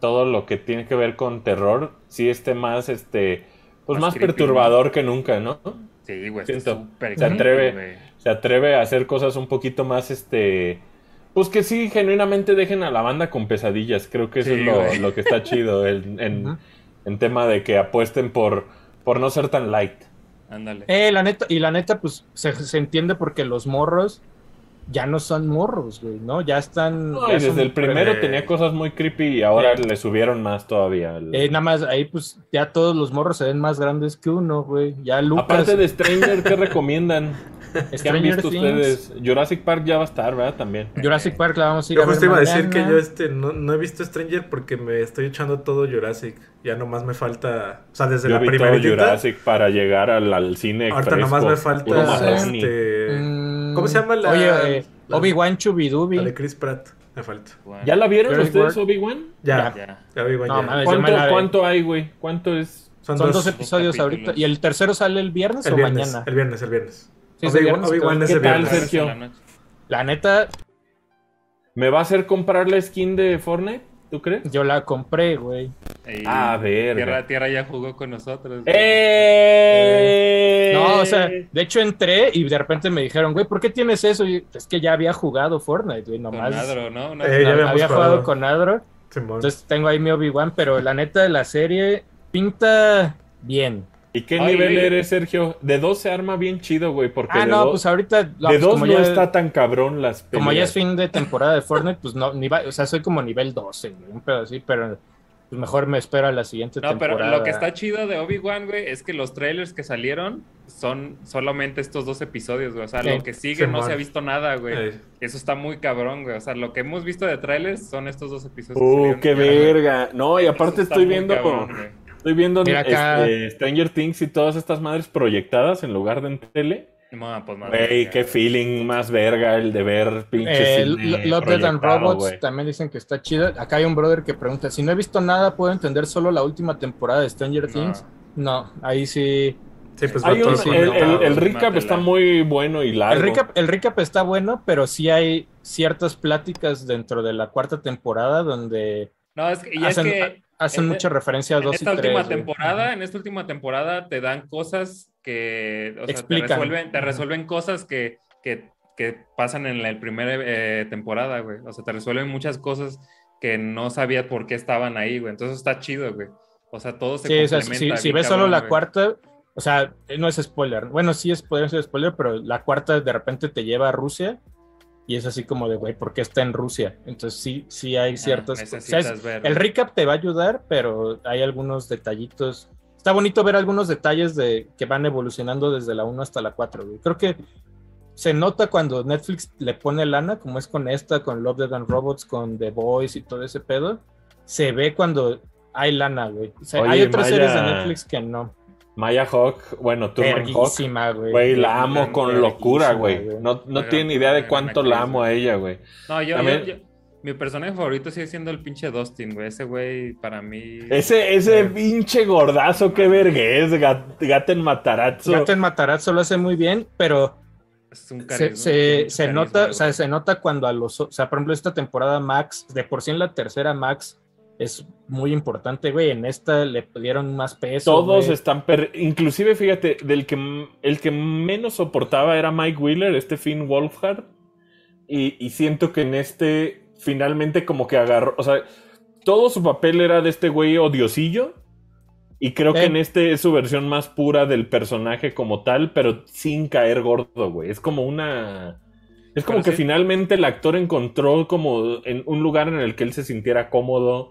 todo lo que tiene que ver con terror sí esté más este pues Más más, creepy, perturbador que nunca, ¿no? Sí, güey, Siento. súper Se atreve. creepy. Se atreve a hacer cosas un poquito más este pues que sí genuinamente dejen a la banda con pesadillas. Creo que eso Sí, es lo, lo que está chido en, en, en tema de que apuesten por por no ser tan light. Ándale. Eh, la neta, y la neta, pues se, se entiende porque los morros ya no son morros, güey, ¿no? Ya están. No, ya y desde son- el primero eh, tenía cosas muy creepy y ahora Sí. le subieron más todavía. El- Eh, nada más ahí, pues ya todos los morros se ven más grandes que uno, güey. Ya Lucas. Aparte de Stranger, ¿qué recomiendan? (laughs) ¿Qué han Stranger visto Things, ustedes? Jurassic Park ya va a estar, ¿verdad? También. Jurassic Park la vamos a ir Yo a ver justo iba a decir que yo este no, no he visto Stranger porque me estoy echando todo Jurassic. Ya nomás me falta. O sea, desde Yo la vi todo primera. Jurassic para llegar al, al cine Ahorita fresco, nomás me falta. Este, Mm, ¿Cómo se llama la- Oye, eh, Obi-Wan Chubidubi. la de Chris Pratt. Me falta. Bueno, ¿Ya la vieron Jurassic ustedes. Obi-Wan? Ya, Ya. ya, No, ¿Cuánto, me la- ¿Cuánto hay, güey? ¿Cuánto es? Son, Son dos. dos episodios capítulos. ahorita. Y el tercero sale el viernes el o viernes, mañana. el viernes, el viernes. Sí, Obi-Wan ¿Qué el tal. Sergio? La neta, ¿Me va a hacer comprar la skin de Fortnite? ¿Tú crees? yo la compré, güey. Y Ah, verga. Tierra, Tierra ya jugó con nosotros. ¡Eh! No, o sea, de hecho entré y de repente me dijeron, güey, ¿por qué tienes eso? Y es que ya había jugado Fortnite, güey, Con nomás. Adro, ¿no? Una- Eh, ya había jugado. jugado con Adro. Simón. Entonces tengo ahí mi Obi-Wan, pero la neta de la serie pinta bien. ¿Y qué Ay, nivel güey. eres, Sergio? De dos se arma bien chido, güey, porque Ah, de, no, dos- pues ahorita. no, de pues dos como no ya, está tan cabrón las peleas. Como ya es fin de temporada de Fortnite, pues no, ni va, o sea, soy como nivel 12, güey, un pedo así, pero pues mejor me espero a la siguiente No, pero temporada. lo que está chido de Obi-Wan, güey, es que los trailers que salieron son solamente estos dos episodios, güey. O sea, Sí. lo que sigue no se ha visto nada, güey. Eso está muy cabrón, güey. O sea, lo que hemos visto de trailers son estos dos episodios. que ¡Uh, salieron qué verga! No, y aparte estoy viendo... cabrón, güey. Estoy viendo Mira acá. este, Stranger Things y todas estas madres proyectadas en lugar de en tele. No, pues, Güey, qué feeling más verga el de ver pinches Eh, Love, and Robots también dicen que está chido. Acá hay un brother que pregunta: si no he visto nada, ¿puedo entender solo la última temporada de Stranger No. Things? No, ahí sí. sí, pues Hay va un- el, el- conectado. el recap está muy bueno y largo. El recap, el recap está bueno, pero sí hay ciertas pláticas dentro de la cuarta temporada donde No, es que, y hacen, es que hacen en- mucha referencia a en dos y esta tres. última güey. temporada, en esta última temporada te dan cosas que, o sea, te resuelven, te resuelven cosas que, que, que pasan en la primera eh, temporada, güey. O sea, te resuelven muchas cosas que no sabías por qué estaban ahí, güey. Entonces está chido, güey. O sea, todo se Sí, o sea, complementa. si, si ves solo cabrón, la güey. cuarta, o sea, no es spoiler. Bueno, sí es podría ser spoiler, pero la cuarta de repente te lleva a Rusia y es así como de, güey, ¿por qué está en Rusia? Entonces sí, sí hay Ah, ciertas cosas. Ver. el recap te va a ayudar, pero hay algunos detallitos. Está bonito ver algunos detalles de que van evolucionando desde la 1 hasta la 4. güey. Creo que se nota cuando Netflix le pone lana, como es con esta, con Love, Death and Robots, con The Boys y todo ese pedo. Se ve cuando hay lana, güey. O sea, Oye, hay otras Maya- series de Netflix que no. Maya Hawk, bueno, Turman Hawk. Güey. Güey, la amo con locura, güey. No, no tienen idea de cuánto la amo a ella, güey. No, yo, También- yo- yo- mi personaje favorito sigue siendo el pinche Dustin, güey. Ese güey, para mí. Ese, ese pinche gordazo, qué vergüenza, gat, Gaten Matarazzo. Gaten Matarazzo lo hace muy bien, pero es un se, carisma, se- pinche se carisma, nota, o sea, se nota cuando a los, o sea, por ejemplo, esta temporada Max, de por sí en la tercera Max es muy importante, güey. En esta le dieron más peso. Todos güey. están per- inclusive fíjate, del que el que menos soportaba era Mike Wheeler, este Finn Wolfhard. Y, y siento que en este finalmente como que agarró, o sea, todo su papel era de este güey odiosillo. Y creo que Eh. en este es su versión más pura del personaje como tal, pero sin caer gordo, güey. Es como una... Es como Pero que sí. finalmente el actor encontró como en un lugar en el que él se sintiera cómodo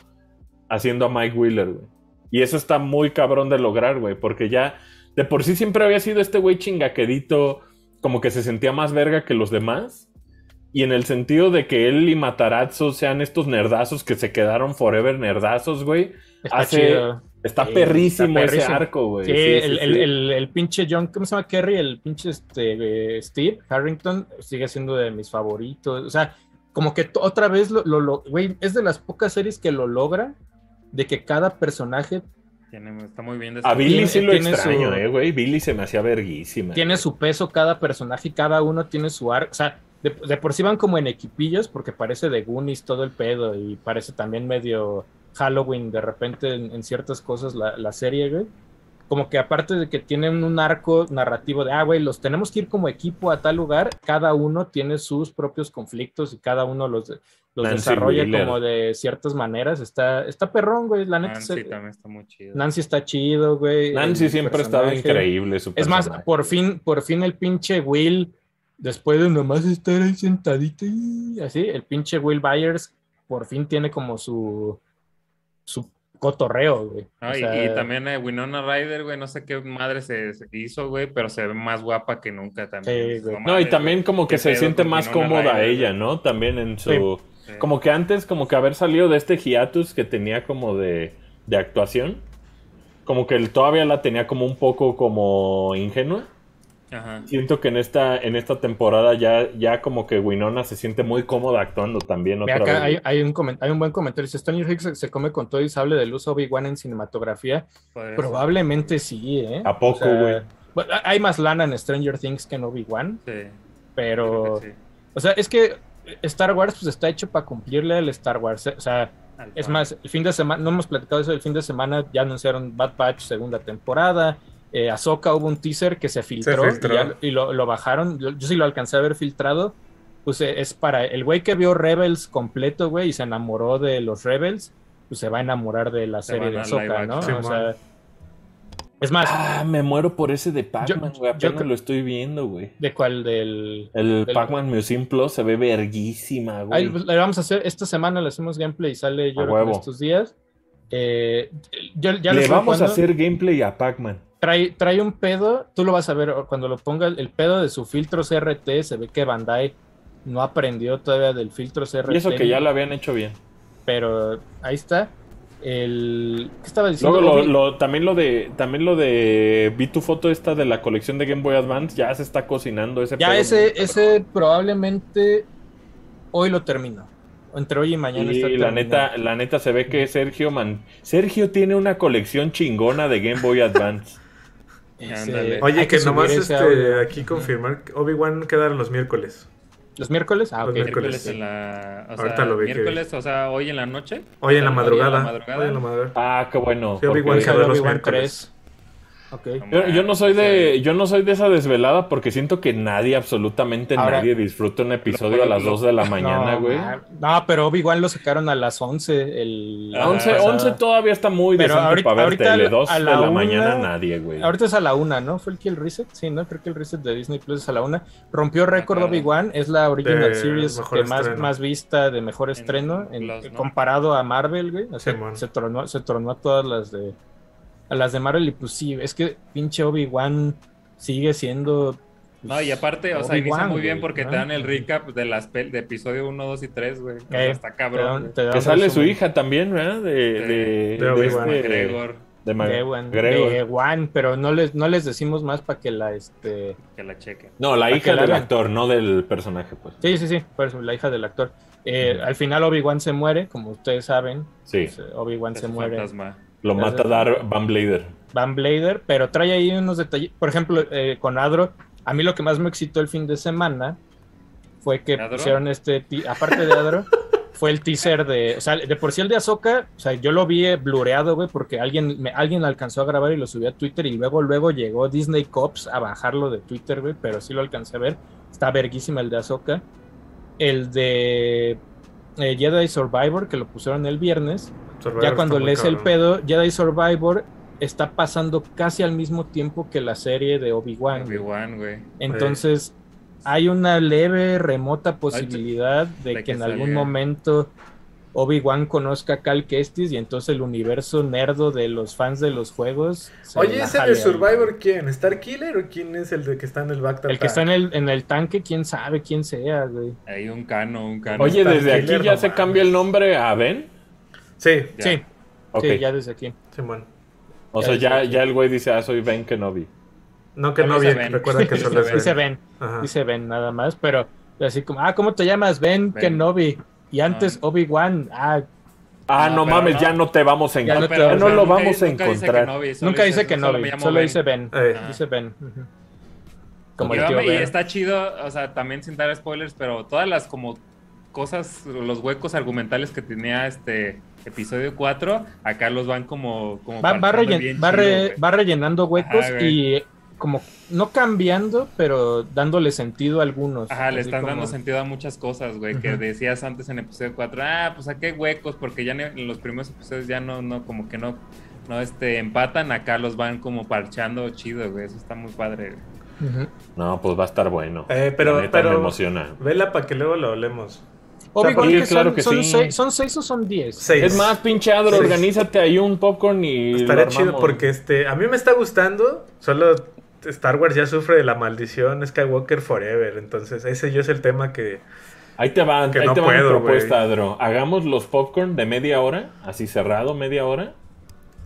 haciendo a Mike Wheeler, güey. Y eso está muy cabrón de lograr, güey, porque ya de por sí siempre había sido este güey chingaquedito, como que se sentía más verga que los demás. Y en el sentido de que él y Matarazzo sean estos nerdazos que se quedaron forever nerdazos, güey. Está hace- chido. Está Sí, perrísimo, está perrísimo. ese arco, güey. Sí, el, el- sí. el- el pinche John, ¿cómo se llama Kerry? El pinche este, eh, Steve Harrington sigue siendo de mis favoritos. O sea, como que otra vez lo, lo, lo- güey, es de las pocas series que lo logra, de que cada personaje Tiene- está muy bien A Billy sí lo tiene extraño, su- eh, güey. Billy se me hacía verguísima. tiene su peso cada personaje y cada uno tiene su arco. O sea, de, de por sí van como en equipillos porque parece de Goonies todo el pedo y parece también medio Halloween de repente en, en ciertas cosas la, la serie, güey. Como que aparte de que tienen un arco narrativo de, ah, güey, los tenemos que ir como equipo a tal lugar, cada uno tiene sus propios conflictos y cada uno los, los Nancy desarrolla como de ciertas maneras. Está, está perrón, güey, la neta. Nancy se- también está muy chido. Nancy está chido, güey. Nancy el siempre ha estado increíble. Su Es más, por fin, por fin el pinche Will, después de nomás estar ahí sentadito y así, el pinche Will Byers por fin tiene como su su cotorreo, güey. No, O y, sea, y también eh, Winona Ryder, güey, no sé qué madre se, se hizo, güey, pero se ve más guapa que nunca también. Sí, güey. No, y también güey, como que se siente más Winona cómoda Ryder, ella, güey. ¿no? También en su... Sí. Como que antes, como que haber salido de este hiatus que tenía como de, de actuación, como que él todavía la tenía como un poco como ingenua. Ajá. Siento que en esta, en esta temporada ya, ya como que Winona se siente muy cómoda actuando también otra acá vez. hay, hay un hay un buen comentario. Si Stranger Things se, se come con todo y sable de luz Obi-Wan en cinematografía, probablemente sí, ¿eh? ¿A poco, güey? bueno, hay más lana en Stranger Things que en Obi-Wan, Sí, pero... sí. O sea, es que Star Wars pues está hecho para cumplirle al Star Wars. ¿eh? O sea, es más, el fin de semana, no hemos platicado eso, el fin de semana ya anunciaron Bad Batch segunda temporada. Eh, Ahsoka hubo un teaser que se filtró, filtró. y, ya- y lo, lo bajaron. Yo, yo sí lo alcancé a ver filtrado. Pues eh, es para el güey que vio Rebels completo, güey, y se enamoró de los Rebels, pues se va a enamorar de la Se serie de Ahsoka, ¿no? action. O sea, es más, Ah, me muero por ese de Pac-Man, Yo- güey. yo Apenas creo- lo estoy viendo, güey. ¿de cuál? Del... El Del- Pac-Man Museum Plus se ve verguísima, güey. Pues, le vamos a hacer, esta semana le hacemos gameplay y sale yo creo que en huevo. estos días. Eh, yo, ya Le vamos a hacer gameplay a Pac-Man. Trae, trae un pedo, tú lo vas a ver cuando lo ponga, el pedo de su filtro CRT, se ve que Bandai no aprendió todavía del filtro CRT. Y eso que ya lo habían hecho bien. Pero ahí está. El, ¿Qué estaba diciendo? Luego lo, lo- también lo de también lo de vi tu foto esta de la colección de Game Boy Advance ya se está cocinando ese ya pedo ese, ese probablemente hoy lo termino. Entre hoy y mañana está Y la neta, la neta se ve que Sergio man, Sergio tiene una colección chingona de Game Boy Advance. Oye, que, nomás este, aquí confirmar, Obi-Wan quedaron los miércoles. ¿Los miércoles? Ah, ok. Miércoles en la, Ahorita lo vi Miércoles, o sea, hoy en la noche. Hoy en la, madrugada, hoy en la madrugada. Ah, qué bueno. Obi-Wan Obi 3. Yo, no soy de, yo no soy de esa desvelada porque siento que nadie, absolutamente nadie, disfruta un episodio a las 2 de la mañana, güey. No, pero Obi-Wan lo sacaron a las 11. El, 11, la todavía está muy pero ahorita, para ver tele. 2 de la una, mañana nadie, güey. Ahorita es a la 1, ¿no? ¿Fue el que el Reset? Sí, ¿no? Creo que el Reset de Disney Plus es a la 1. Rompió récord. Obi-Wan, es la original series que más, más vista de mejor estreno en, comparado a Marvel, güey. O sea, se, tronó, se tronó a todas las de a las de Marvel y pues sí, es que pinche Obi-Wan sigue siendo... pues, No, y aparte, o sea, inicia muy bien porque ¿no? te dan el recap de las pel- de episodio 1, 2 y 3, güey. O sea, Eh, está te cabrón. dan- güey. te dan Que sale su hija también, ¿verdad? De, de, De Obi-Wan. este- Gregor, de Ma- De Wan, Gregor. de Wan, pero no les, no les decimos más para que la este que la cheque. No, la hija la del actor, no del personaje, pues. Sí, sí, sí, por eso, la hija del actor. Eh. Al final Obi-Wan se muere, como ustedes saben. Sí, pues, eh, Obi-Wan Es se muere. fantasma. Lo mata Dar Van Blader. Van Blader, pero trae ahí unos detalles. Por ejemplo, eh, con Adro, a mí lo que más me excitó el fin de semana fue que ¿Adro? pusieron este, aparte de Adro, (laughs) fue el teaser de, o sea, de por sí el de Ahsoka, o sea, yo lo vi eh, blureado, güey, porque alguien, me, alguien alcanzó a grabar y lo subió a Twitter y luego, luego llegó Disney Cops a bajarlo de Twitter, güey, pero sí lo alcancé a ver. Está verguísima el de Ahsoka. El de eh, Jedi Survivor, que lo pusieron el viernes. Survivor ya cuando lees el pedo, Jedi Survivor está pasando casi al mismo tiempo que la serie de Obi-Wan. Obi-Wan, güey. Entonces, hay una leve, remota posibilidad de, de que que en algún momento Obi-Wan conozca a Cal Kestis y entonces el universo nerdo de los fans de los juegos. se Oye, ¿ese jale de ahí. Survivor quién? ¿Star Killer o quién es el de que está en el back El que está en el, en el tanque, quién sabe quién sea, güey. Hay un cano, un cano. Oye, desde Killer, aquí ya no se mames. cambia el nombre a Ben. Sí, Ya. Sí, sí, ya desde aquí. Simón. O Ya sea, ya, ya el güey dice, ah, soy Ben Kenobi. No, que no bien. Ben. Recuerda que (laughs) solo es Ben. Dice Ben, Ajá. dice Ben nada más, pero así como, ah, ¿cómo te llamas? Ben, Ben. Kenobi. Y antes Ah. Obi-Wan, ah, Ah, No, mames, no. ya no te vamos a Ya no encontrar. te- Ya no o sea, lo vamos a nunca dice encontrar. Nunca dice Kenobi, solo dice Ben. Eh. Dice Ben. ujú. Como Y, el tío y está chido, o sea, también sin dar spoilers, pero todas las como cosas, los huecos argumentales que tenía este episodio 4, acá los van como, como Va, va, parchando rellen- bien va re- chido, güey. va rellenando huecos Ajá, y como no cambiando, pero dándole sentido a algunos. Ajá, le están como- dando sentido a muchas cosas, güey, que decías antes en episodio 4, ah, pues aquí hay huecos, porque ya en los primeros episodios ya no, no, como que no, no, este, empatan, acá los van como parchando chido, güey, eso está muy padre, güey. No, pues va a estar bueno. Eh, pero- neta me pero- emociona. Vela para que luego lo hablemos. Obi-Wan, Sí, que claro son, que son sí. seis, ¿son seis o son diez? Seis. Es más, pinche Adro, Seis. organízate ahí un popcorn y. Estaría lo chido porque este, a mí me está gustando, solo Star Wars ya sufre de la maldición Skywalker Forever, entonces ese yo es el tema que... Ahí te va, que ahí no te va mi puedo, propuesta, güey. Adro. Hagamos los popcorn de media hora, así cerrado, media hora.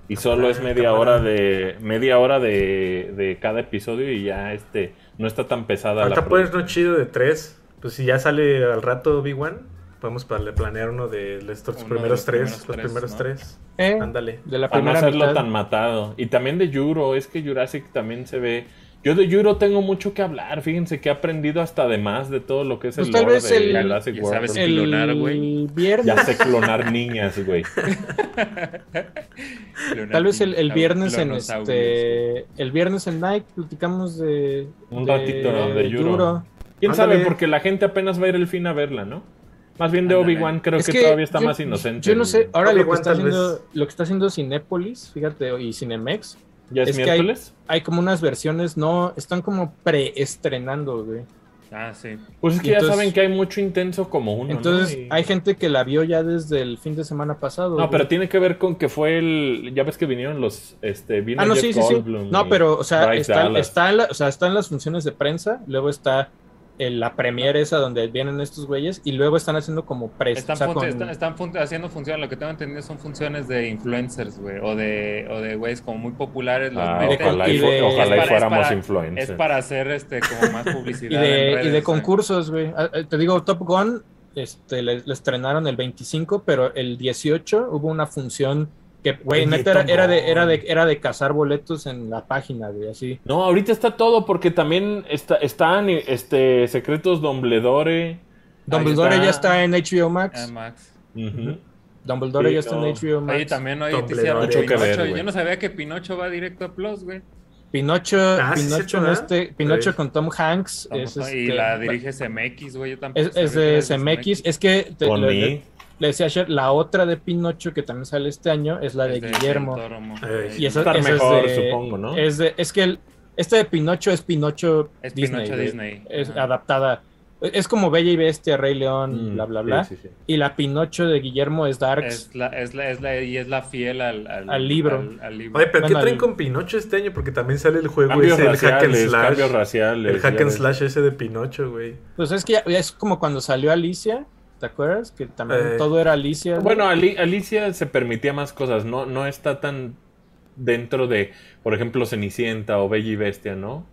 Y solo Ah, es media cámara. hora de media hora de, de cada episodio y ya este no está tan pesada Ahorita la puedes no chido de tres, pues si ya sale al rato Obi-Wan, podemos pla- planear uno de estos Uno primeros tres, primeros los tres, primeros ¿no? tres. Eh, Ándale. De la Para no primera hacerlo mitad. tan matado. Y también de Yuro, es que Jurassic también se ve. Yo de Yuro tengo mucho que hablar. Fíjense que he aprendido hasta de más de todo lo que es Pues el tal lore vez de el- Jurassic ya World. sabes El Clonar, güey. viernes. Ya sé clonar niñas, güey. (laughs) Tal vez el, el viernes en este el viernes en Nike platicamos de Un ratito, ¿no? De Yuro. ¿Quién Ándale. sabe? Porque la gente apenas va a ir el fin a verla, ¿no? Más bien de. Obi-Wan creo Es que, todavía está más inocente. Yo no sé, ahora lo que, está haciendo, lo que está haciendo Cinépolis, fíjate, y Cinemex, ¿Ya es, es que hay- miércoles? hay como unas versiones, no, están como preestrenando, güey. Ah, sí. Pues es que Y ya entonces- saben que hay mucho intenso como uno, ¿no? Entonces, Y- hay gente que la vio ya desde el fin de semana pasado. No, güey. pero tiene que ver con que fue el... Ya ves que vinieron los... Este, vino Ah, no, Jeff sí, sí, sí. No, pero, o sea, está, está, en la- o sea, están las funciones de prensa, luego está el- la premiere esa donde vienen estos güeyes, y luego están haciendo como pres. Están, o sea, fun- con- están, están fun- haciendo funciones, lo que tengo entendido son funciones de influencers, güey, o de, o de güeyes como muy populares. Los Ah, ojalá y, y fu- de- ojalá es y para- fuéramos para- influencers. Es para hacer este como más (laughs) publicidad. y de, en y redes, de güey. concursos, güey. Ah, eh, Te digo, Top Gun, este, le, le estrenaron el 25, pero el 18 hubo una función que, güey, neta, era, era de, era, de, era de cazar boletos en la página, güey, así. No, ahorita está todo porque también está, están este, Secretos Dumbledore. Dumbledore Ahí ya está en HBO Max. Dumbledore Sí, ya está no. en HBO Max. Oye, también hoy Pinocho. güey. Yo no sabía que Pinocho va directo a Plus, güey. Pinocho, Ah, sí, Pinocho, ¿verdad? este, Pinocho Sí. con Tom Hanks. es, y este, la dirige CMX, güey. Yo tampoco Es, es de CMX. Es que te- Con le, decía ayer, la otra de Pinocho que también sale este año es la de Es de Guillermo. Ey. Y esa, Estar esa es mejor, de- supongo, ¿no? Es, de, es que el, este de Pinocho es Pinocho Es Disney. Pinocho güey. Disney. Es Ajá. adaptada. Es como Bella y Bestia, Rey León, Mm, bla, bla, bla. sí, sí. Y la Pinocho de Guillermo es Darks. Es la, es la, es la, y es la fiel al, al, Al libro. al- al libro. Oye, pero ¿qué traen con Pinocho este año? Porque también sale el juego Cambios ese, el hack and raciales, slash. cambios raciales. El hack and ves. slash ese de Pinocho, güey. Pues es que ya- es como cuando salió Alicia, ¿te acuerdas? Que también Eh. todo era Alicia. Bueno, Ali- Alicia se permitía más cosas, no, no está tan dentro de, por ejemplo, Cenicienta o Bella y Bestia, ¿no?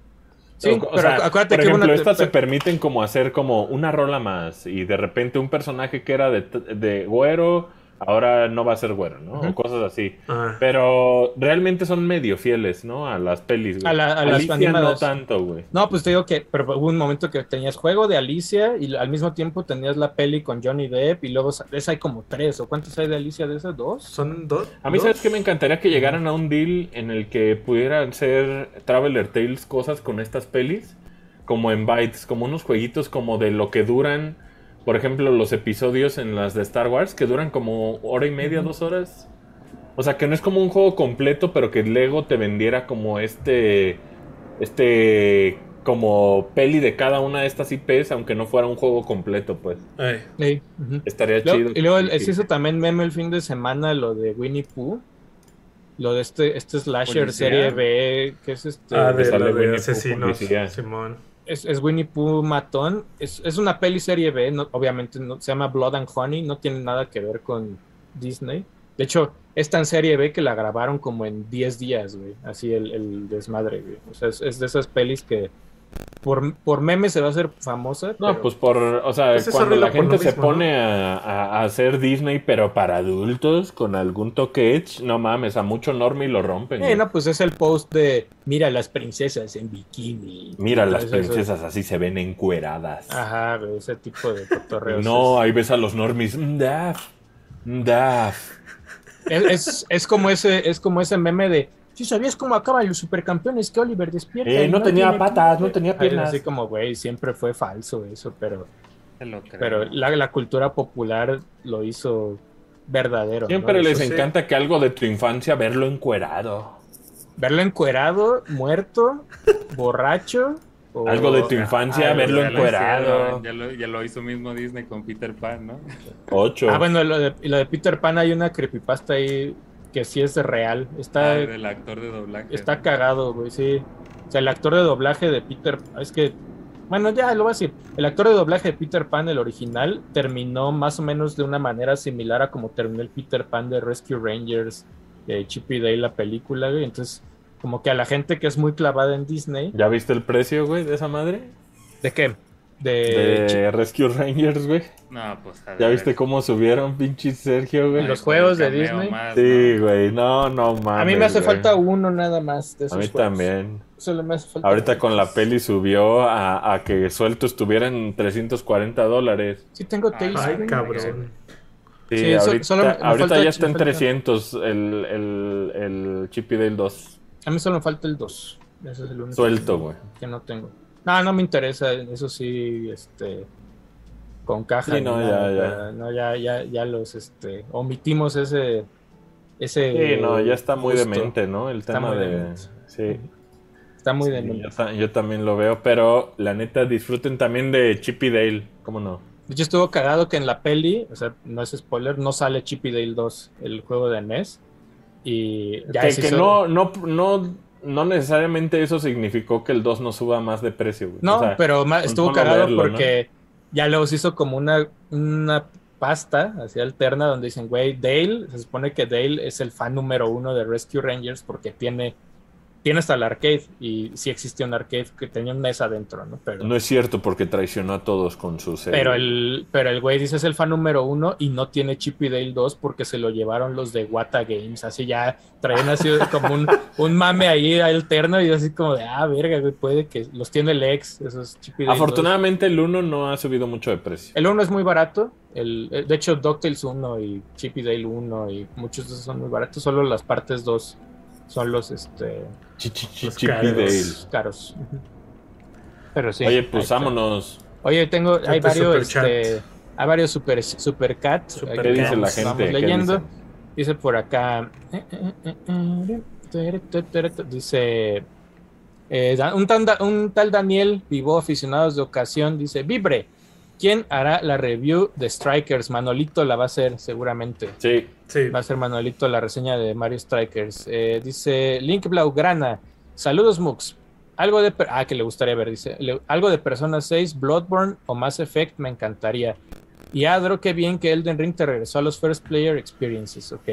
Sí, O- o pero sea, acu- acuérdate por que ejemplo, una- estas se pe- permiten como hacer como una rola más y de repente un personaje que era de, de güero ahora no va a ser güero, ¿no? O cosas así. Pero realmente son medio fieles, ¿no? A las pelis, güey. A la- a las Alicia no animadas. tanto, güey. No, pues te digo que pero hubo un momento que tenías juego de Alicia y al mismo tiempo tenías la peli con Johnny Depp y luego sa- esa hay como tres o cuántos hay de Alicia de esas dos. ¿Son dos? A mí, dos? ¿sabes qué? Me encantaría que llegaran a un deal en el que pudieran ser Traveler Tales cosas con estas pelis, como en bytes, como unos jueguitos como de lo que duran, por ejemplo, los episodios en las de Star Wars, que duran como hora y media, dos horas. O sea, que no es como un juego completo, pero que Lego te vendiera como este, este, como peli de cada una de estas IPs, aunque no fuera un juego completo, pues. Ay. Sí. Estaría Luego- chido. y luego Sí, se hizo también meme el fin de semana lo de Winnie Pooh. Lo de este, este slasher Policía. serie B, que es este. Ah, de, de Winnie Pooh, asesinos. policía. Simón. Es, Winnie Pooh matón. Es, es una peli serie B, no- obviamente no, se llama Blood and Honey, no tiene nada que ver con Disney. De hecho, es tan serie B que la grabaron como en 10 días, güey. Así el, el desmadre, güey. O sea, es, es de esas pelis que por, por meme se va a hacer famosa. No, pero- pues por, o sea, Pues es cuando la gente se pone a, a- a hacer Disney, pero para adultos, con algún toque edge, no mames, a mucho normie lo rompen. Eh, no, pues es el post de mira las princesas en bikini. Mira, las eso- princesas así se ven encueradas. Ajá, ese tipo de cotorreos. no, ahí ves a los normies. Mdaf, mdaf. Es, es, es como ese, es como ese meme de si sabías cómo acaban los supercampeones que Oliver despierta. Eh, no tenía patas, piernas". no tenía piernas. Así como, güey, siempre fue falso eso, pero, Te lo creo. pero la, la cultura popular lo hizo verdadero. Siempre ¿no? les Eso sí. encanta que algo de tu infancia verlo encuerado. Verlo encuerado, muerto, (laughs) borracho. o- Algo de tu infancia, Ah, verlo Ya lo encuerado. hicieron, Ya lo, ya lo hizo mismo Disney con Peter Pan, ¿no? Ocho. Ah, bueno, lo de, lo de Peter Pan hay una creepypasta ahí que sí es real. Está, Ah, del actor de doblaje. Está cagado, güey, sí. O sea, el actor de doblaje de Peter es que bueno, ya lo voy a decir. El actor de doblaje de Peter Pan, el original, terminó más o menos de una manera similar a como terminó el Peter Pan de Rescue Rangers, de Chip y Dale, la película, güey. Entonces, como que a la gente que es muy clavada en Disney, ¿Ya viste el precio, güey, de esa madre? ¿de qué? De, De Rescue Rangers, güey. No, pues. a ¿Ya ver. viste cómo subieron, pinche Sergio, güey? Ay, los juegos de Disney? más, Sí, güey, no, no mames. a mí me hace güey. falta uno nada más de esos A mí juegos. también. Solo me hace falta Ahorita uno. con la peli subió a, a que suelto estuviera en 340 dólares. Sí tengo Ay, Tales. Ay, cabrón. Sí, ahorita, solo me ahorita falta- ya está en me falta- 300 el, el, el Chip y Dale 2. A mí solo me falta el 2. Ese es el único Suelto, que- güey. Que no tengo. No, no me interesa. Eso sí, este. Con caja. Sí, no, nada, ya, ya. No, ya, ya, ya los, este. Omitimos ese. Ese. Sí, no, ya está muy gusto. demente, ¿no? El Está tema de... demente. Sí. Está muy Sí, de yo, ta- yo también lo veo, pero la neta disfruten también de Chip y Dale, ¿cómo no? De hecho, estuvo cagado que en la peli, o sea, no es spoiler, no sale Chip y Dale 2, el juego de NES. Y ya que que hizo- no, no, no, no necesariamente eso significó que el 2 no suba más de precio, güey. No, O sea, pero estuvo cagado verlo, porque ya luego se hizo como una, una pasta así alterna donde dicen, güey, Dale, se supone que Dale es el fan número uno de Rescue Rangers porque tiene, tiene hasta el arcade y sí existía un arcade que tenía un NES adentro, ¿no? Pero, No es cierto porque traicionó a todos con su serie. pero el, pero el güey dice es el fan número uno y no tiene Chip y Dale 2 porque se lo llevaron los de Wata Games, así ya traían así (laughs) como un, un mame ahí alterno y así como de, ah, verga, güey, puede que los tiene el ex, esos Chip y Dale 2. Afortunadamente el 1 no ha subido mucho de precio. El 1 es muy barato. El, de hecho, DuckTales 1 y Chip y Dale 1 y muchos de esos son muy baratos. Solo las partes 2 son los este, Los caros. Pero sí. Oye, pues vámonos. Oye, tengo, hay varios, este, hay varios super, supercat. Supercat. Ahorita ¿Qué dice la gente? Vamos ¿Qué leyendo. dice? Dice por acá. Dice. eh, un, tal, un tal Daniel Vivo, aficionados de ocasión, dice: Vibre, ¿quién hará la review de Strikers? Manolito la va a hacer, seguramente. Sí, Sí. Va a ser Manuelito la reseña de Mario Strikers. Eh, dice Link Blaugrana. Saludos, Mux. Algo de. Ah, que le gustaría ver. Dice. le- algo de Persona 6, Bloodborne o Mass Effect me encantaría. Y Adro, qué bien que Elden Ring te regresó a los First Player Experiences. Ok.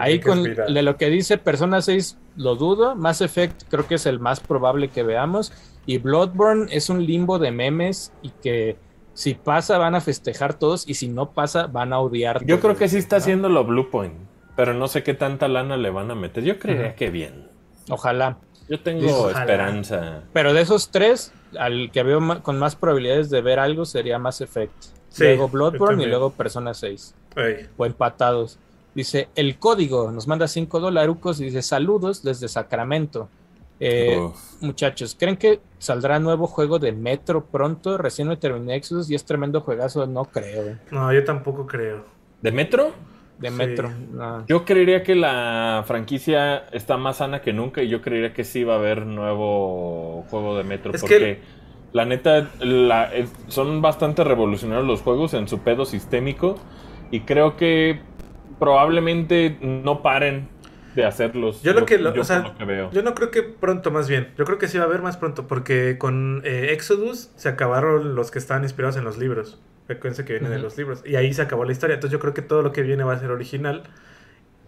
Ahí con de lo que dice Persona 6 lo dudo. Mass Effect creo que es el más probable que veamos. Y Bloodborne es un limbo de memes y que Si pasa, van a festejar todos y si no pasa, van a odiar. Yo creo que sí está ¿no? haciéndolo Blue Point, pero no sé qué tanta lana le van a meter. Yo creería que bien. Ojalá. Yo tengo Ojalá. esperanza. Pero de esos tres, al que veo con más probabilidades de ver algo sería Mass Effect. Sí, luego Bloodborne y luego Persona 6. Ey. O empatados. Dice, el código nos manda 5 dolarucos y dice, saludos desde Sacramento. Eh, muchachos, ¿creen que saldrá nuevo juego de Metro pronto? Recién me terminé Exodus y es tremendo juegazo. No creo. No, yo tampoco creo. ¿De Metro? De Sí. Metro. no. Yo creería que la franquicia está más sana que nunca y yo creería que sí va a haber nuevo juego de Metro. Es porque que- la neta la- es- son bastante revolucionarios los juegos en su pedo sistémico y creo que probablemente no paren de hacerlos. Yo lo que, lo- yo o sea, lo que veo. yo no creo que pronto más bien. Yo creo que sí va a haber más pronto porque con eh, Exodus se acabaron los que estaban inspirados en los libros. Frecuencia que viene de los libros. Y ahí se acabó la historia. Entonces yo creo que todo lo que viene va a ser original.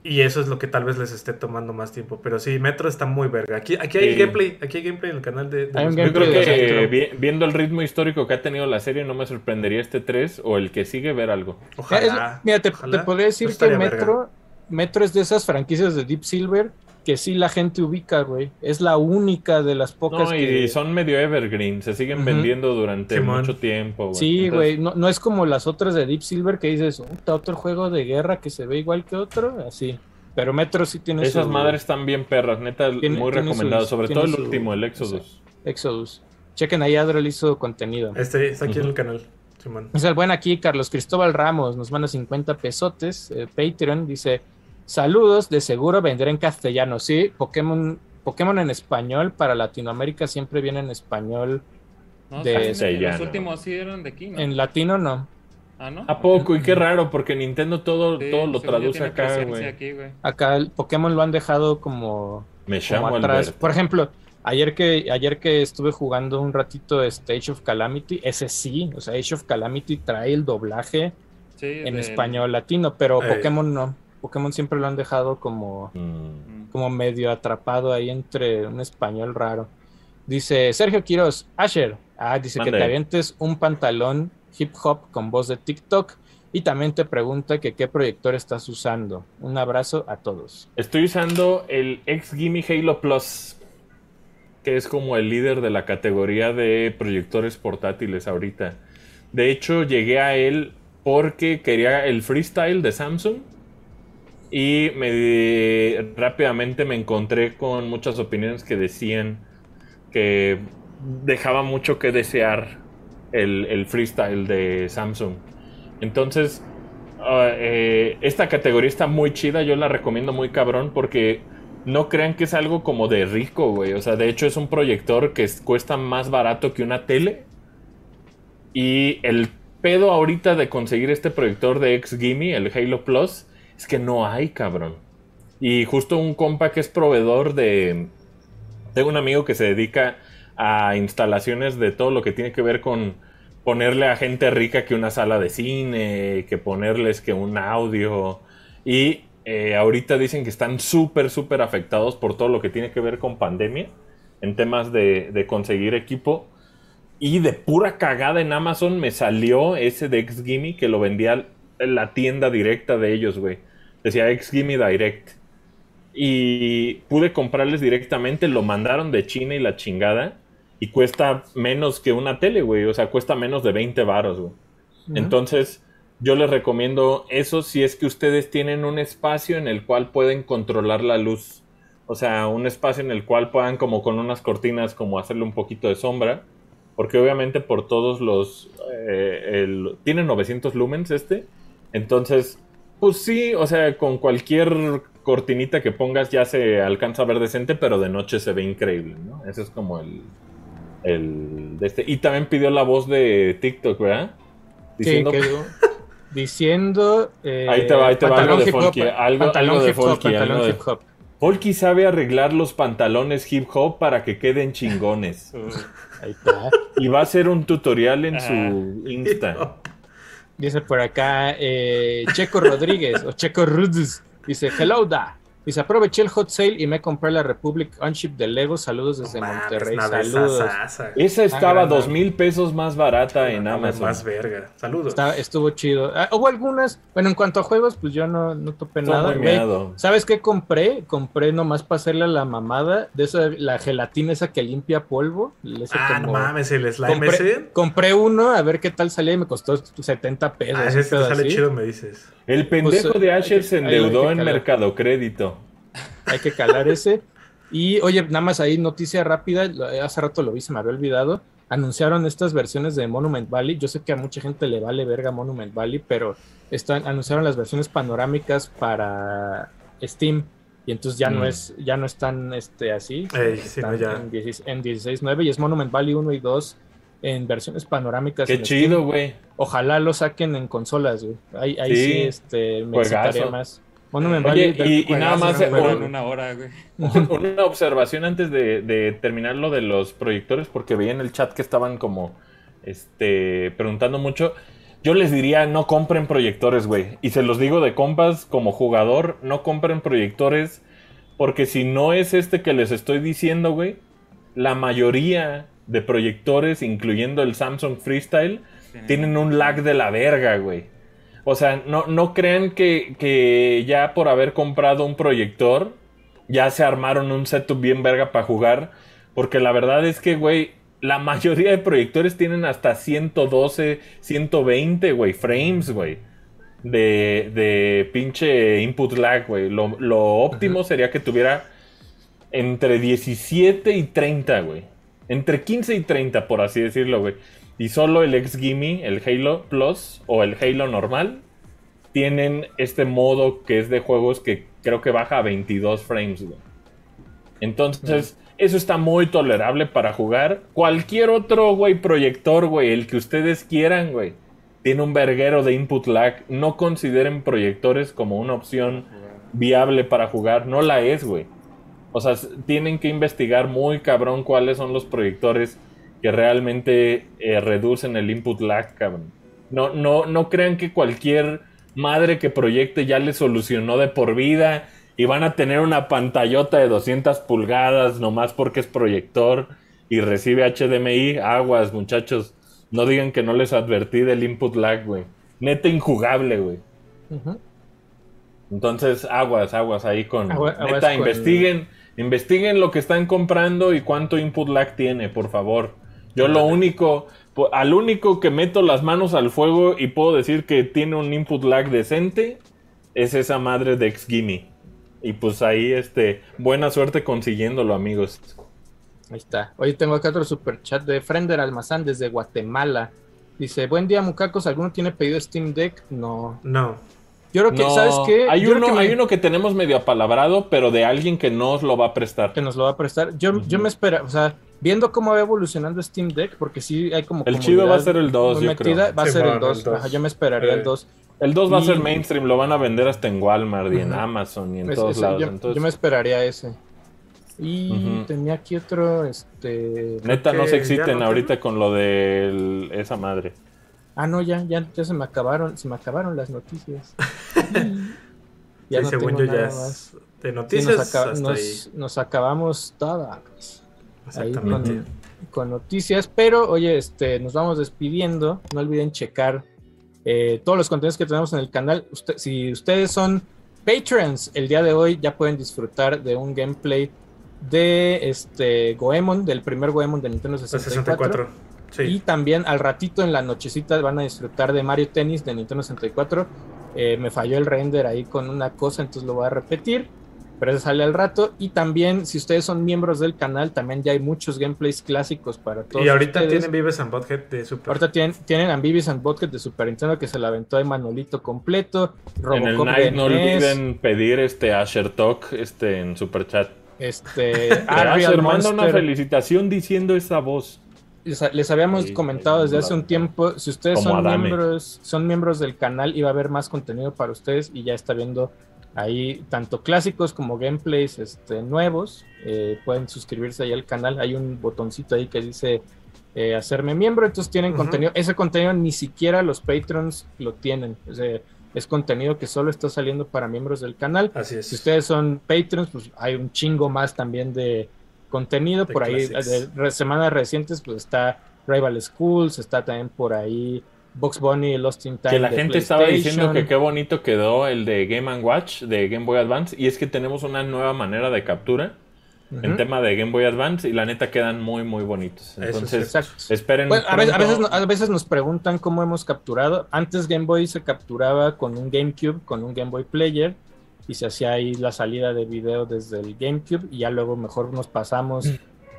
Y eso es lo que tal vez les esté tomando más tiempo. Pero sí, Metro está muy verga. Aquí, aquí hay Sí. gameplay. Aquí hay gameplay en el canal de, de los Yo creo que vi- viendo el ritmo histórico que ha tenido la serie no me sorprendería este 3 o el que sigue ver algo. Ojalá. Es- mira, te, ojalá. te podría decir No que Metro, verga. Metro es de esas franquicias de Deep Silver que sí la gente ubica, güey. Es la única de las pocas No, y que... son medio evergreen, se siguen vendiendo durante Simón. mucho tiempo. güey. Sí, Entonces, güey, no, no es como las otras de Deep Silver que dices, "Puta, otro juego de guerra que se ve igual que otro, así. Pero Metro sí tiene Esas su madres están bien perras, neta, Tiene- muy tiene recomendado, sobre todo el su- último, el Exodus. Exodus. Chequen ahí, Adrel hizo contenido. Este está aquí en el canal. Simón. Es el buen aquí, Carlos Cristóbal Ramos, nos manda 50 pesotes, eh, Patreon, dice, saludos, de seguro vendré en castellano, sí, Pokémon, Pokémon en español para Latinoamérica siempre viene en español, No, De- Castellano. los últimos sí eran de aquí, ¿no? en latino no. Ah, ¿no? ¿A poco? Y qué raro, porque Nintendo todo, Sí, todo lo traduce acá, güey. aquí, güey. Acá el Pokémon lo han dejado como, Me como llamo atrás. Alberto. Por ejemplo, ayer que, ayer que estuve jugando un ratito este Age of Calamity, ese sí, o sea, Age of Calamity trae el doblaje Sí, en del- español latino, pero Eh. Pokémon no. Pokémon siempre lo han dejado como... Mm. Como medio atrapado ahí entre un español raro. Dice Sergio Quiroz, Asher, ah, dice que te avientes un pantalón hip hop con voz de TikTok y también te pregunta que qué proyector estás usando. Un abrazo a todos. Estoy usando el X Gimme Halo Plus, que es como el líder de la categoría de proyectores portátiles ahorita. De hecho, llegué a él porque quería el freestyle de Samsung y me rápidamente me encontré con muchas opiniones que decían que dejaba mucho que desear el, el freestyle de Samsung. Entonces, ah, eh, esta categoría está muy chida, yo la recomiendo muy cabrón porque no crean que es algo como de rico, güey. O sea, de hecho es un proyector que es- cuesta más barato que una tele. Y el pedo ahorita de conseguir este proyector de X Gimme, el Halo Plus, es que no hay, cabrón. Y justo un compa que es proveedor de... Tengo un amigo que se dedica a instalaciones de todo lo que tiene que ver con ponerle a gente rica que una sala de cine, que ponerles que un audio. Y eh, ahorita dicen que están súper, súper afectados por todo lo que tiene que ver con pandemia en temas de, conseguir equipo. Y de pura cagada en Amazon me salió ese de X Gimme que lo vendía en la tienda directa de ellos, güey. Decía X Gimme Direct. Y pude comprarles directamente, lo mandaron de China y la chingada. Y cuesta menos que una tele, güey. O sea, cuesta menos de 20 varos, güey. Entonces, yo les recomiendo eso si es que ustedes tienen un espacio en el cual pueden controlar la luz. O sea, un espacio en el cual puedan como con unas cortinas como hacerle un poquito de sombra. Porque obviamente por todos los... eh, el- tiene 900 lumens este. Entonces, pues sí, o sea, con cualquier cortinita que pongas ya se alcanza a ver decente, pero de noche se ve increíble, ¿no? Ese es como el... el de este. Y también pidió la voz de TikTok, ¿verdad? Sí, quedó (laughs) diciendo... eh, Ahí te va, ahí te va algo de Folky, algo- pantalón algo de hip hop, Folky, pantalón algo de- hip hop. Polky sabe arreglar los pantalones hip hop para que queden chingones. (laughs) Ahí está. Y va a hacer un tutorial en su Insta. (laughs) Dice por acá eh, Checo Rodríguez o Checo Rudes. Dice, hello da. Dice, aproveché el hot sale y me compré la Republic Unship de Lego. Saludos desde mames, Monterrey. Saludos. Esa estaba grande. dos mil pesos más barata en Amazon. Más verga. Saludos. Está- estuvo chido. Ah, hubo algunas, bueno, en cuanto a juegos, pues yo no, no topé Estuvo nada. miado. ¿Sabes qué compré? Compré nomás para hacerle a la mamada de esa, la gelatina esa que limpia polvo. ese Ah, no mames, el slime compré, ese. compré uno a ver qué tal salía y me costó 70 pesos. Ah, ese te sale así. chido, me dices. El pendejo Pues, de hay Asher se endeudó en. Mercado Crédito. Hay que calar ese. Y oye, nada más ahí, noticia rápida, hace rato lo vi, se me había olvidado. Anunciaron estas versiones de Monument Valley. Yo sé que a mucha gente le vale verga Monument Valley, pero están, anunciaron las versiones panorámicas para Steam. Y entonces ya no Mm. es, ya no están este, así. Ey, sí, están no, ya. En, 16 en 16.9 y es Monument Valley 1 y 2 en versiones panorámicas. Qué chido, güey. Ojalá lo saquen en consolas, güey. Ahí, ahí sí, Sí. este, me Juegazo. excitaría más. Monument Oye, Valley, y- y nada más, eh, un- una hora, güey. (laughs) Una observación antes de, de terminar lo de los proyectores, porque veía en el chat que estaban como este, preguntando mucho. Yo les diría, no compren proyectores, güey. Y se los digo de compas como jugador, no compren proyectores, porque si no es este que les estoy diciendo, güey, la mayoría de proyectores, incluyendo el Samsung Freestyle, tienen un lag de la verga, güey. O sea, no, no crean que, que ya por haber comprado un proyector, ya se armaron un setup bien verga para jugar. Porque la verdad es que, güey, la mayoría de proyectores tienen hasta 112, 120, güey, frames, güey. De, de pinche input lag, güey. Lo, lo óptimo sería que tuviera entre 17 y 30, güey. Entre 15 y 30, por así decirlo, güey. Y solo el ex Gimme, el Halo Plus o el Halo normal, tienen este modo que es de juegos que creo que baja a 22 frames, güey. Entonces, eso está muy tolerable para jugar. Cualquier otro, güey, proyector, güey, el que ustedes quieran, güey, tiene un verguero de input lag. No consideren proyectores como una opción viable para jugar. No la es, güey. O sea, tienen que investigar muy cabrón cuáles son los proyectores que realmente eh, reducen el input lag, cabrón. No, no, no crean que cualquier madre que proyecte ya le solucionó de por vida y van a tener una pantallota de 200 pulgadas nomás porque es proyector y recibe HDMI. Aguas, muchachos. No digan que no les advertí del input lag, güey. Neta injugable, güey. Entonces, aguas, aguas ahí con. Agua- neta, investiguen, investiguen lo que están comprando y cuánto input lag tiene, por favor. Yo lo único, po- al único que meto las manos al fuego y puedo decir que tiene un input lag decente, es esa madre de Xgimme. Y pues ahí, este, buena suerte consiguiéndolo, amigos. Ahí está. Hoy tengo acá otro super chat de Frender Almazán desde Guatemala. Dice, buen día, mucacos. ¿Alguno tiene pedido Steam Deck? No. No. Yo creo que, No, ¿sabes qué? Hay Yo creo uno, que me- hay uno que tenemos medio apalabrado, pero de alguien que no os lo va a prestar. que nos lo va a prestar. Yo, yo me espera, o sea, viendo cómo va evolucionando Steam Deck, porque sí hay como El chido va a ser el 2, muy yo metida, creo. va a Sí, ser el bueno, el 2. 2. Ajá, yo me esperaría Eh. el 2. El 2 va a ser mainstream, lo van a vender hasta en Walmart y en. Amazon y en Es- todos ese, lados. yo, Entonces, yo me esperaría ese. Y tenía aquí otro, este... neta, no se ya exciten no ahorita con lo de esa madre. Ah, no, ya, ya, ya se me acabaron, se me acabaron las noticias. (laughs) Sí, según tengo yo nada ya más. de Sí, noticias nos, acaba- hasta nos- nos acabamos todas. Ahí. con, con noticias. Pero, oye, este, nos vamos despidiendo. No olviden checar eh, todos los contenidos que tenemos en el canal. Usted- si ustedes son patrons, el día de hoy ya pueden disfrutar de un gameplay de este Goemon, del primer Goemon de Nintendo La 64. 64. Y también al ratito en la nochecita van a disfrutar de Mario Tennis de Nintendo 64. Eh, me falló el render ahí con una cosa, entonces lo voy a repetir. Pero eso sale al rato. Y también, si ustedes son miembros del canal, también ya hay muchos gameplays clásicos para todos. Y ahorita ustedes. tienen Vives and Butthead de Super. Ahorita tienen, tienen Ambibious and Vodka de Super Nintendo que se la aventó de Manolito completo. en el Robocop night no NES, olviden pedir este Asher Talk este, en super chat. Este, (laughs) Asher manda una felicitación diciendo esa voz. les, les habíamos Sí, comentado desde hace un tiempo, si ustedes son Adame. miembros, son miembros del canal, iba a haber más contenido para ustedes y ya está viendo ahí tanto clásicos como gameplays este, nuevos. Eh, pueden suscribirse ahí al canal, hay un botoncito ahí que dice eh, hacerme miembro, entonces tienen contenido, ese contenido ni siquiera los patrons lo tienen. O sea, es contenido que solo está saliendo para miembros del canal. Así es. Si ustedes son Patreons, pues hay un chingo más también de contenido. De por ahí, de semanas recientes, pues está Rival Schools, está también por ahí Box Bunny, Lost in Time. Que la de gente estaba diciendo que qué bonito quedó el de Game ⁇ Watch de Game Boy Advance. Y es que tenemos una nueva manera de captura en tema de Game Boy Advance. Y la neta quedan muy, muy bonitos. Es Entonces, esperen. Bueno, a, veces, a, pronto- veces, a veces nos preguntan cómo hemos capturado. Antes Game Boy se capturaba con un GameCube, con un Game Boy Player, y se hacía ahí la salida de video desde el GameCube, y ya luego mejor nos pasamos a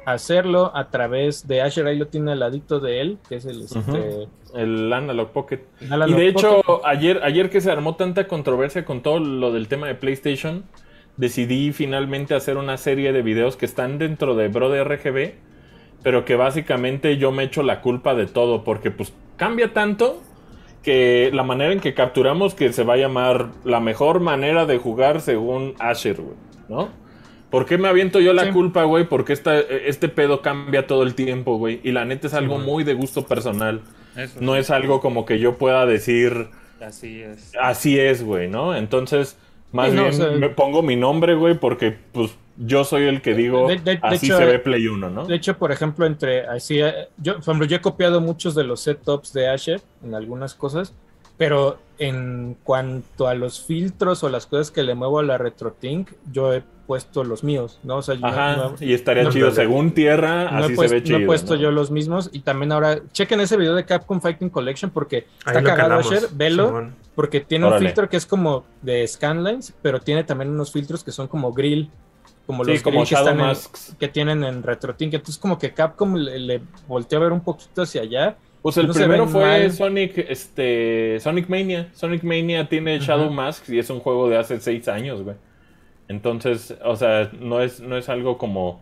hacerlo a través de Asher. Ahí lo tiene al ladito de él, que es el este, el Analog Pocket. Analog Y de hecho, Pocket. ayer, ayer que se armó tanta controversia con todo lo del tema de PlayStation, decidí finalmente hacer una serie de videos que están dentro de Bro de RGB, pero que básicamente yo me echo la culpa de todo, porque pues cambia tanto que la manera en que capturamos que se va a llamar la mejor manera de jugar según Asher, ¿no? ¿Por qué me aviento yo la Sí. culpa, güey? Porque esta, este pedo cambia todo el tiempo, güey. Y la neta es algo muy de gusto personal. Eso No es algo como que yo pueda decir, Así es. así es, güey, ¿no? Entonces, más Sí, no, bien o sea- me pongo mi nombre, güey, porque pues yo soy el que digo, De- de- de así hecho, se ve Play 1, ¿no? De hecho, por ejemplo, entre así, eh, yo, por ejemplo, yo he copiado muchos de los setups de Asher en algunas cosas, pero en cuanto a los filtros o las cosas que le muevo a la RetroTink, yo he puesto los míos, ¿no? O sea, yo no- Ajá, no- y estaría no, chido. Según Tierra, no he, así pues- se ve no chido. he puesto ¿no? yo los mismos y también ahora chequen ese video de Capcom Fighting Collection porque Ahí está cagado Asher, velo Simón. porque tiene Órale. un filtro que es como de scanlines, pero tiene también unos filtros que son como grill, como Sí, los como grill que Shadow están en, Masks. que tienen en RetroTink. Entonces como que Capcom le, le volteó a ver un poquito hacia allá. Pues el no primero fue mal. Sonic, este, Sonic Mania. Sonic Mania tiene Shadow Masks y es un juego de hace seis años, güey. Entonces, o sea, no es, no es algo como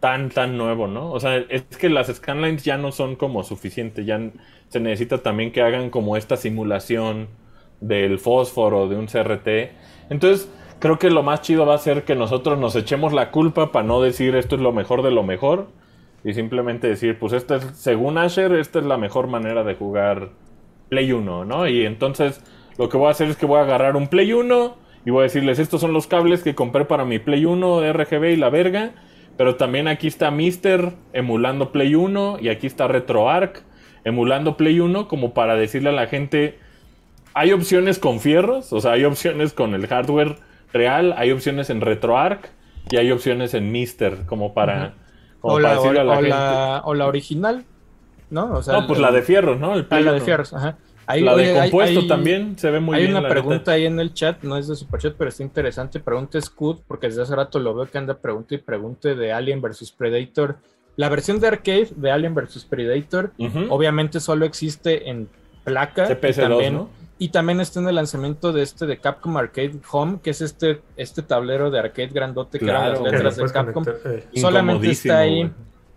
tan, tan nuevo, ¿no? O sea, es que las scanlines ya no son como suficientes, ya se necesita también que hagan como esta simulación del fósforo, de un CRT. Entonces, creo que lo más chido va a ser que nosotros nos echemos la culpa para no decir esto es lo mejor de lo mejor y simplemente decir, pues esta es, según Asher, esta es la mejor manera de jugar Play 1, ¿no? Y entonces lo que voy a hacer es que voy a agarrar un Play 1 y voy a decirles, estos son los cables que compré para mi Play 1 de RGB y la verga, pero también aquí está Mister emulando Play 1 y aquí está RetroArch emulando Play 1 como para decirle a la gente, hay opciones con fierros, o sea, hay opciones con el hardware real, hay opciones en RetroArch y hay opciones en Mister como para, como O para la, decirle a la o gente. la- o la original, ¿no? O sea, no, pues el- la de fierros, ¿no? El ah, la de 1. fierros, ajá. Ahí, La de oye, hay- compuesto hay- también se ve muy hay bien. una la pregunta neta. ahí en el chat, no es de Superchat, pero está interesante. Pregunta Scud, porque desde hace rato lo veo que anda pregunta y pregunte de Alien vs Predator. La versión de arcade de Alien vs Predator, Ujú. obviamente solo existe en placa. y CPS2, también, ¿no? y también está en el lanzamiento de este de Capcom Arcade Home, que es este, este tablero de arcade grandote que eran Claro, las Que lo letras de Capcom. eh. solamente está ahí. Güey.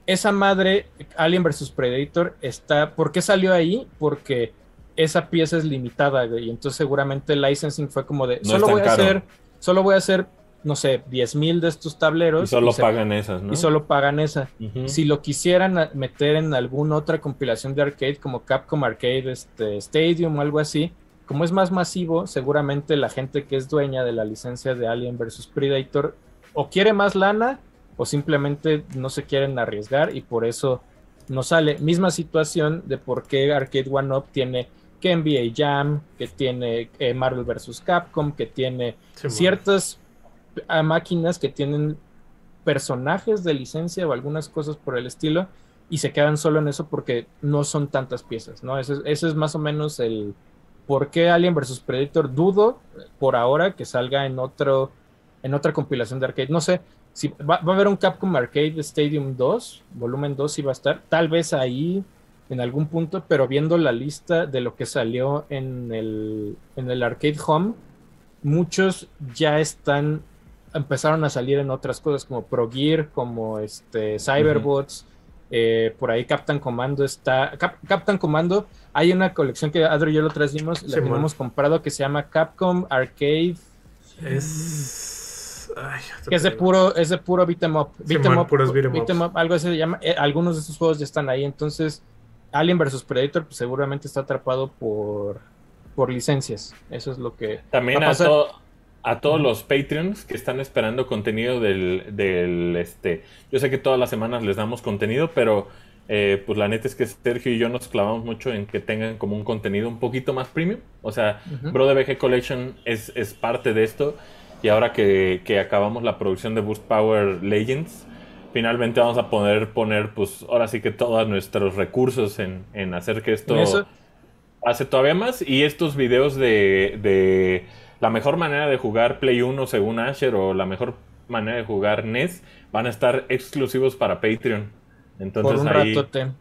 Esa madre, Alien vs Predator, está. ¿Por qué salió ahí? Porque esa pieza es limitada, güey. Y entonces seguramente el licensing fue como de. No solo voy a caro. hacer. Solo voy a hacer, no sé, 10 mil de estos tableros. Y solo pagan esas, ¿no? y solo pagan esa. Si lo quisieran meter en alguna otra compilación de arcade, como Capcom Arcade este, Stadium o algo así, como es más masivo, seguramente la gente que es dueña de la licencia de Alien vs Predator o quiere más lana o simplemente no se quieren arriesgar y por eso no sale. Misma situación de por qué Arcade One Up tiene que NBA Jam, que tiene eh, Marvel vs Capcom, que tiene ciertas ah, máquinas que tienen personajes de licencia o algunas cosas por el estilo y se quedan solo en eso porque no son tantas piezas, ¿no? Ese, es- ese es más o menos el por qué Alien vs Predator dudo por ahora que salga en otro en otra compilación de arcade. No sé, si va, va a haber un Capcom Arcade Stadium 2, volumen 2 sí va a estar, tal vez ahí en algún punto, pero viendo la lista de lo que salió en el, en el Arcade Home, muchos ya están, empezaron a salir en otras cosas como Pro Gear, como este Cyberbots, eh, por ahí Captain Commando está, Cap- Captain Commando, hay una colección que Adro y yo lo trajimos, la Simón. tenemos comprado que se llama Capcom Arcade, Es. Ay, que es de puro, es de puro beat 'em up, beat 'em up, beat 'em 'em ups. up, algo así se llama, eh, algunos de estos juegos ya están ahí, entonces Alien vs Predator pues, seguramente está atrapado por por licencias. Eso es lo que También va a a, pasar. to- a todos los Patreons que están esperando contenido del, del, este. Yo sé que todas las semanas les damos contenido, pero eh, pues la neta es que Sergio y yo nos clavamos mucho en que tengan como un contenido un poquito más premium. O sea. Bro de BG Collection es, es parte de esto. Y ahora que, que acabamos la producción de Boost Power Legends, finalmente vamos a poder poner, pues ahora sí que todos nuestros recursos en, en hacer que esto hace todavía más. Y estos videos de, de la mejor manera de jugar Play 1 según Asher o la mejor manera de jugar NES van a estar exclusivos para Patreon. Entonces por un ahí.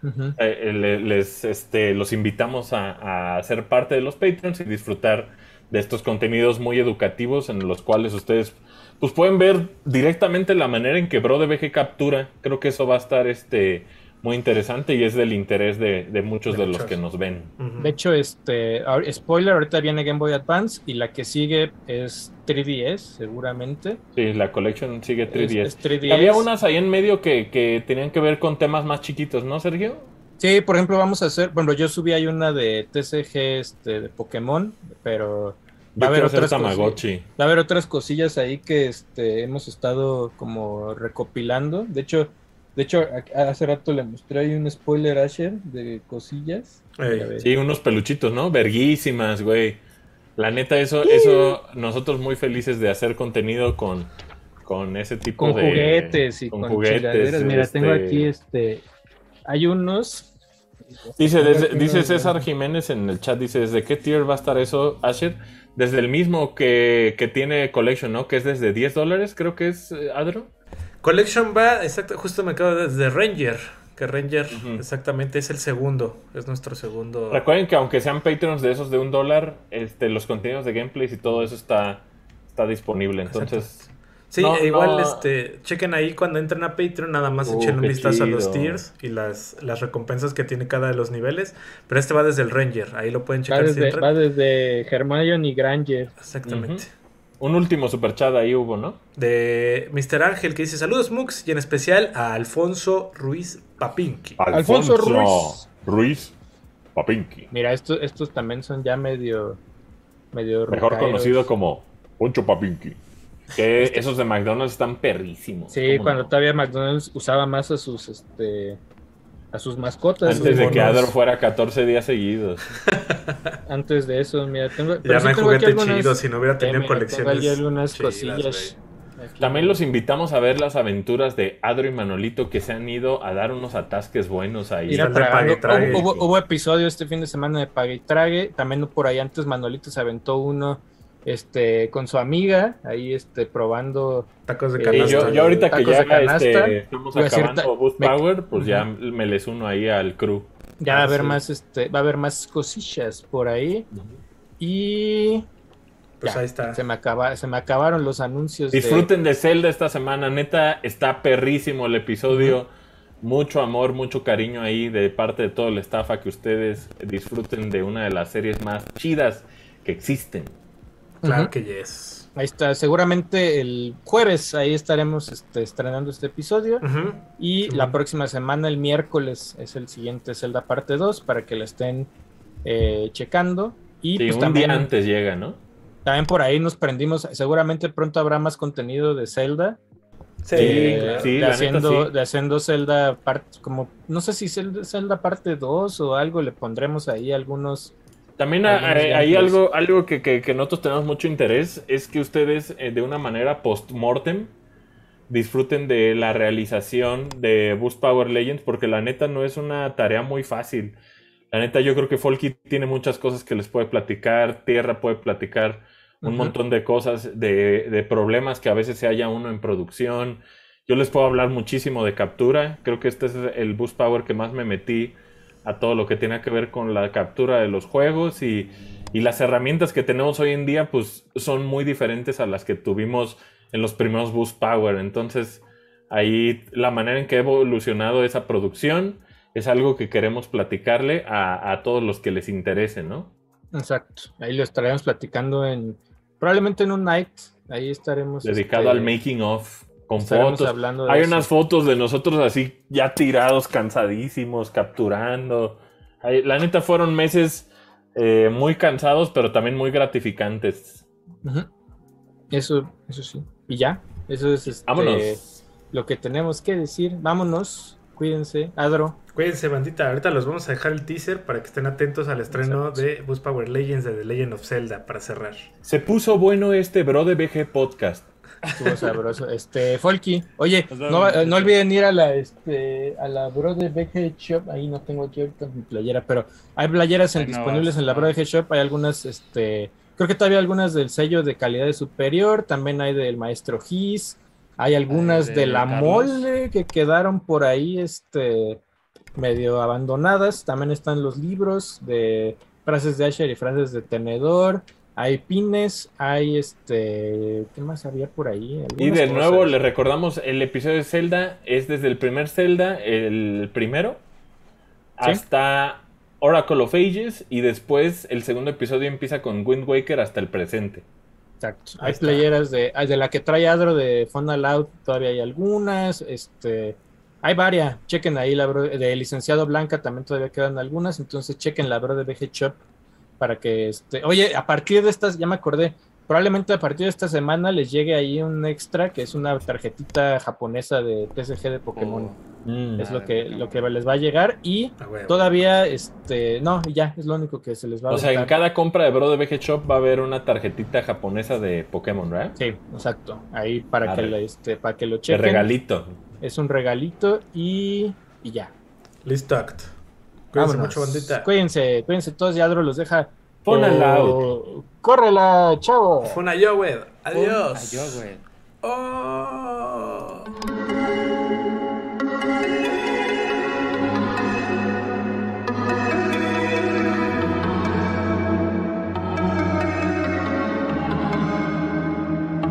Ujú. eh, le- les este, los invitamos a, a ser parte de los Patreons y disfrutar de estos contenidos muy educativos en los cuales ustedes pues pueden ver directamente la manera en que Bro de BG captura. Creo que eso va a estar este muy interesante y es del interés de, de muchos De de los que nos ven. De hecho, este spoiler, ahorita viene Game Boy Advance y la que sigue es 3DS, seguramente. Sí, la collection sigue Es- 3DS. es 3DS. Y Había unas ahí en medio que, que tenían que ver con temas más chiquitos, ¿no, Sergio? Sí, por ejemplo, vamos a hacer, bueno, yo subí ahí una de TCG este, de Pokémon, pero va a haber otras Tamagotchi. Va a haber otras cosillas ahí que este, hemos estado como recopilando. De hecho, de hecho, hace rato le mostré ahí un spoiler Asher de cosillas. Ey. Sí, unos peluchitos, ¿no? Verguísimas, güey. La neta, eso, eso, nosotros muy felices de hacer contenido con, con ese tipo Con de... juguetes y con, chingaderas. Mira, tengo este, aquí este. Hay unos. Dice, Tengo desde- dice César Jiménez en el chat, dice, ¿desde qué tier va a estar eso, Asher? Desde el mismo que, que tiene Collection, ¿no? Que es desde 10 dólares, creo que es, eh, Adro. Collection va, exacto, justo me acabo de desde Ranger. Que Ranger exactamente es el segundo. Es nuestro segundo. Recuerden que aunque sean Patreons de esos de un dólar, este, los contenidos de gameplays y todo eso está, está disponible. Entonces, Sí, No, e igual no. este, chequen ahí cuando entren a Patreon, nada más Uh, echen un vistazo a los tiers y las, las recompensas que tiene cada de los niveles. Pero este va desde el Ranger, ahí lo pueden Va checar si desde, entran. va desde Hermione y Granger. Exactamente. un último super chat ahí hubo, ¿no? De Mr. Ángel que dice saludos Mux y en especial a Alfonso Ruiz Papinki. Alfonso Ruiz. Ruiz Papinki. Mira, estos, estos también son ya medio. medio Mejor rocaeros. conocido como Poncho Papinki. Que (laughs) esos de McDonald's están perrísimos. Sí, ¿cómo cuando no? todavía McDonald's usaba más a sus este a sus mascotas. Antes de que. Adro fuera 14 días seguidos. (laughs) Antes de eso, mira, tengo, Ya pero sí juguete algunas- chido si no hubiera tenido Eh, tengo colecciones. ahí algunas chidas, cosillas. Aquí. También los invitamos a ver las aventuras de Adro y Manolito que se han ido a dar unos atasques buenos ahí. Trague. Hubo, hubo- hubo episodio este fin de semana de Pague y Trague. También por ahí antes Manolito se aventó uno este, con su amiga, ahí este, probando. Tacos de Y canasta. yo, yo ahorita que ya este, estamos acabando ta- Boost me- Power, pues ya me les uno ahí al crew. Ya va a haber sí. más, este, va a haber más cosillas por ahí. Y Pues ya, ahí está. Se me, acaba, se me acabaron los anuncios. Disfruten de Zelda esta semana, neta, está perrísimo el episodio. Mucho amor, mucho cariño ahí de parte de todo el staff a que ustedes disfruten de una de las series más chidas que existen. Claro Ujú. que yes. Ahí está, seguramente el jueves ahí estaremos este, estrenando este episodio. Y Sí, la bueno. próxima semana, el miércoles, es el siguiente Zelda parte 2 para que la estén eh, checando. Y Sí, pues un también, día antes llega, ¿no? también por ahí nos prendimos. Seguramente pronto habrá más contenido de Zelda. Sí, eh, claro. sí, de, la neta, haciendo, sí. de haciendo Zelda parte, como, no sé si Zelda, Zelda parte 2 o algo, le pondremos ahí algunos. También hay, algo, algo que, que- que nosotros tenemos mucho interés, es que ustedes eh, de una manera post-mortem disfruten de la realización de Boost Power Legends, porque la neta no es una tarea muy fácil. La neta yo creo que Folky tiene muchas cosas que les puede platicar, Tierra puede platicar un montón de cosas, de, de problemas que a veces se haya uno en producción. Yo les puedo hablar muchísimo de captura, creo que este es el Boost Power que más me metí a todo lo que tiene que ver con la captura de los juegos y, y las herramientas que tenemos hoy en día pues son muy diferentes a las que tuvimos en los primeros Boost Power. Entonces ahí la manera en que ha evolucionado esa producción es algo que queremos platicarle a, a todos los que les interese, ¿no? Exacto. Ahí lo estaremos platicando en. Probablemente en un night. Ahí estaremos. Dedicado este, al making of, con estaremos fotos. hablando de Hay eso. unas fotos de nosotros así ya tirados, cansadísimos, capturando. Ay, La neta fueron meses eh, muy cansados, pero también muy gratificantes. Eso, eso sí. Y ya, eso es este, Vámonos. lo que tenemos que decir. Vámonos, cuídense. Adro, Cuídense, bandita. Ahorita los vamos a dejar el teaser para que estén atentos al estreno Exacto. de Boost Power Legends de The Legend of Zelda para cerrar. Se puso bueno este Bro de BG Podcast. Estuvo sabroso. Este, Folky, oye, no, no olviden ir a la, este, a la Bro de BG Shop. Ahí no tengo aquí ahorita mi playera, pero hay playeras en- disponibles en la. Bro de BG Shop. Hay algunas, este, creo que todavía algunas del sello de calidad superior. También hay del Maestro Gis. Hay algunas de de la Carlos. mole que quedaron por ahí, este, medio abandonadas. También están los libros de frases de Asher y frases de tenedor. Hay pines, hay este, ¿qué más había por ahí? Y de cosas. nuevo les recordamos, el episodio de Zelda es desde el primer Zelda, el primero, Sí. hasta Oracle of Ages, y después el segundo episodio empieza con Wind Waker hasta el presente. Exacto. Ahí Hay está. playeras de, de la que trae Adro de Fun Aloud, todavía hay algunas, este, hay varias, chequen ahí la bro- de licenciado Blanca también todavía quedan algunas, entonces chequen la bro de BG Shop para que este, oye, a partir de estas, ya me acordé, probablemente a partir de esta semana les llegue ahí un extra que es una tarjetita japonesa de TCG de Pokémon. Mm. Es Ah, lo de que, Pokémon. lo que les va a llegar y todavía, este, no, ya, es lo único que se les va a O sea, en cada compra de Bro de BG Shop va a haber una tarjetita japonesa de Pokémon, ¿verdad? Sí, exacto. Ahí para que, le- este, para que lo De chequen. regalito. Es un regalito y, y ya. Listo, act. Cuídense Vámonos. mucho, bandita. Cuídense, cuídense todos. Y Adro los deja. Pon al Oh, ¡Córrela, chavo! Fue una yo, güey. Adiós. Adiós, güey. Oh.